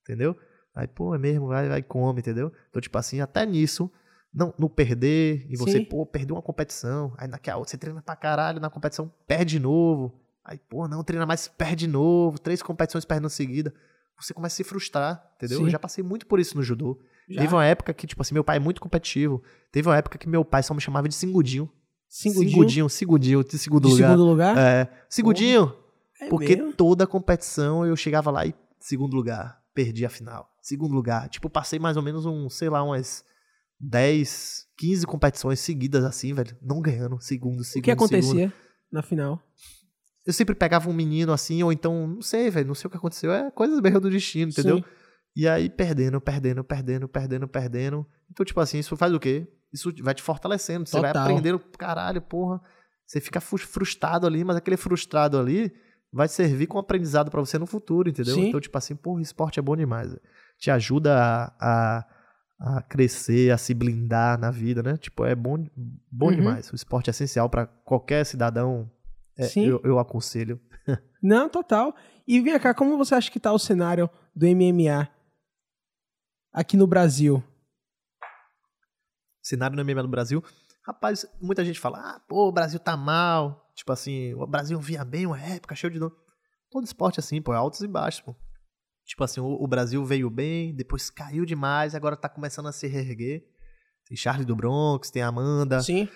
Entendeu? Aí, pô, é mesmo, vai, vai come, entendeu? Então, tipo assim, até nisso, não, não perder, e você, Sim. pô, perdeu uma competição, aí naquela outra você treina pra caralho, na competição perde de novo, aí, pô, não, treina mais, perde de novo, três competições perdendo seguida, você começa a se frustrar, entendeu? Sim. Eu já passei muito por isso no judô. Já. Teve uma época que, tipo assim, meu pai é muito competitivo, teve uma época que meu pai só me chamava de Singudinho. Segundinho Singudinho, de segundo de lugar. segundo lugar? É, Singudinho, É porque mesmo? toda competição eu chegava lá e segundo lugar, perdi a final. Segundo lugar, tipo, passei mais ou menos um, sei lá, umas 10, 15 competições seguidas assim, velho, não ganhando, segundo, segundo, O que acontecia segundo. na final? Eu sempre pegava um menino assim, ou então, não sei, velho, não sei o que aconteceu, é coisas mesmo do destino, entendeu? Sim. E aí perdendo, perdendo, perdendo, perdendo, perdendo. Então, tipo assim, isso faz o quê? Isso vai te fortalecendo, você vai Total. aprendendo, caralho, porra. Você fica frustrado ali, mas aquele frustrado ali vai servir como aprendizado pra você no futuro, entendeu? Sim. Então, tipo assim, porra, esporte é bom demais. Te ajuda a, a, a crescer, a se blindar na vida, né? Tipo, é bom, bom Uhum. demais. O esporte é essencial pra qualquer cidadão. É, Sim. eu, eu aconselho. Não, total. E vem cá, como você acha que tá o cenário do MMA aqui no Brasil? Cenário no MMA no Brasil. Rapaz, muita gente fala, ah, pô, o Brasil tá mal. Tipo assim, o Brasil vinha bem uma época, cheio de dor. Todo esporte é assim, pô, é altos e baixos, pô. Tipo assim, o, o Brasil veio bem, depois caiu demais, agora tá começando a se reerguer. Tem Charlie do Bronx, tem Amanda, Sim.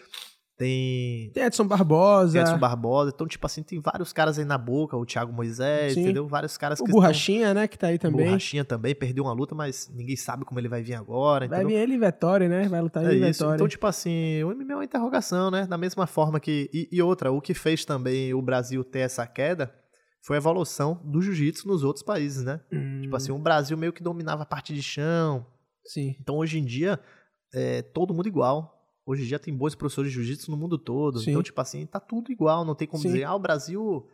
Tem Tem Edson Barbosa, Edson Barbosa. Então, tipo assim, tem vários caras aí na boca, o Thiago Moisés, Sim. entendeu? Vários caras o que Borrachinha, né, que tá aí estão... também. Borrachinha também, perdeu uma luta, mas ninguém sabe como ele vai vir agora, Vai entendeu? vir ele e Vettori, né? Vai lutar É ele e isso. Vettori. Então, tipo assim, o MMA é uma interrogação, né? Da mesma forma que. E, e outra, o que fez também o Brasil ter essa queda foi a evolução do jiu-jitsu nos outros países, né? Hum, Tipo assim, o Brasil meio que dominava a parte de chão. sim. Então, hoje em dia, é todo mundo igual. Hoje em dia tem bons professores de jiu-jitsu no mundo todo. Sim. Então, tipo assim, tá tudo igual. Não tem como Sim. dizer, ah, o Brasil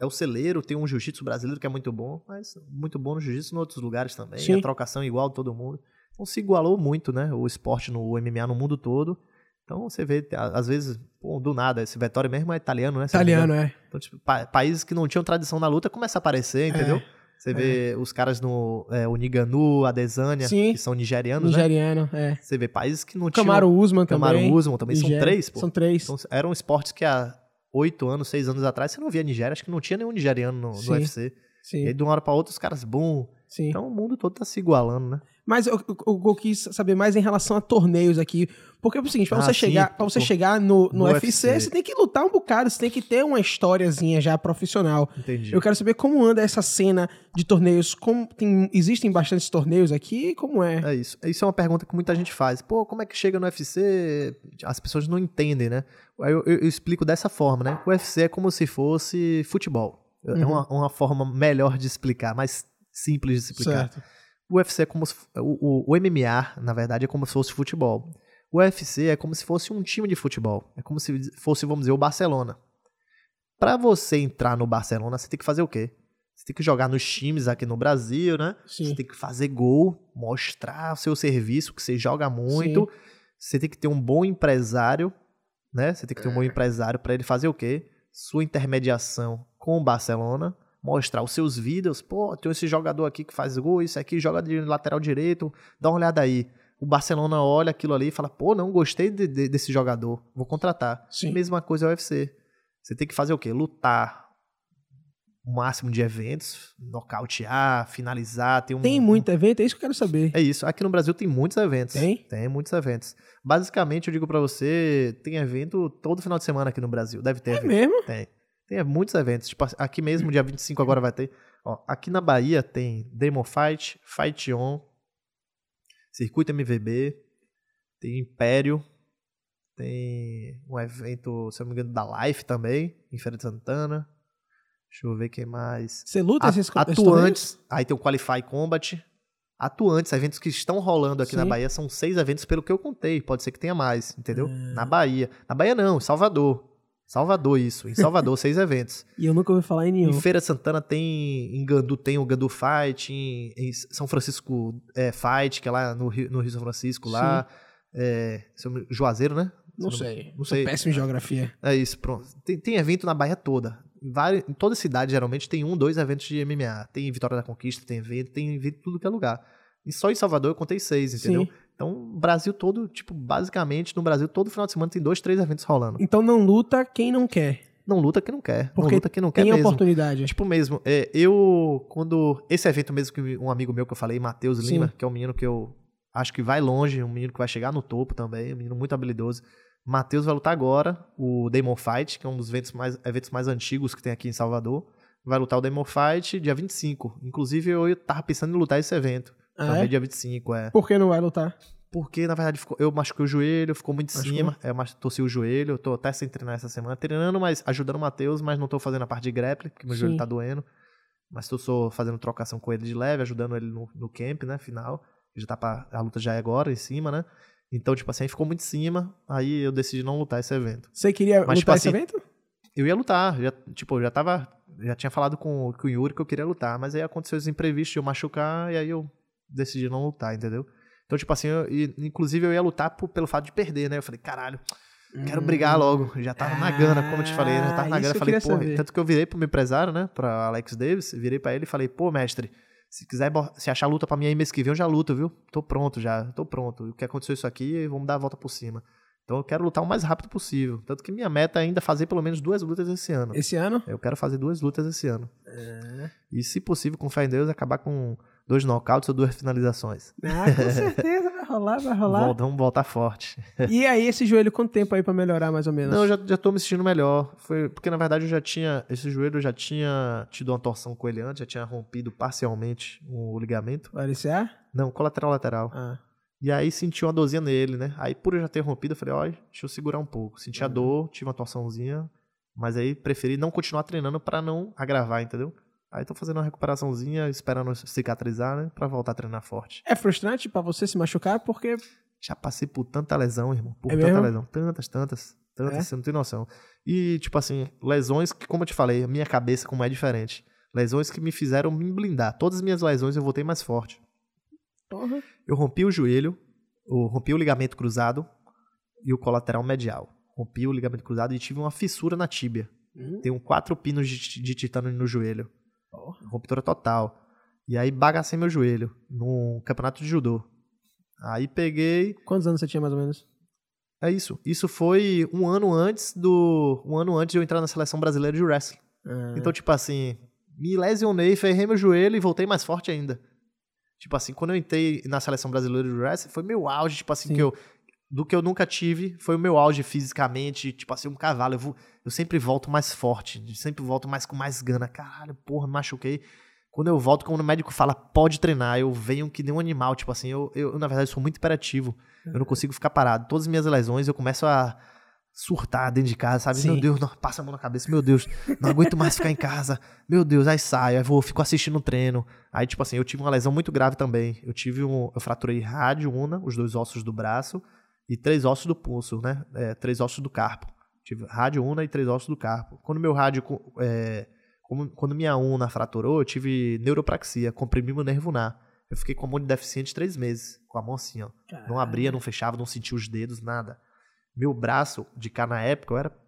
é o celeiro, tem um jiu-jitsu brasileiro que é muito bom, mas muito bom no jiu-jitsu em outros lugares também. Sim. A trocação é igual todo mundo. Então se igualou muito, né? O esporte no MMA no mundo todo. Então você vê, às vezes, pô, do nada, esse Vettori mesmo é italiano, né? Italiano, é. Então, tipo, pa- países que não tinham tradição na luta começam a aparecer, entendeu? Você vê os caras no é, o Niganu, a Desânia, Sim. que são nigerianos, né? Nigeriano, é. Você vê países que não O tinham... Camaro Usman também. Camaro Usman também, são Nigéria. três, pô. São três. Então, eram esportes que há oito anos, seis anos atrás, você não via Nigéria, acho que não tinha nenhum nigeriano no, no. UFC. sim, E aí, de uma hora pra outra, os caras, bum. sim. Então, o mundo todo tá se igualando, né? Mas eu, eu- eu quis saber mais em relação a torneios aqui. Porque é o seguinte, pra Ah, você sim, chegar, pra você pô. chegar no, no, No UFC, UFC. você tem que lutar um bocado, você tem que ter uma historiazinha já profissional. Entendi. Eu quero saber como anda essa cena de torneios. Como tem, existem bastantes torneios aqui? Como é? É isso. Isso é uma pergunta que muita gente faz. Pô, como é que chega no UFC? As pessoas não entendem, né? Eu, eu- eu explico dessa forma, né? O UFC é como se fosse futebol. É Uhum. uma, uma forma melhor de explicar, mais simples de explicar. Certo. O UFC é como se, o, o, o MMA, na verdade, é como se fosse futebol. O UFC é como se fosse um time de futebol. É como se fosse, vamos dizer, o Barcelona. Pra você entrar no Barcelona, você tem que fazer o quê? Você tem que jogar nos times aqui no Brasil, né? Sim. Você tem que fazer gol, mostrar o seu serviço, que você joga muito. Você tem que ter um bom empresário, né? Você tem que ter um bom empresário para ele fazer o quê? Sua intermediação com o Barcelona, mostrar os seus vídeos. Pô, tem esse jogador aqui que faz gol, isso aqui joga de lateral direito, dá uma olhada aí. O Barcelona olha aquilo ali e fala: pô, não gostei de- de- desse jogador, vou contratar. Sim. Mesma coisa é o UFC. Você tem que fazer o quê? Lutar o máximo de eventos, nocautear, finalizar. Tem, um, Tem muito evento? É isso que eu quero saber. é isso. Aqui no Brasil tem muitos eventos. Tem? Tem muitos eventos. Basicamente, eu digo pra você, tem evento todo final de semana aqui no Brasil. Deve ter É evento. mesmo? Tem. Tem muitos eventos. Tipo, aqui mesmo, dia 25 agora vai ter. Ó, aqui na Bahia tem Demon Fight, Fight On, Circuito MVB, tem Império, tem um evento, se eu não me engano, da Life também, em Feira de Santana. Deixa eu ver quem mais. Você luta A- esses atuantes, aí tem o Qualify Combat. Atuantes, eventos que estão rolando aqui na Sim. Bahia, são seis eventos pelo que eu contei. Pode ser que tenha mais, entendeu? Ah. Na Bahia. Na Bahia não, em Salvador. Salvador, isso. Em Salvador, seis eventos. E eu nunca ouvi falar em nenhum. Em Feira Santana tem. Em Gandu tem o Gandu Fight. Em, em São Francisco é, Fight, que é lá no Rio, no Rio São Francisco, lá. É, Juazeiro, né? Não sei. Não sei. péssimo em geografia. É isso, pronto. Tem, tem evento na Bahia toda. Em, várias, em toda cidade, geralmente, tem um, dois eventos de MMA. Tem em Vitória da Conquista, tem evento, tem evento em tudo que é lugar. E só em Salvador eu contei seis, entendeu? Sim. Então, Brasil todo, tipo, basicamente, no Brasil, todo final de semana tem dois, três eventos rolando. Então não luta quem não quer. Não luta quem não quer. Porque não luta quem não quer tem mesmo. oportunidade. Tipo mesmo, é, eu, quando. Esse evento mesmo que um amigo meu que eu falei, Matheus Sim. Lima, que é um menino que eu acho que vai longe, um menino que vai chegar no topo também, um menino muito habilidoso. Matheus vai lutar agora, o Demon Fight, que é um dos eventos mais, eventos mais antigos que tem aqui em Salvador. Vai lutar o Demon Fight dia 25. Inclusive, eu tava pensando em lutar esse evento. Ah, também é? dia 25, é. Por que não vai lutar? Porque, na verdade, ficou- eu machuquei o joelho, ficou muito em cima. É, mas- torci o joelho, eu tô até sem treinar essa semana. Treinando, mas ajudando o Matheus, mas não tô fazendo a parte de grappling, porque meu Sim. joelho tá doendo. Mas tô só fazendo trocação com ele de leve, ajudando ele no, no camp, né, final. Já tá pra, a luta já é agora, em cima, né? Então, tipo assim, ficou muito em cima, aí eu decidi não lutar esse evento. Você queria Mas, tipo lutar esse assim, evento? Eu ia lutar, já, tipo, eu já tava. Já tinha falado com, com o Yuri que eu queria lutar, mas aí aconteceu os imprevistos de eu machucar e aí eu decidi não lutar, entendeu? Então, tipo assim, eu- inclusive eu ia lutar por- pelo fato de perder, né? Eu falei, caralho, quero brigar logo. Já tava na gana, como eu te falei, né? Eu tava na Hum. Ah, gana. eu Falei, pô, tanto que eu virei pro meu empresário, né? Pra Alex Davis, virei pra ele e falei, pô, mestre, se quiser, se achar luta pra mim aí mês que vem, eu já luto, viu? Tô pronto já, tô pronto. O que aconteceu isso aqui, vamos dar a volta por cima. Então eu quero lutar o mais rápido possível. Tanto que minha meta é ainda fazer pelo menos duas lutas esse ano. Esse ano? Eu quero fazer duas lutas esse ano. É. E, se possível, com fé em Deus, acabar com dois nocautes ou duas finalizações. Ah, com certeza vai rolar, vai rolar. Vamos voltar forte. E aí, esse joelho, quanto tempo aí pra melhorar, mais ou menos? Não, eu já, já tô me sentindo melhor. Foi, porque, na verdade, eu já tinha. Esse joelho eu já tinha tido uma torção com ele antes, já tinha rompido parcialmente o ligamento. O LCA? Não, colateral lateral. Ah. E aí senti uma dorzinha nele, né? Aí, por eu já ter rompido, eu falei, ó, deixa eu segurar um pouco. Senti a dor, tive uma torçãozinha, mas aí preferi não continuar treinando pra não agravar, entendeu? Aí tô fazendo uma recuperaçãozinha, esperando cicatrizar, né? Pra voltar a treinar forte. É frustrante pra você se machucar porque Já passei por tanta lesão, irmão. Por É tanta mesmo? lesão. Tantas, tantas. Tantas, É? você não tem noção. E, tipo assim, lesões que, como eu te falei, a minha cabeça como é diferente. Lesões que me fizeram me blindar. Todas as minhas lesões eu voltei mais forte. Porra. Eu rompi o joelho, eu rompi o ligamento cruzado e o colateral medial. Rompi o ligamento cruzado e tive uma fissura na tíbia. Hum. Tenho quatro pinos de, de titânio no joelho. Ruptura total. E aí bagacei meu joelho num campeonato de judô. Aí peguei. Quantos anos você tinha mais ou menos? É isso. Isso foi um ano antes do. Um ano antes de eu entrar na seleção brasileira de wrestling. Ah, Então, tipo assim, me lesionei, ferrei meu joelho e voltei mais forte ainda. Tipo assim, quando eu entrei na seleção brasileira de wrestling, foi meu auge, tipo assim, Sim. que eu. Do que eu nunca tive, foi o meu auge fisicamente, tipo assim, um cavalo. Eu, vou, eu sempre volto mais forte, sempre volto mais com mais gana. Caralho, porra, me machuquei. Quando eu volto, quando o médico fala, pode treinar, eu venho que nem um animal. Tipo assim, eu, eu na verdade, sou muito imperativo. Eu não consigo ficar parado. Todas as minhas lesões, eu começo a surtar dentro de casa, sabe? Sim. Meu Deus, não, passa a mão na cabeça. Meu Deus, não aguento mais ficar em casa. Meu Deus, aí saio, aí vou, fico assistindo o treino. Aí, tipo assim, eu tive uma lesão muito grave também. Eu tive um. Eu fraturei rádio, una, os dois ossos do braço, e três ossos do pulso, né? É, três ossos do carpo. Tive rádio, una e três ossos do carpo. Quando meu rádio. É, quando minha una fraturou, eu tive neuropraxia, comprimi meu nervo na. Eu fiquei com a mão de deficiente três meses, com a mão assim, ó. Não abria, não fechava, não sentia os dedos, nada. Meu braço de cá na época, eu era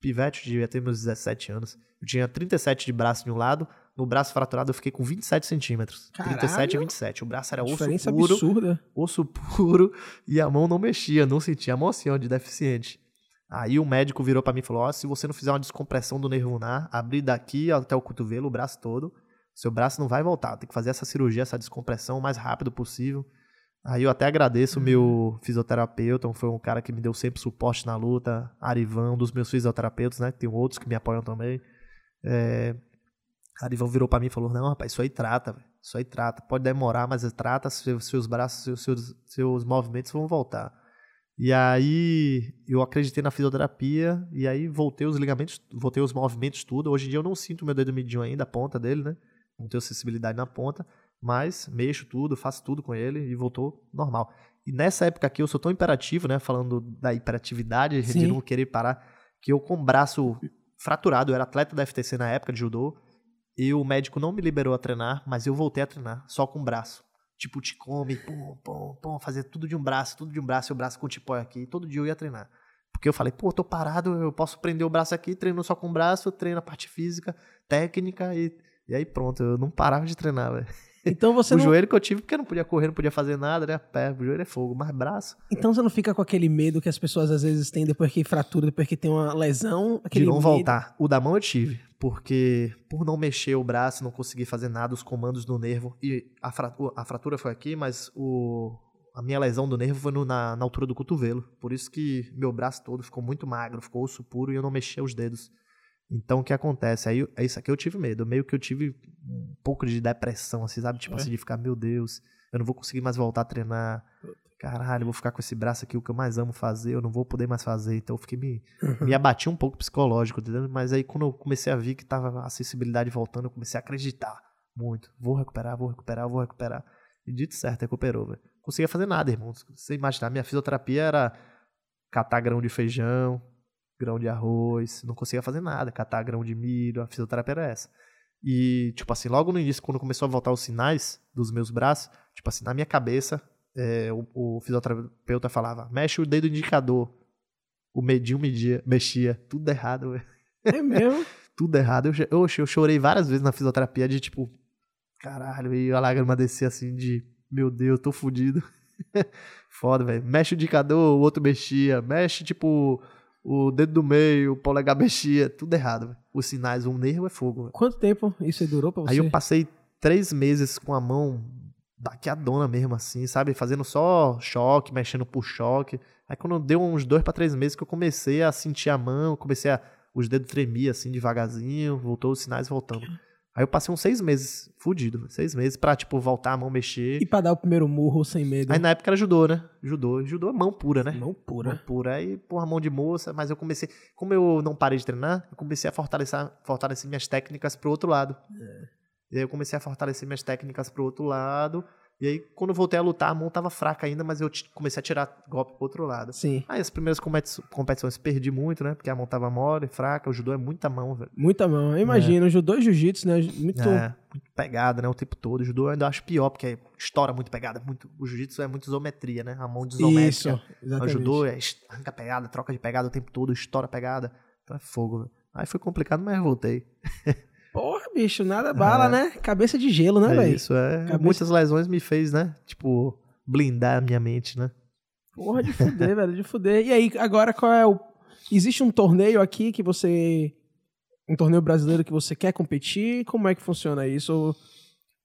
pivete, devia ter meus 17 anos. Eu tinha 37 de braço de um lado, no braço fraturado eu fiquei com 27 centímetros. Caralho! 37 e 27. O braço era osso Diferença puro, absurda. osso puro, e a mão não mexia, não sentia a mão assim, ó, de deficiente. Aí o médico virou pra mim e falou: Ó, se você não fizer uma descompressão do nervo ulnar, abrir daqui até o cotovelo, o braço todo, seu braço não vai voltar. Tem que fazer essa cirurgia, essa descompressão o mais rápido possível. Aí eu até agradeço o meu fisioterapeuta, foi um cara que me deu sempre suporte na luta. Arivan, um dos meus fisioterapeutas, né? Tem outros que me apoiam também. É... Arivan virou pra mim e falou: Não, rapaz, isso aí trata. Isso aí trata. Pode demorar, mas trata, seus, seus braços, seus, seus, seus movimentos vão voltar. E aí eu acreditei na fisioterapia e aí voltei os ligamentos, voltei os movimentos tudo. Hoje em dia eu não sinto meu dedo midinho ainda, a ponta dele, né? Não tenho sensibilidade na ponta, mas mexo tudo, faço tudo com ele e voltou normal. E nessa época aqui eu sou tão imperativo, né? Falando da hiperatividade, de Sim. não querer parar, que eu com o braço fraturado, eu era atleta da FTC na época de judô, e o médico não me liberou a treinar, mas eu voltei a treinar só com o braço. Tipo, te come, pum, pum, pum, fazer tudo de um braço, tudo de um braço, e o braço com o tipói aqui. Todo dia eu ia treinar. Porque eu falei, pô, tô parado, eu posso prender o braço aqui, treino só com o braço, treino a parte física, técnica e E aí pronto, eu não parava de treinar, velho. Então você o não... joelho que eu tive, porque eu não podia correr, não podia fazer nada, né? Pé, o joelho é fogo, mas braço. Então você não fica com aquele medo que as pessoas às vezes têm depois que fratura, depois que tem uma lesão, aquele De não medo... voltar. O da mão eu tive, porque por não mexer o braço, não conseguir fazer nada, os comandos no nervo. E a fratura, a fratura foi aqui, mas o, a minha lesão do nervo foi no, na, na altura do cotovelo. Por isso que meu braço todo ficou muito magro, ficou osso puro e eu não mexia os dedos. Então o que acontece? Aí é isso aqui eu tive medo. Meio que eu tive um pouco de depressão, assim, sabe? Tipo É. assim, de ficar, meu Deus, eu não vou conseguir mais voltar a treinar. Caralho, eu vou ficar com esse braço aqui, o que eu mais amo fazer, eu não vou poder mais fazer. Então eu fiquei me, me abati um pouco psicológico, entendeu? Mas aí quando eu comecei a ver que tava a acessibilidade voltando, eu comecei a acreditar muito. Vou recuperar, vou recuperar, vou recuperar. E dito certo, recuperou, velho. Conseguia fazer nada, irmão. Você imaginar, minha fisioterapia era catar grão de feijão, grão de arroz, não conseguia fazer nada, catar grão de milho, a fisioterapia era essa. E, tipo assim, logo no início, quando começou a voltar os sinais dos meus braços, tipo assim, na minha cabeça, é, o, o fisioterapeuta falava, mexe o dedo indicador. O medinho media, mexia, tudo errado, velho. É mesmo? Tudo errado. Eu, oxe, eu chorei várias vezes na fisioterapia de tipo, caralho, e a lágrima descia assim de, meu Deus, tô fudido. Foda, velho. Mexe o indicador, o outro mexia. Mexe, tipo, o dedo do meio, o polegar mexia. Tudo errado, velho. Os sinais, um nervo é fogo, velho. Quanto tempo isso aí durou pra você? Aí eu passei três meses com a mão baqueadona mesmo, assim, sabe? Fazendo só choque, mexendo por choque. Aí quando deu uns dois pra três meses que eu comecei a sentir a mão, comecei a. Os dedos tremiam assim devagarzinho, voltou os sinais voltando. Aí eu passei uns seis meses fudido, seis meses pra, tipo, voltar a mão mexer. E pra dar o primeiro murro sem medo? Aí na época era judô, né? Judô. Judô é mão pura, né? Mão pura. Mão pura. Aí, porra, mão de moça, mas eu comecei. Como eu não parei de treinar, eu comecei a fortalecer, fortalecer minhas técnicas pro outro lado. E aí eu comecei a fortalecer minhas técnicas pro outro lado. E aí, quando eu voltei a lutar, a mão tava fraca ainda, mas eu comecei a tirar golpe pro outro lado. Sim. Aí as primeiras competi- competições perdi muito, né? Porque a mão tava mole, fraca. O judô é muita mão, velho. Muita mão. Eu imagino, judô e jiu-jitsu, né? Muito. É, muito pegada, né? O tempo todo. O judô eu ainda acho pior, porque estoura muito pegada. Muito, o jiu-jitsu é muito isometria, né? A mão de isométrica. Isso, O exatamente. judô é arranca pegada, troca de pegada o tempo todo, estoura pegada. Então é fogo, velho. Aí foi complicado, mas voltei. Porra, bicho, nada bala, né? Cabeça de gelo, né, é velho? isso, é. Cabeça- Muitas lesões me fez, né? Tipo, blindar a minha mente, né? Porra, de fuder, velho, de fuder. E aí, agora qual é o. Existe um torneio aqui que você. Um torneio brasileiro que você quer competir? Como é que funciona isso?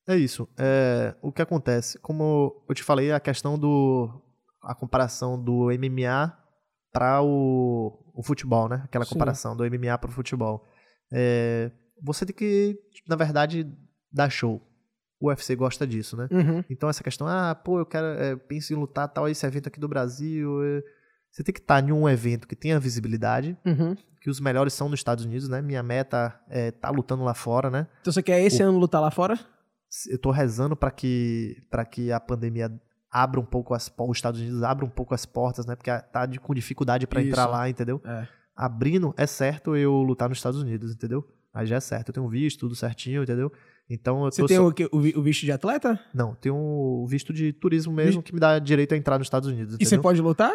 É isso. É, o que acontece? Como eu te falei, a questão do. A comparação do MMA para o, o futebol, né? Aquela Sim. comparação do MMA para o futebol. É, você tem que, na verdade, dar show. O UFC gosta disso, né? Uhum. Então essa questão, ah, pô, eu quero, é, penso em lutar tal esse evento aqui do Brasil. é, Você tem que estar em um evento que tenha visibilidade, Uhum. que os melhores são nos Estados Unidos, né? Minha meta é estar lutando lá fora, né? Então você quer esse ano lutar lá fora? eu tô rezando para que para que a pandemia abra um pouco as os Estados Unidos abra um pouco as portas, né? Porque tá de- com dificuldade para entrar lá, entendeu? É. Abrindo é certo eu lutar nos Estados Unidos, entendeu? Aí já é certo, eu tenho visto tudo certinho, entendeu? Então eu Você tem só- o, que- o, vi- o visto de atleta? não, tenho o visto de turismo mesmo que me dá direito a entrar nos Estados Unidos, E você entendeu? pode lutar?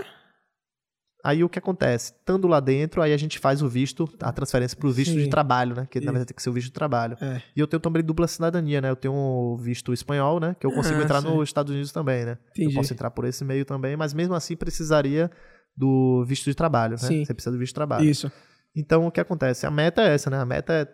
Aí o que acontece? Estando lá dentro, aí a gente faz o visto, a transferência pro visto Sim. de trabalho, né? Que na verdade tem que ser o visto de trabalho. É. E eu tenho também dupla cidadania, né? Eu tenho o visto espanhol, né? Que eu consigo Ah, entrar sim. nos Estados Unidos também, né? Entendi. Eu posso entrar por esse meio também, mas mesmo assim precisaria do visto de trabalho, né? Sim. Você precisa do visto de trabalho. Isso. Então o que acontece? A meta é essa, né? A meta é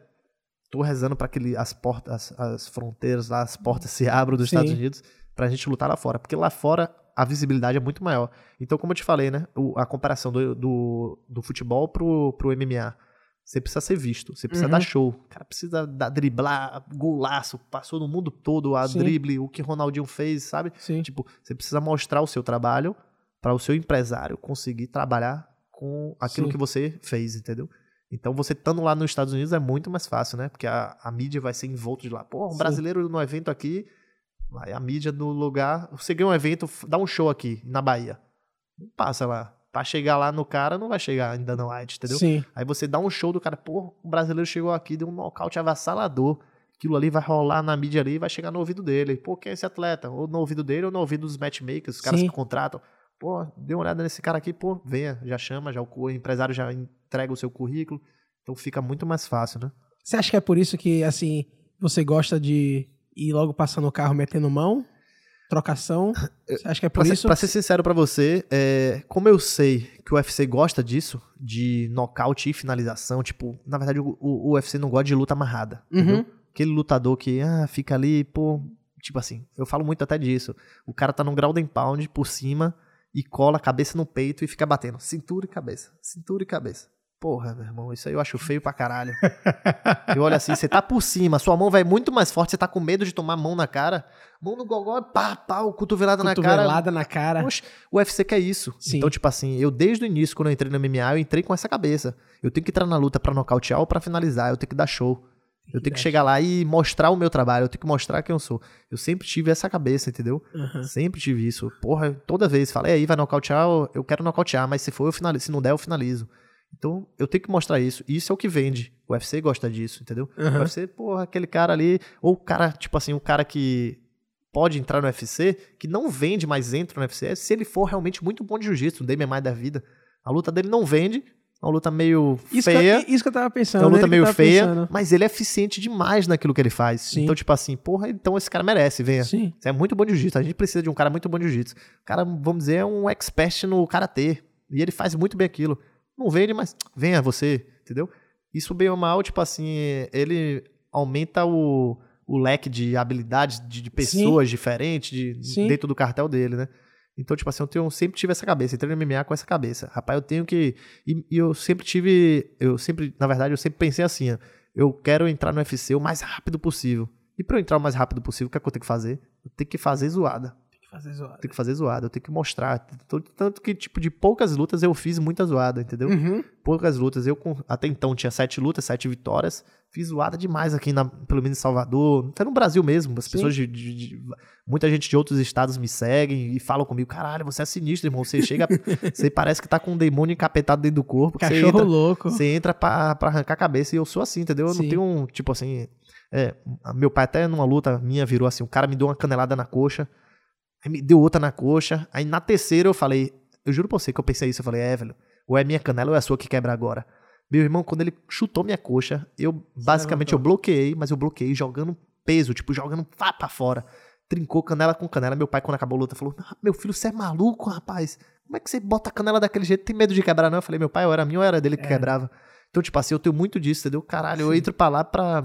tô rezando para que as portas, as, as fronteiras lá, as portas se abram dos Sim. Estados Unidos pra gente lutar lá fora, porque lá fora a visibilidade é muito maior. Então, como eu te falei, né? o- a comparação do, do, do futebol pro, pro MMA. Você precisa ser visto, você precisa Uhum. dar show. O cara precisa dar, driblar, golaço, passou no mundo todo a Sim. drible, o que Ronaldinho fez, sabe? Sim. Tipo, você precisa mostrar o seu trabalho para o seu empresário conseguir trabalhar com aquilo Sim. que você fez, entendeu? Então, você estando lá nos Estados Unidos é muito mais fácil, né? Porque a, a mídia vai ser envolto de lá. Pô, um Sim. brasileiro no evento aqui, vai a mídia no lugar. Você ganha um evento, dá um show aqui, na Bahia. Não passa lá. Pra chegar lá no cara, não vai chegar ainda no White, entendeu? Sim. Aí você dá um show do cara, pô, o brasileiro chegou aqui, deu um nocaute avassalador. Aquilo ali vai rolar na mídia ali e vai chegar no ouvido dele. Pô, quem é esse atleta? Ou no ouvido dele ou no ouvido dos matchmakers, os caras Sim. que contratam. Pô, dê uma olhada nesse cara aqui, pô, venha, já chama, já o, empresário já entrega o seu currículo. Então fica muito mais fácil, né? Você acha que é por isso que, assim, você gosta de ir logo passando o carro metendo mão? Trocação? Você acha que é por pra isso? Ser, pra ser sincero pra você, é, como eu sei que o UFC gosta disso, de nocaute e finalização, tipo, na verdade o, o, o UFC não gosta de luta amarrada, Uhum. entendeu? Aquele lutador que ah, fica ali, pô, tipo assim, eu falo muito até disso. O cara tá num ground and pound por cima e cola a cabeça no peito e fica batendo. Cintura e cabeça, cintura e cabeça. Porra, meu irmão, isso aí eu acho feio pra caralho. eu olho assim, você tá por cima, sua mão vai muito mais forte, você tá com medo de tomar mão na cara, mão no gogó, pá, pá, o cotovelada na cara. Cotovelada na cara. Poxa, o UFC quer isso. Sim. Então, tipo assim, eu desde o início, quando eu entrei no MMA, eu entrei com essa cabeça. Eu tenho que entrar na luta pra nocautear ou pra finalizar, eu tenho que dar show. Eu tenho que chegar lá e mostrar o meu trabalho, eu tenho que mostrar quem eu sou. Eu sempre tive essa cabeça, entendeu? Aham. Sempre tive isso. Porra, toda vez, fala, e aí, vai nocautear? Eu quero nocautear, mas se for, eu finalizo. Se não der, eu finalizo. Então, eu tenho que mostrar isso. Isso é o que vende. O UFC gosta disso, entendeu? Aham. O UFC, porra, aquele cara ali, ou o cara, tipo assim, o cara que pode entrar no UFC, que não vende, mas entra no UFC, é se ele for realmente muito bom de jiu-jitsu, um Maia da vida. A luta dele não vende, uma luta meio Isso, que, feia. eu- isso que eu tava É pensando. uma luta nele que meio feia, pensando. mas ele é eficiente demais naquilo que ele faz. Sim. Então, tipo assim, porra, então esse cara merece, venha. Sim. Você é muito bom de jiu-jitsu. A gente precisa de um cara muito bom de jiu-jitsu. O cara, vamos dizer, é um expert no karatê. E ele faz muito bem aquilo. Não vende, mas venha você, entendeu? Isso bem ou mal, tipo assim, ele aumenta o, o leque de habilidades de, de pessoas diferentes de- Sim. dentro do cartel dele, né? Então, tipo assim, eu tenho- sempre tive essa cabeça, entrei no MMA com essa cabeça. Rapaz, eu tenho que. E, e eu sempre tive. Eu sempre, na verdade, eu sempre pensei assim: ó, eu quero entrar no UFC o mais rápido possível. E pra eu entrar o mais rápido possível, o que, é que eu tenho que fazer? Eu tenho que fazer zoada. Tem que fazer zoada. Tem que fazer zoada, eu tenho que mostrar. Tanto- que, tipo, de poucas lutas eu fiz muita zoada, entendeu? Uhum. Poucas lutas. Eu, até então, tinha sete lutas, sete vitórias. Fiz zoada demais aqui, na, pelo menos em Salvador. Até no Brasil mesmo. As Sim. pessoas de, de- de- Muita gente de outros estados me seguem e falam comigo: caralho, você é sinistro, irmão. Você chega. você parece que tá com um demônio encapetado dentro do corpo. Cachorro entra, louco. você entra pra, pra arrancar a cabeça. E eu sou assim, entendeu? Eu Sim. não tenho um. Tipo assim. é, meu pai até numa luta minha virou assim: o cara me deu uma canelada na coxa. Aí me deu outra na coxa. Aí na terceira eu falei, eu juro pra você que eu pensei isso. Eu falei, é, velho, ou é minha canela ou é a sua que quebra agora. Meu irmão, quando ele chutou minha coxa, eu basicamente eu bloqueei, mas eu bloqueei jogando peso, tipo, jogando pá pra fora. Trincou canela com canela. Meu pai, quando acabou a luta, falou: "Ah, Meu filho, você é maluco, rapaz? Como é que você bota a canela daquele jeito? Tem medo de quebrar, não? Eu falei: Meu pai, ou era minha ou era dele que quebrava. Então, tipo assim, eu tenho muito disso, entendeu? Caralho, eu entro pra lá pra,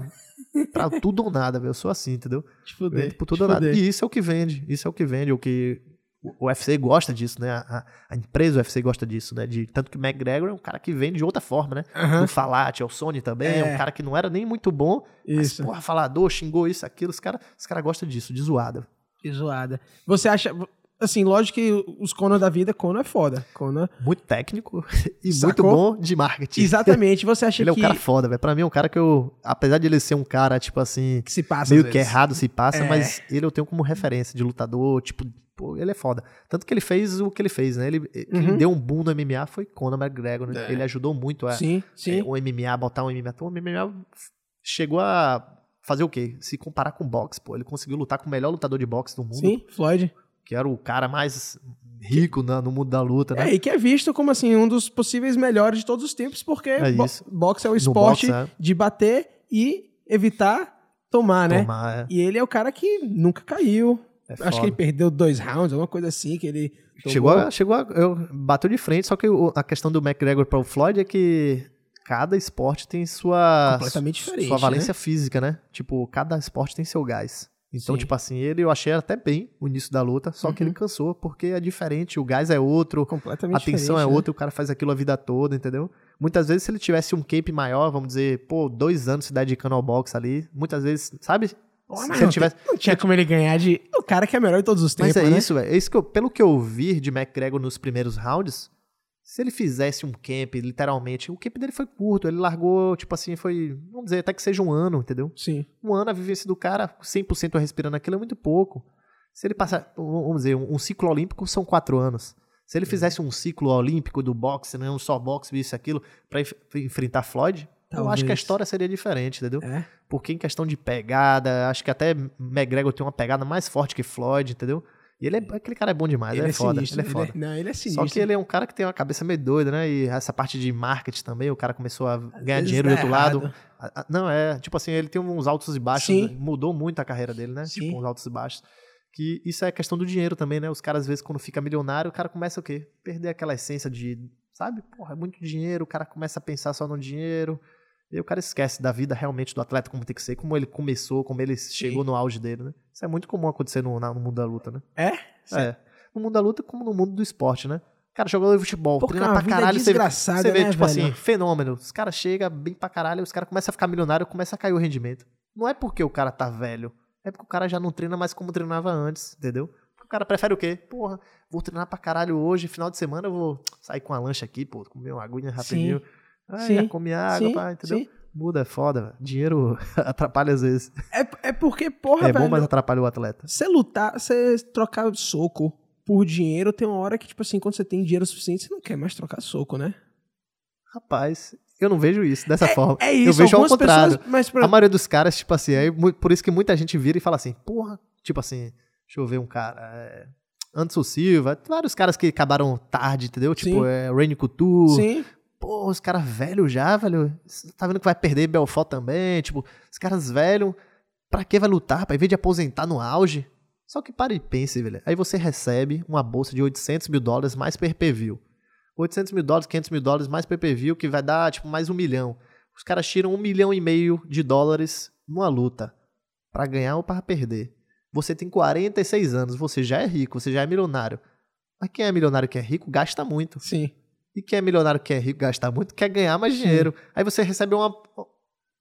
pra tudo ou nada, velho. Eu sou assim, entendeu? Te Eu entro por tudo ou nada. E isso é o que vende. Isso é o que vende. O que o UFC gosta disso, né? A, a- empresa do UFC gosta disso, né? De, tanto que o McGregor é um cara que vende de outra forma, né? Aham. O Falat, é o Sony também, é. É. um cara que não era nem muito bom, mas, Isso. porra, falador, xingou isso, aquilo. Os caras os cara gostam disso, de zoada. Que zoada. Você acha. Assim, lógico que os Conor da vida, Conor é foda. Conor. Muito técnico e Sacou? muito bom de marketing. Exatamente. Você acha Ele é um que, cara foda, velho. Pra mim é um cara que eu, apesar de ele ser um cara, tipo assim, que se passa meio que vezes? errado se passa, É. mas ele eu tenho como referência de lutador, tipo, pô, ele é foda. Tanto que ele fez o que ele fez, né? Ele, Quem Uhum. deu um boom no MMA foi Conor McGregor, né? É. Ele ajudou muito a, Sim, sim. é, o MMA, botar um MMA. Então, o MMA chegou a fazer o quê? Se comparar com boxe, pô. Ele conseguiu lutar com o melhor lutador de boxe do mundo, Sim, Floyd. Que era o cara mais rico na- no mundo da luta, né? É, e que é visto como assim, um dos possíveis melhores de todos os tempos, porque É bo- boxe é o esporte boxe, é. de bater e evitar tomar, né? Tomar, é. E ele é o cara que nunca caiu. É Acho que foda. ele perdeu dois rounds, alguma coisa assim, que ele. Chegou, tomou. a, chegou a, eu, bateu de frente, só que o- a questão do McGregor para o Floyd é que cada esporte tem sua Completamente diferente, sua valência física, né? Tipo, cada esporte tem seu gás. Então, Sim. tipo assim, ele eu achei até bem o início da luta, só que Uhum. ele cansou porque é diferente, o gás é outro, Completamente a tensão é né? outra, o cara faz aquilo a vida toda, entendeu? Muitas vezes se ele tivesse um camp maior, vamos dizer, pô, dois anos se dedicando ao boxe ali, muitas vezes, sabe? Pô, se ele não, tivesse não tinha como ele ganhar de. O cara que é melhor de todos os tempos. Mas é né? isso, velho. É isso que eu, pelo que eu vi de McGregor nos primeiros rounds, se ele fizesse um camp, literalmente, o camp dele foi curto, ele largou, tipo assim, foi, vamos dizer, até que seja um ano, entendeu? Sim. Um ano a vivência do cara, 100% respirando aquilo é muito pouco. Se ele passar, vamos dizer, um, um ciclo olímpico são quatro anos. Se ele fizesse um ciclo olímpico do boxe, não só boxe, isso aquilo, pra enf- enfrentar Floyd, eu acho que a Talvez. história seria diferente, entendeu? É. Porque em questão de pegada, acho que até McGregor tem uma pegada mais forte que Floyd, entendeu? E ele é, aquele cara é bom demais, ele, ele é, é, foda, sinistro, ele é foda. Ele é, não, ele é sinistro. Só que ele é um cara que tem uma cabeça meio doida, né? E essa parte de marketing também, o cara começou a ganhar dinheiro do outro errado. lado. Não, é, tipo assim, ele tem uns altos e baixos, Sim. mudou muito a carreira dele, né? Sim. Tipo, uns altos e baixos. Que isso é questão do dinheiro também, né? Os caras, às vezes, quando fica milionário, o cara começa o quê? Perder aquela essência de, sabe? Porra, é muito dinheiro, o cara começa a pensar só no dinheiro. E o cara esquece da vida realmente do atleta como tem que ser, como ele começou, como ele chegou Sim. no auge dele, né? Isso é muito comum acontecer no, no mundo da luta, né? É? É. No mundo da luta como no mundo do esporte, né? Cara, jogador de futebol, Pô, treina pra caralho, você, você vê, né, tipo velho? assim, fenômeno. Os caras chegam bem pra caralho, os caras começam a ficar milionário, começa a cair o rendimento. Não é porque o cara tá velho, é porque o cara já não treina mais como treinava antes, entendeu? O cara prefere o quê? Porra, vou treinar pra caralho hoje, final de semana eu vou sair com a lancha aqui, pô, comer uma aguinha rapidinho. Sim. Aí, Sim. comer água, Sim. Pá, entendeu? Sim. Muda, é foda. Dinheiro atrapalha às vezes. É, é porque, porra, É velho, bom, mas atrapalha o atleta. Você lutar, você trocar soco por dinheiro, tem uma hora que, tipo assim, quando você tem dinheiro suficiente, você não quer mais trocar soco, né? Rapaz, eu não vejo isso dessa é, forma. É isso, eu vejo ao contrário. Pessoas, mas pra... A maioria dos caras, tipo assim, é por isso que muita gente vira e fala assim, porra, tipo assim, deixa eu ver um cara. É... Anderson Silva, vários caras que acabaram tarde, entendeu? Tipo, Sim. é, Rainy Couture, Sim. Pô, os caras velhos já, velho. Tá vendo que vai perder Belfort também? Tipo, os caras velhos, pra que vai lutar? Pra, em vez de aposentar no auge? Só que pare e pense, velho. Aí você recebe uma bolsa de 800 mil dólares mais per view 800 mil dólares, 500 mil dólares mais per view que vai dar, tipo, mais um milhão. Os caras tiram um milhão e meio de dólares numa luta. para ganhar ou para perder. Você tem 46 anos, você já é rico, você já é milionário. Mas quem é milionário que é rico gasta muito. Sim. E quem é milionário, quer é rico, gastar muito, quer ganhar mais dinheiro. Sim. Aí você recebe uma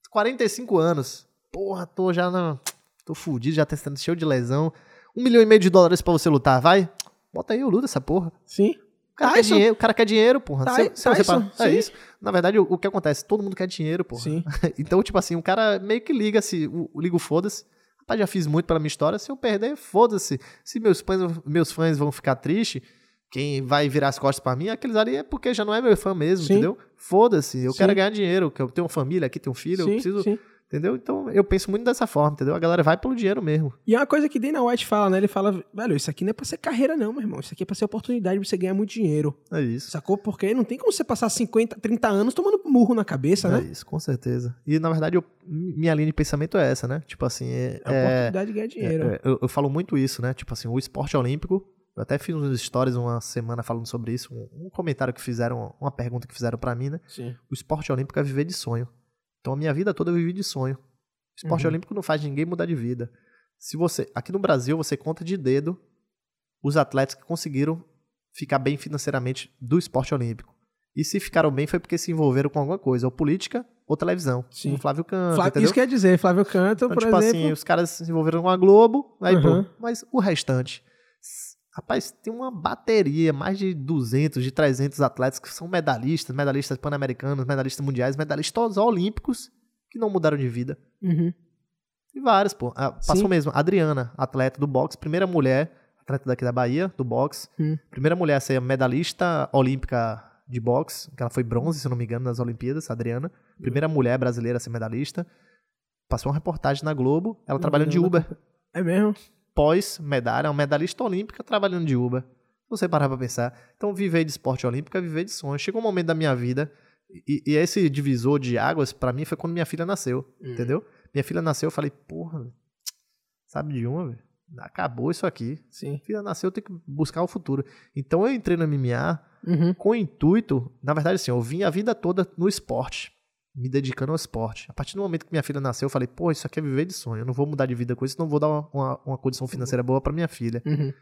45 anos. Porra, tô já na. Tô fudido, já testando cheio de lesão. Um milhão e meio de dólares para você lutar, vai? Bota aí, eu luto essa porra. Sim. O cara, quer dinheiro, o cara quer dinheiro, porra. Tá, se, se tá isso, é isso. Na verdade, o, o, que acontece? Todo mundo quer dinheiro, porra. Sim. então, tipo assim, o cara meio que liga o foda-se. Rapaz, já fiz muito pela minha história. Se eu perder, foda-se. Se meus fãs, meus fãs vão ficar tristes, quem vai virar as costas para mim, aqueles ali é porque já não é meu fã mesmo, sim. entendeu? Foda-se, eu sim. quero ganhar dinheiro, que eu tenho uma família aqui, tenho um filho, sim, eu preciso. Entendeu? Então eu penso muito dessa forma, entendeu? A galera vai pelo dinheiro mesmo. E é uma coisa que Dana White fala, né? Ele fala, velho, isso aqui não é pra ser carreira, não, meu irmão. Isso aqui é pra ser oportunidade pra você ganhar muito dinheiro. É isso. Sacou? Porque não tem como você passar 50, 30 anos tomando murro na cabeça, é né? É isso, com certeza. E na verdade, eu, minha linha de pensamento é essa, né? Tipo assim. É, é a oportunidade de ganhar dinheiro. É, é, eu, eu falo muito isso, né? Tipo assim, o esporte olímpico eu até fiz uns stories uma semana falando sobre isso, um, um comentário que fizeram, uma pergunta que fizeram para mim, né? Sim. O esporte olímpico é viver de sonho. Então a minha vida toda eu vivi de sonho. O esporte uhum. olímpico não faz ninguém mudar de vida. Se você, aqui no Brasil, você conta de dedo os atletas que conseguiram ficar bem financeiramente do esporte olímpico. E se ficaram bem foi porque se envolveram com alguma coisa, ou política ou televisão. Sim. O Flávio Canto. Flávio, isso quer dizer, Flávio Canto, então, por tipo exemplo. assim, os caras se envolveram com a Globo, aí, uhum. pô, mas o restante. Rapaz, tem uma bateria, mais de 200, de 300 atletas que são medalhistas, medalhistas pan-americanos, medalhistas mundiais, medalhistas olímpicos, que não mudaram de vida. Uhum. E vários, pô. Ah, passou Sim. mesmo. Adriana, atleta do boxe, primeira mulher, atleta daqui da Bahia, do boxe. Uhum. Primeira mulher a ser medalhista olímpica de boxe, que ela foi bronze, se não me engano, nas Olimpíadas, Adriana. Primeira mulher brasileira a ser medalhista. Passou uma reportagem na Globo, ela trabalhando de Uber. É mesmo? Pós-medalha, uma medalhista olímpica trabalhando de Uber. Você parar pra pensar. Então, viver de esporte olímpico é viver de sonho. Chegou um momento da minha vida, e, e esse divisor de águas, para mim, foi quando minha filha nasceu. Hum. Entendeu? Minha filha nasceu, eu falei, porra, sabe de uma, velho? Acabou isso aqui. Sim. Filha nasceu, eu tenho que buscar o futuro. Então eu entrei no MMA uhum. com o intuito, na verdade, assim, eu vim a vida toda no esporte me dedicando ao esporte. A partir do momento que minha filha nasceu, eu falei, pô, isso aqui é viver de sonho. Eu não vou mudar de vida com isso, não vou dar uma, uma, uma condição financeira boa para minha filha. Uhum.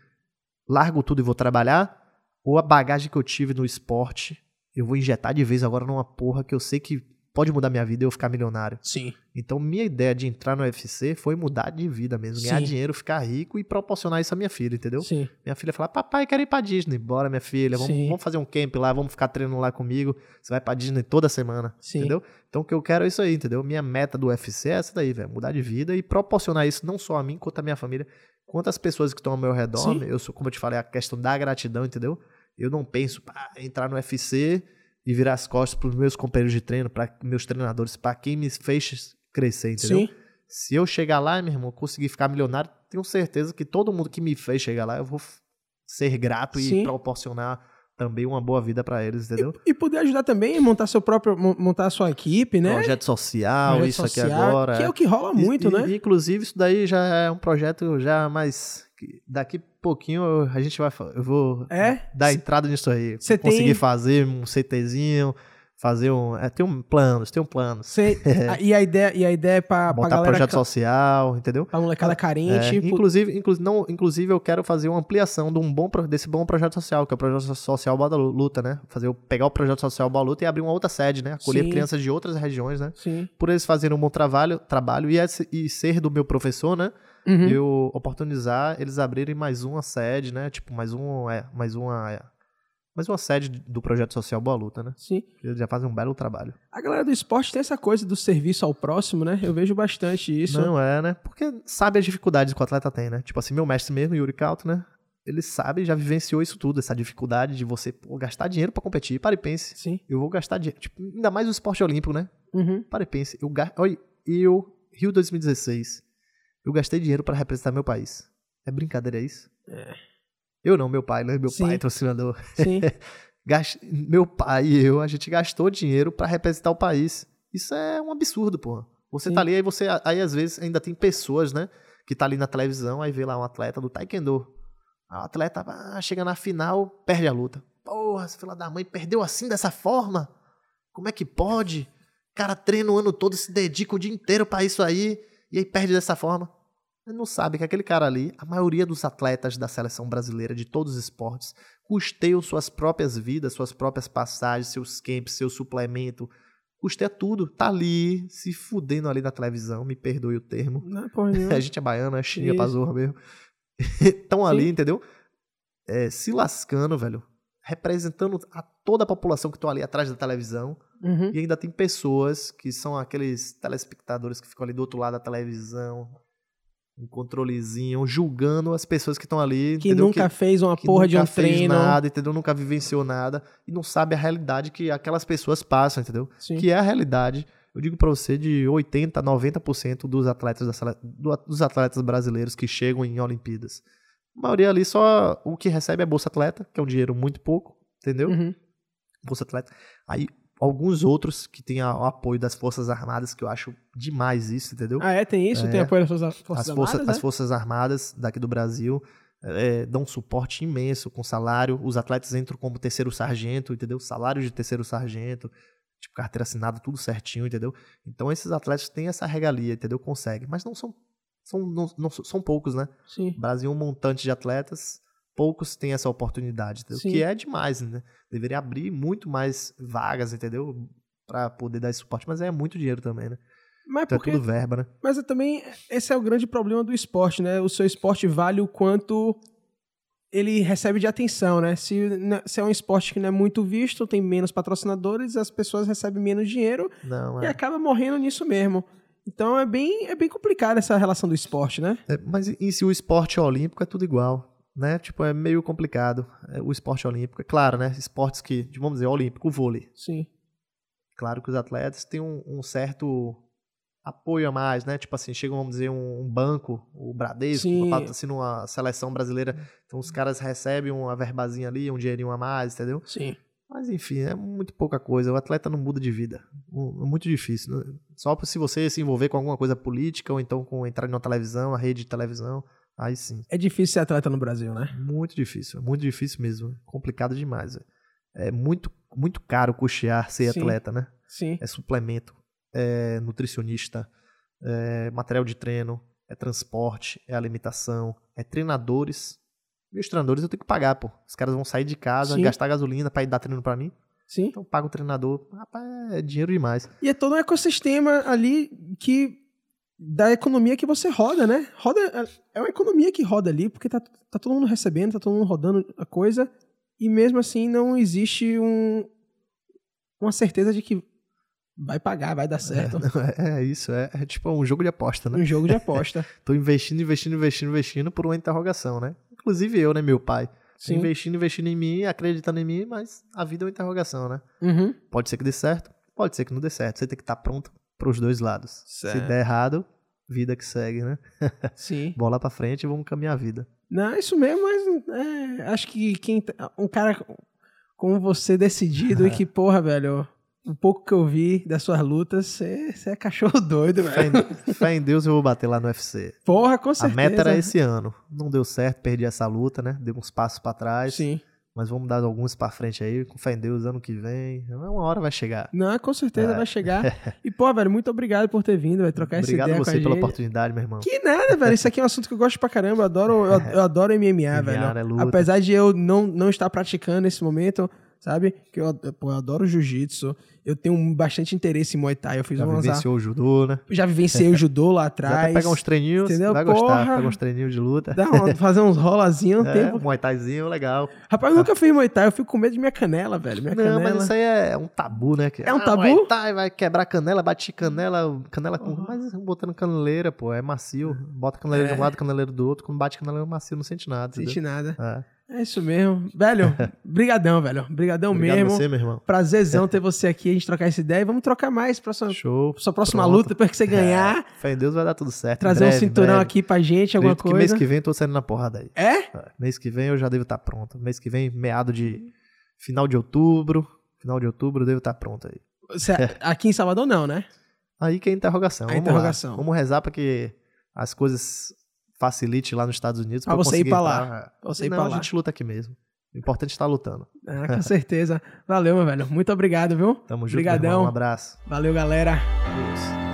Largo tudo e vou trabalhar, ou a bagagem que eu tive no esporte, eu vou injetar de vez agora numa porra que eu sei que pode mudar minha vida e eu ficar milionário. Sim. Então, minha ideia de entrar no UFC foi mudar de vida mesmo. Ganhar Sim. dinheiro, ficar rico e proporcionar isso à minha filha, entendeu? Sim. Minha filha fala, papai, quero ir pra Disney. Bora, minha filha, vamos, vamos fazer um camp lá, vamos ficar treinando lá comigo. Você vai pra Disney toda semana, Sim. entendeu? Então, o que eu quero é isso aí, entendeu? Minha meta do UFC é essa daí, velho. Mudar de vida e proporcionar isso não só a mim, quanto a minha família. Quantas pessoas que estão ao meu redor, Sim. eu sou, como eu te falei, a questão da gratidão, entendeu? Eu não penso, pá, entrar no UFC e virar as costas para os meus companheiros de treino, para meus treinadores, para quem me fez crescer, entendeu? Sim. Se eu chegar lá, meu irmão, conseguir ficar milionário, tenho certeza que todo mundo que me fez chegar lá, eu vou ser grato Sim. e proporcionar também uma boa vida para eles, entendeu? E, e, poder ajudar também a montar seu próprio, montar a sua equipe, né? Projeto social, projeto isso social, aqui agora. Que é o que rola muito, e, né? E, inclusive, isso daí já é um projeto já mais. Daqui pouquinho a gente vai. Eu vou é? dar entrada nisso aí. Conseguir tem... fazer um CTzinho fazer um. É, tem um planos, tem um plano. Sei, e, a ideia, e a ideia é pra, Montar pra projeto social, entendeu? Pra molecada carente. É, inclusive, inclusive, não, inclusive, eu quero fazer uma ampliação de um bom, desse bom projeto social, que é o projeto social Boa Luta, né? Fazer, pegar o projeto social Boa Luta e abrir uma outra sede, né? Acolher Sim. crianças de outras regiões, né? Sim. Por eles fazerem um bom trabalho, trabalho e, e ser do meu professor, né? Uhum. Eu oportunizar eles abrirem mais uma sede, né? Tipo, mais um. É, mais uma. É, mas uma sede do projeto social Boa Luta, né? Sim. Eles já fazem um belo trabalho. A galera do esporte tem essa coisa do serviço ao próximo, né? Eu vejo bastante isso. Não é, né? Porque sabe as dificuldades que o atleta tem, né? Tipo assim, meu mestre mesmo, Yuri Calto, né? Ele sabe, já vivenciou isso tudo, essa dificuldade de você pô, gastar dinheiro para competir. Pare e pense. Sim. Eu vou gastar dinheiro. Tipo, ainda mais o esporte olímpico, né? Uhum. Pare e pense. Eu, Olha, eu, Rio 2016, eu gastei dinheiro para representar meu país. É brincadeira, é isso? É. Eu não, meu pai, né? Meu Sim. pai, trocador. Sim. Gast... Meu pai e eu, a gente gastou dinheiro para representar o país. Isso é um absurdo, pô. Você Sim. tá ali, aí você. Aí às vezes ainda tem pessoas, né? Que tá ali na televisão, aí vê lá um atleta do Taekwondo. O atleta ah, chega na final, perde a luta. Porra, essa fila da mãe perdeu assim, dessa forma? Como é que pode? Cara treina o ano todo, se dedica o dia inteiro para isso aí, e aí perde dessa forma. Não sabe que aquele cara ali, a maioria dos atletas da seleção brasileira de todos os esportes, custeiam suas próprias vidas, suas próprias passagens, seus camps, seu suplemento. Custeia tudo. Tá ali, se fudendo ali na televisão, me perdoe o termo. Não, porra a gente é baiano, é chininha pra zorra mesmo. Estão ali, entendeu? É, se lascando, velho. Representando a toda a população que estão ali atrás da televisão. Uhum. E ainda tem pessoas que são aqueles telespectadores que ficam ali do outro lado da televisão, um controlezinho, julgando as pessoas que estão ali. Que entendeu? nunca que, fez uma porra de um treino. Nunca fez nada, entendeu? Nunca vivenciou nada e não sabe a realidade que aquelas pessoas passam, entendeu? Sim. Que é a realidade, eu digo para você, de 80, 90% dos atletas, da, dos atletas brasileiros que chegam em Olimpíadas. A maioria ali só o que recebe é Bolsa Atleta, que é um dinheiro muito pouco, entendeu? Uhum. Bolsa Atleta. Aí alguns outros que têm o apoio das Forças Armadas, que eu acho demais isso, entendeu? Ah, é? Tem isso? É, tem apoio das Forças, forças as forças, Armadas? As Forças Armadas daqui do Brasil é, dão um suporte imenso com salário. Os atletas entram como terceiro sargento, entendeu? Salário de terceiro sargento, tipo carteira assinada, tudo certinho, entendeu? Então esses atletas têm essa regalia, entendeu? Conseguem, mas não são são, não, não, são poucos, né? Sim. Brasil um montante de atletas, poucos têm essa oportunidade, entendeu? que é demais, né? Deveria abrir muito mais vagas, entendeu? Para poder dar esse suporte, mas é muito dinheiro também, né? Mas então porque, é tudo verba, né? Mas é também, esse é o grande problema do esporte, né? O seu esporte vale o quanto ele recebe de atenção, né? Se, se é um esporte que não é muito visto, tem menos patrocinadores, as pessoas recebem menos dinheiro não, e é. acaba morrendo nisso mesmo. Então é bem, é bem complicado essa relação do esporte, né? É, mas e se o esporte olímpico é tudo igual? Né? Tipo, é meio complicado. É, o esporte olímpico, é claro, né? Esportes que, vamos dizer, olímpico, o vôlei. Sim. Claro que os atletas têm um, um certo apoio a mais, né? Tipo assim, chega, vamos dizer, um, um banco, o Bradesco, assim numa seleção brasileira, então os caras recebem uma verbazinha ali, um dinheirinho a mais, entendeu? Sim. Mas enfim, é muito pouca coisa. O atleta não muda de vida. É muito difícil. Né? Só se você se envolver com alguma coisa política ou então com entrar na televisão, a rede de televisão, Aí sim. É difícil ser atleta no Brasil, né? Muito difícil, muito difícil mesmo. Complicado demais. É muito, muito caro custear ser sim. atleta, né? Sim. É suplemento, é nutricionista, é material de treino, é transporte, é alimentação, é treinadores. E os treinadores eu tenho que pagar, pô. Os caras vão sair de casa, Sim. gastar gasolina para ir dar treino para mim. Sim. Então paga o treinador. Rapaz, é dinheiro demais. E é todo um ecossistema ali que da economia que você roda, né? Roda é uma economia que roda ali, porque tá, tá todo mundo recebendo, tá todo mundo rodando a coisa, e mesmo assim não existe um, uma certeza de que vai pagar, vai dar certo. É, é isso, é, é, tipo um jogo de aposta, né? Um jogo de aposta. Tô investindo, investindo, investindo, investindo por uma interrogação, né? Inclusive eu, né, meu pai. Sim. Investindo, investindo em mim, acreditando em mim, mas a vida é uma interrogação, né? Uhum. Pode ser que dê certo, pode ser que não dê certo. Você tem que estar tá pronto para os dois lados. Certo. Se der errado, vida que segue, né? Sim. Bola pra frente e vamos caminhar a vida. Não, é isso mesmo, mas é, acho que quem. tá- Um cara como você decidido e que, porra, velho, o pouco que eu vi das suas lutas, você é cachorro doido, velho. em, fé em Deus eu vou bater lá no UFC. Porra, com A certeza. meta era esse ano. Não deu certo, perdi essa luta, né? Dei uns passos pra trás. Sim. Mas vamos dar alguns pra frente aí. Com fé em Deus, ano que vem. Uma hora vai chegar. Não, com certeza É. vai chegar. E, pô, velho, muito obrigado por ter vindo, vai trocar essa Obrigado ideia a com a você pela oportunidade, meu irmão. Que nada, velho. Isso aqui é um assunto que eu gosto pra caramba. Eu adoro, eu, eu adoro MMA, velho. é luta. Apesar de eu não, não estar praticando nesse momento, sabe? Que eu, pô, eu adoro jiu-jitsu. Eu tenho bastante interesse em Muay Thai. Eu fiz Já umas. vivenciou o judô, né? Já vivenciei o judô lá Já atrás. pegar uns treininhos, entendeu? vai gostar. Porra. Pega uns treininhos de luta. Dá uma- fazer uns rolazinhos um É, tempo. Muay Thaizinho, legal. Rapaz, eu nunca fiz Muay Thai. Eu fico com medo de minha canela, velho. Minha Não, canela. mas isso aí é um tabu, né? É um ah, tabu? Muay Thai vai quebrar canela, bate canela, canela com... Mas botando caneleira, pô, é macio. Bota caneleira de um lado, caneleira do outro. Quando bate caneleira macio, não sente nada. Não senti nada. É. É isso mesmo. Velho, brigadão, velho. Brigadão Obrigado mesmo. você, meu irmão. Prazerzão ter você aqui, a gente trocar essa ideia. E vamos trocar mais pra sua, Show. sua próxima Pronto. luta, depois que você ganhar. Fé em Deus vai dar tudo certo. Trazer um breve, em cinturão breve. aqui pra gente, alguma Acredito que coisa. mês que vem eu tô saindo na porrada aí. É? É, Mês que vem eu já devo estar pronto. Mês que vem, meado de final de outubro. Final de outubro eu devo estar pronto aí. Você- aqui em Salvador não, né? Aí que é a interrogação. A Vamos interrogação. Lá. Vamos rezar pra que as coisas facilite lá nos Estados Unidos. Pra eu você ir pra lá. entrar. Você ir Não, pra a lá. gente luta aqui mesmo. O importante é estar lutando. Ah, com certeza. Valeu, meu velho. Muito obrigado, viu? Tamo junto. Obrigadão. Um abraço. Valeu, galera. Isso.